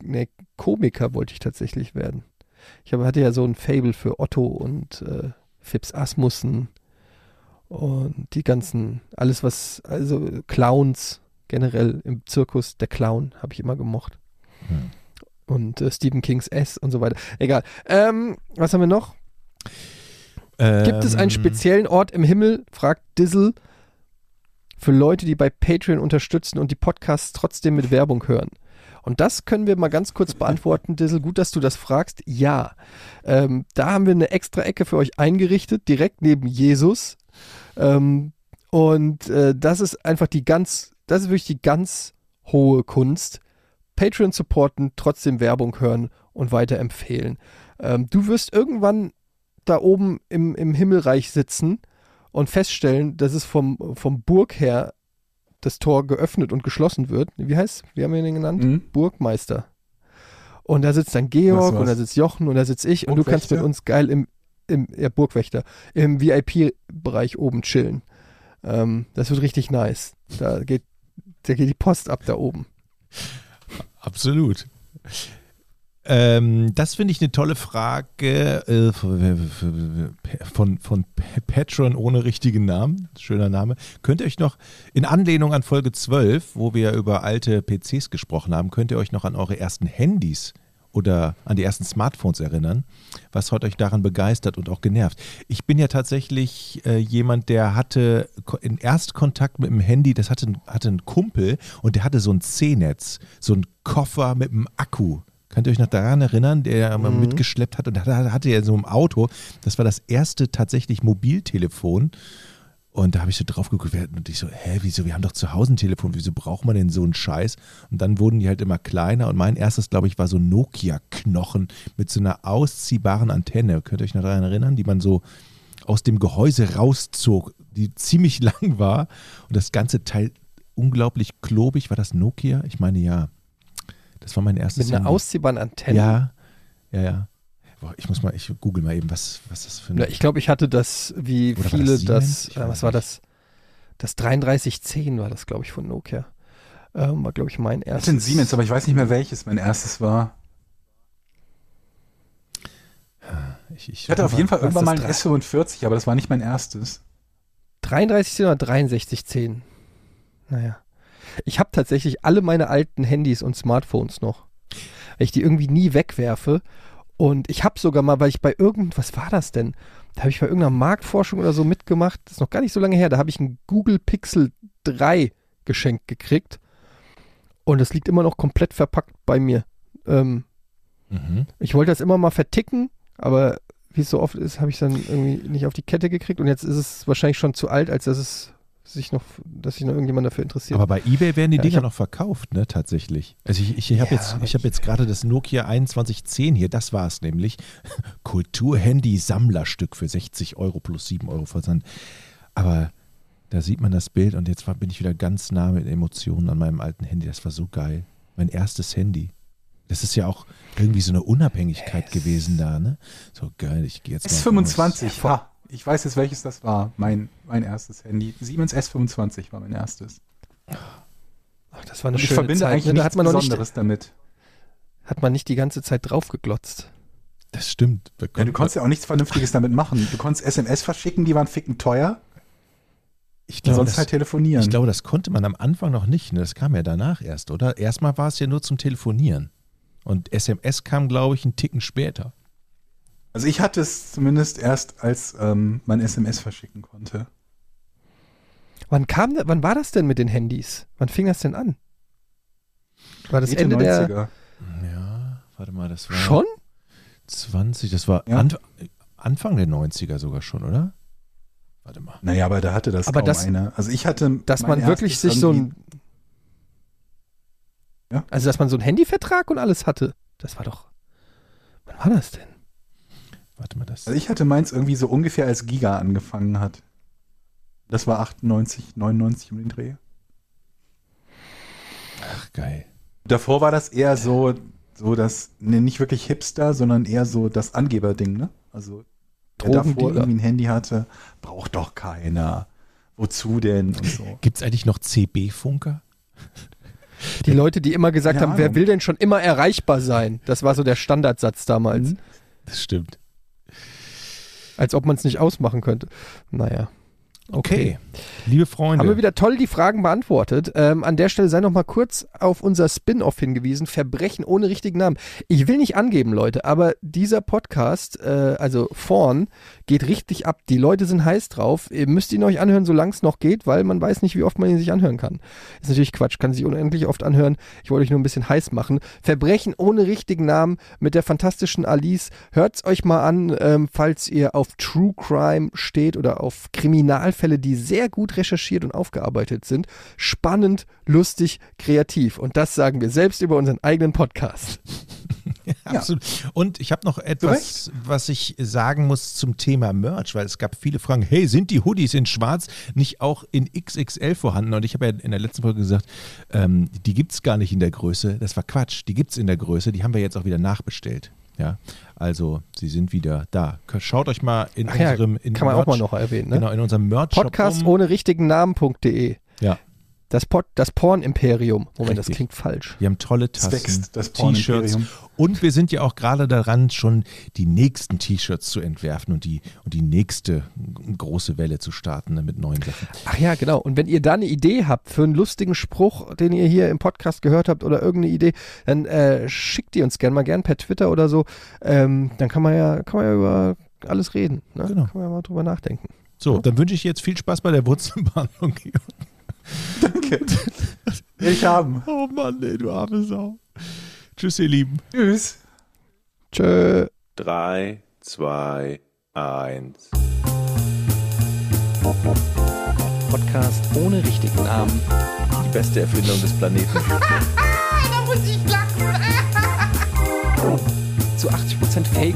nee, Komiker wollte ich tatsächlich werden. Ich hab, hatte ja so ein Fable für Otto und äh, Fips Asmussen und die ganzen, alles was, also Clowns generell im Zirkus, der Clown habe ich immer gemocht. Hm. Und äh, Stephen Kings S und so weiter. Egal. Ähm, was haben wir noch? Gibt es einen Ähm, speziellen Ort im Himmel, fragt Dizzle, für Leute, die bei Patreon unterstützen und die Podcasts trotzdem mit Werbung hören? Und das können wir mal ganz kurz beantworten, Dizzle. Gut, dass du das fragst. Ja. Ähm, da haben wir eine extra Ecke für euch eingerichtet, direkt neben Jesus. Ähm, und äh, das ist einfach die ganz, das ist wirklich die ganz hohe Kunst. Patreon supporten, trotzdem Werbung hören und weiterempfehlen. Ähm, du wirst irgendwann da oben im, im Himmelreich sitzen und feststellen, dass es vom, vom Burg her das Tor geöffnet und geschlossen wird. Wie heißt Wie haben wir den genannt? Mhm. Burgmeister. Und da sitzt dann Georg und da sitzt Jochen und da sitz ich und du kannst mit uns geil im, im ja, Burgwächter, im VIP-Bereich oben chillen. Ähm, das wird richtig nice. Da geht, da geht die Post ab da oben. Absolut. Ähm, das finde ich eine tolle Frage äh, von, von Patron ohne richtigen Namen. Schöner Name. Könnt ihr euch noch, in Anlehnung an Folge 12, wo wir über alte PCs gesprochen haben, könnt ihr euch noch an eure ersten Handys oder an die ersten Smartphones erinnern? Was hat euch daran begeistert und auch genervt? Ich bin ja tatsächlich äh, jemand, der hatte in Erstkontakt mit dem Handy, das hatte, hatte ein Kumpel und der hatte so ein C-Netz, so ein Koffer mit einem Akku. Könnt ihr euch noch daran erinnern, der mal Mhm. mitgeschleppt hat und da hatte er so im Auto, das war das erste tatsächlich Mobiltelefon. Und da habe ich so drauf geguckt und ich so, hä, wieso, wir haben doch zu Hause ein Telefon, wieso braucht man denn so einen Scheiß? Und dann wurden die halt immer kleiner und mein erstes, glaube ich, war so ein Nokia-Knochen mit so einer ausziehbaren Antenne. Könnt ihr euch noch daran erinnern, die man so aus dem Gehäuse rauszog, die ziemlich lang war und das ganze Teil unglaublich klobig. War das Nokia? Ich meine, ja. Das war mein erstes Mit einer Handy. ausziehbaren Antenne. Ja, ja, ja. Boah, ich muss mal, ich google mal eben, was, was das für ein. Ja, ich glaube, ich hatte das, wie Oder war viele, das das, äh, was war das? Das 3310 war das, glaube ich, von Nokia. Ähm, war, glaube ich, mein Ich erstes. hatte ein Siemens, aber ich weiß nicht mehr welches mein erstes war. ich, ich, Ich hatte auf jeden Fall irgendwann mal ein ist S45, aber das war nicht mein erstes. 3310 oder 6310? Naja. Ich habe tatsächlich alle meine alten Handys und Smartphones noch. Weil ich die irgendwie nie wegwerfe. Und ich habe sogar mal, weil ich bei irgend, was war das denn? Da habe ich bei irgendeiner Marktforschung oder so mitgemacht. Das ist noch gar nicht so lange her. Da habe ich ein Google Pixel 3 geschenkt gekriegt. Und das liegt immer noch komplett verpackt bei mir. Ähm, Mhm. ich wollte das immer mal verticken, aber wie es so oft ist, habe ich dann irgendwie nicht auf die Kette gekriegt. Und jetzt ist es wahrscheinlich schon zu alt, als dass es sich noch, dass sich noch irgendjemand dafür interessiert. Aber bei eBay werden die Ja, Dinger hab- noch verkauft, ne, tatsächlich. Also ich, ich, ich habe Ja, jetzt, ich hab jetzt gerade das Nokia 2110 hier, das war es nämlich. Kulturhandy-Sammlerstück für 60 Euro plus 7 Euro Versand. Aber da sieht man das Bild und jetzt war, bin ich wieder ganz nah mit Emotionen an meinem alten Handy. Das war so geil. Mein erstes Handy. Das ist ja auch irgendwie so eine Unabhängigkeit gewesen da, ne? So geil, ich gehe jetzt mal raus. S25, ha, ich weiß jetzt welches das war, mein, mein erstes Handy. Siemens S25 war mein erstes. Ach, das war eine Und ich schöne verbinde Zeit. eigentlich ne? Da nichts hat man noch nicht, Besonderes damit. hat man nicht die ganze Zeit drauf geglotzt. Das stimmt. Ja, du konntest ja auch nichts Vernünftiges damit machen. Du konntest SMS verschicken, die waren ficken teuer. ich glaube, sonst das, halt telefonieren. Ich glaube, das konnte man am Anfang noch nicht. Ne? Das kam ja danach erst, oder? Erstmal war es ja nur zum Telefonieren. Und SMS kam, glaube ich, einen Ticken später. Also ich hatte es zumindest erst, als ähm, man SMS verschicken konnte. Wann kam, wann war das denn mit den Handys? Wann fing das denn an? War das Mitte Ende der, 90er. Ja, Warte mal, das war Schon? 20, das war Ja. Anf Anfang der 90er sogar schon, oder? Warte mal. Naja, aber da hatte das Aber kaum das- einer. Also ich hatte. Dass man wirklich sich so ein. Ja? Also, dass man so einen Handyvertrag und alles hatte. Das war doch. Wann war das denn? Warte mal, das. Also ich hatte meins irgendwie so ungefähr als Giga angefangen hat. Das war 98, 99 um den Dreh. Ach, geil. Davor war das eher so, so das, ne, nicht wirklich Hipster, sondern eher so das Angeberding, ne? Also, wer davor irgendwie ein Handy hatte, braucht doch keiner. Wozu denn und so. Gibt es eigentlich noch CB-Funker? Die Leute, die immer gesagt Keine haben, wer will denn schon immer erreichbar sein? Das war so der Standardsatz damals. Mhm. Das stimmt. Als ob man es nicht ausmachen könnte. Naja. Okay. Liebe Freunde. Haben wir wieder toll die Fragen beantwortet. Ähm, an der Stelle sei noch mal kurz auf unser Spin-off hingewiesen. Verbrechen ohne richtigen Namen. Ich will nicht angeben, Leute, aber dieser Podcast, äh, also vorn, geht richtig ab. Die Leute sind heiß drauf. Ihr müsst ihn euch anhören, solange es noch geht, weil man weiß nicht, wie oft man ihn sich anhören kann. Ist natürlich Quatsch, kann sich unendlich oft anhören. Ich wollte euch nur ein bisschen heiß machen. Verbrechen ohne richtigen Namen mit der fantastischen Alice. Hört's euch mal an, ähm, falls ihr auf True Crime steht oder auf Kriminalfälle, die sehr gut recherchiert und aufgearbeitet sind. Spannend, lustig, kreativ. Und das sagen wir selbst über unseren eigenen Podcast. Absolut. Und ich habe noch etwas, was ich sagen muss zum Thema Merch, weil es gab viele Fragen. Hey, sind die Hoodies in Schwarz nicht auch in XXL vorhanden? Und ich habe ja in der letzten Folge gesagt, ähm, die gibt es gar nicht in der Größe. Das war Quatsch. Die gibt es in der Größe. Die haben wir jetzt auch wieder nachbestellt. Ja, also sie sind wieder da. Schaut euch mal in Ach ja, unserem in kann man auch Merch- mal noch erwähnen. Ne? Genau, in unserem Merch Podcast um. ohne richtigen Namen.de. Ja, Das, Pod, das Porn-Imperium. Moment, das Richtig. klingt falsch. wir haben tolle Tassen, wächst, das T-Shirts und wir sind ja auch gerade daran, schon die nächsten T-Shirts zu entwerfen und die, und die nächste große Welle zu starten ne, mit neuen Sachen. Ach ja, genau. Und wenn ihr da eine Idee habt für einen lustigen Spruch, den ihr hier im Podcast gehört habt oder irgendeine Idee, dann äh, schickt die uns gerne mal gern per Twitter oder so. Ähm, dann kann man ja, kann man ja über alles reden. Ne? Genau. Kann man ja mal drüber nachdenken. So, dann wünsche ich jetzt viel Spaß bei der Wurzelbehandlung. Danke. Ich haben. Oh Mann, ey, du arme Sau. Tschüss, ihr Lieben. Tschüss. Tschö. 3, 2, 1. Podcast ohne richtigen Namen. Die beste Erfindung des Planeten. Da muss ich lachen. Zu 80% Fake.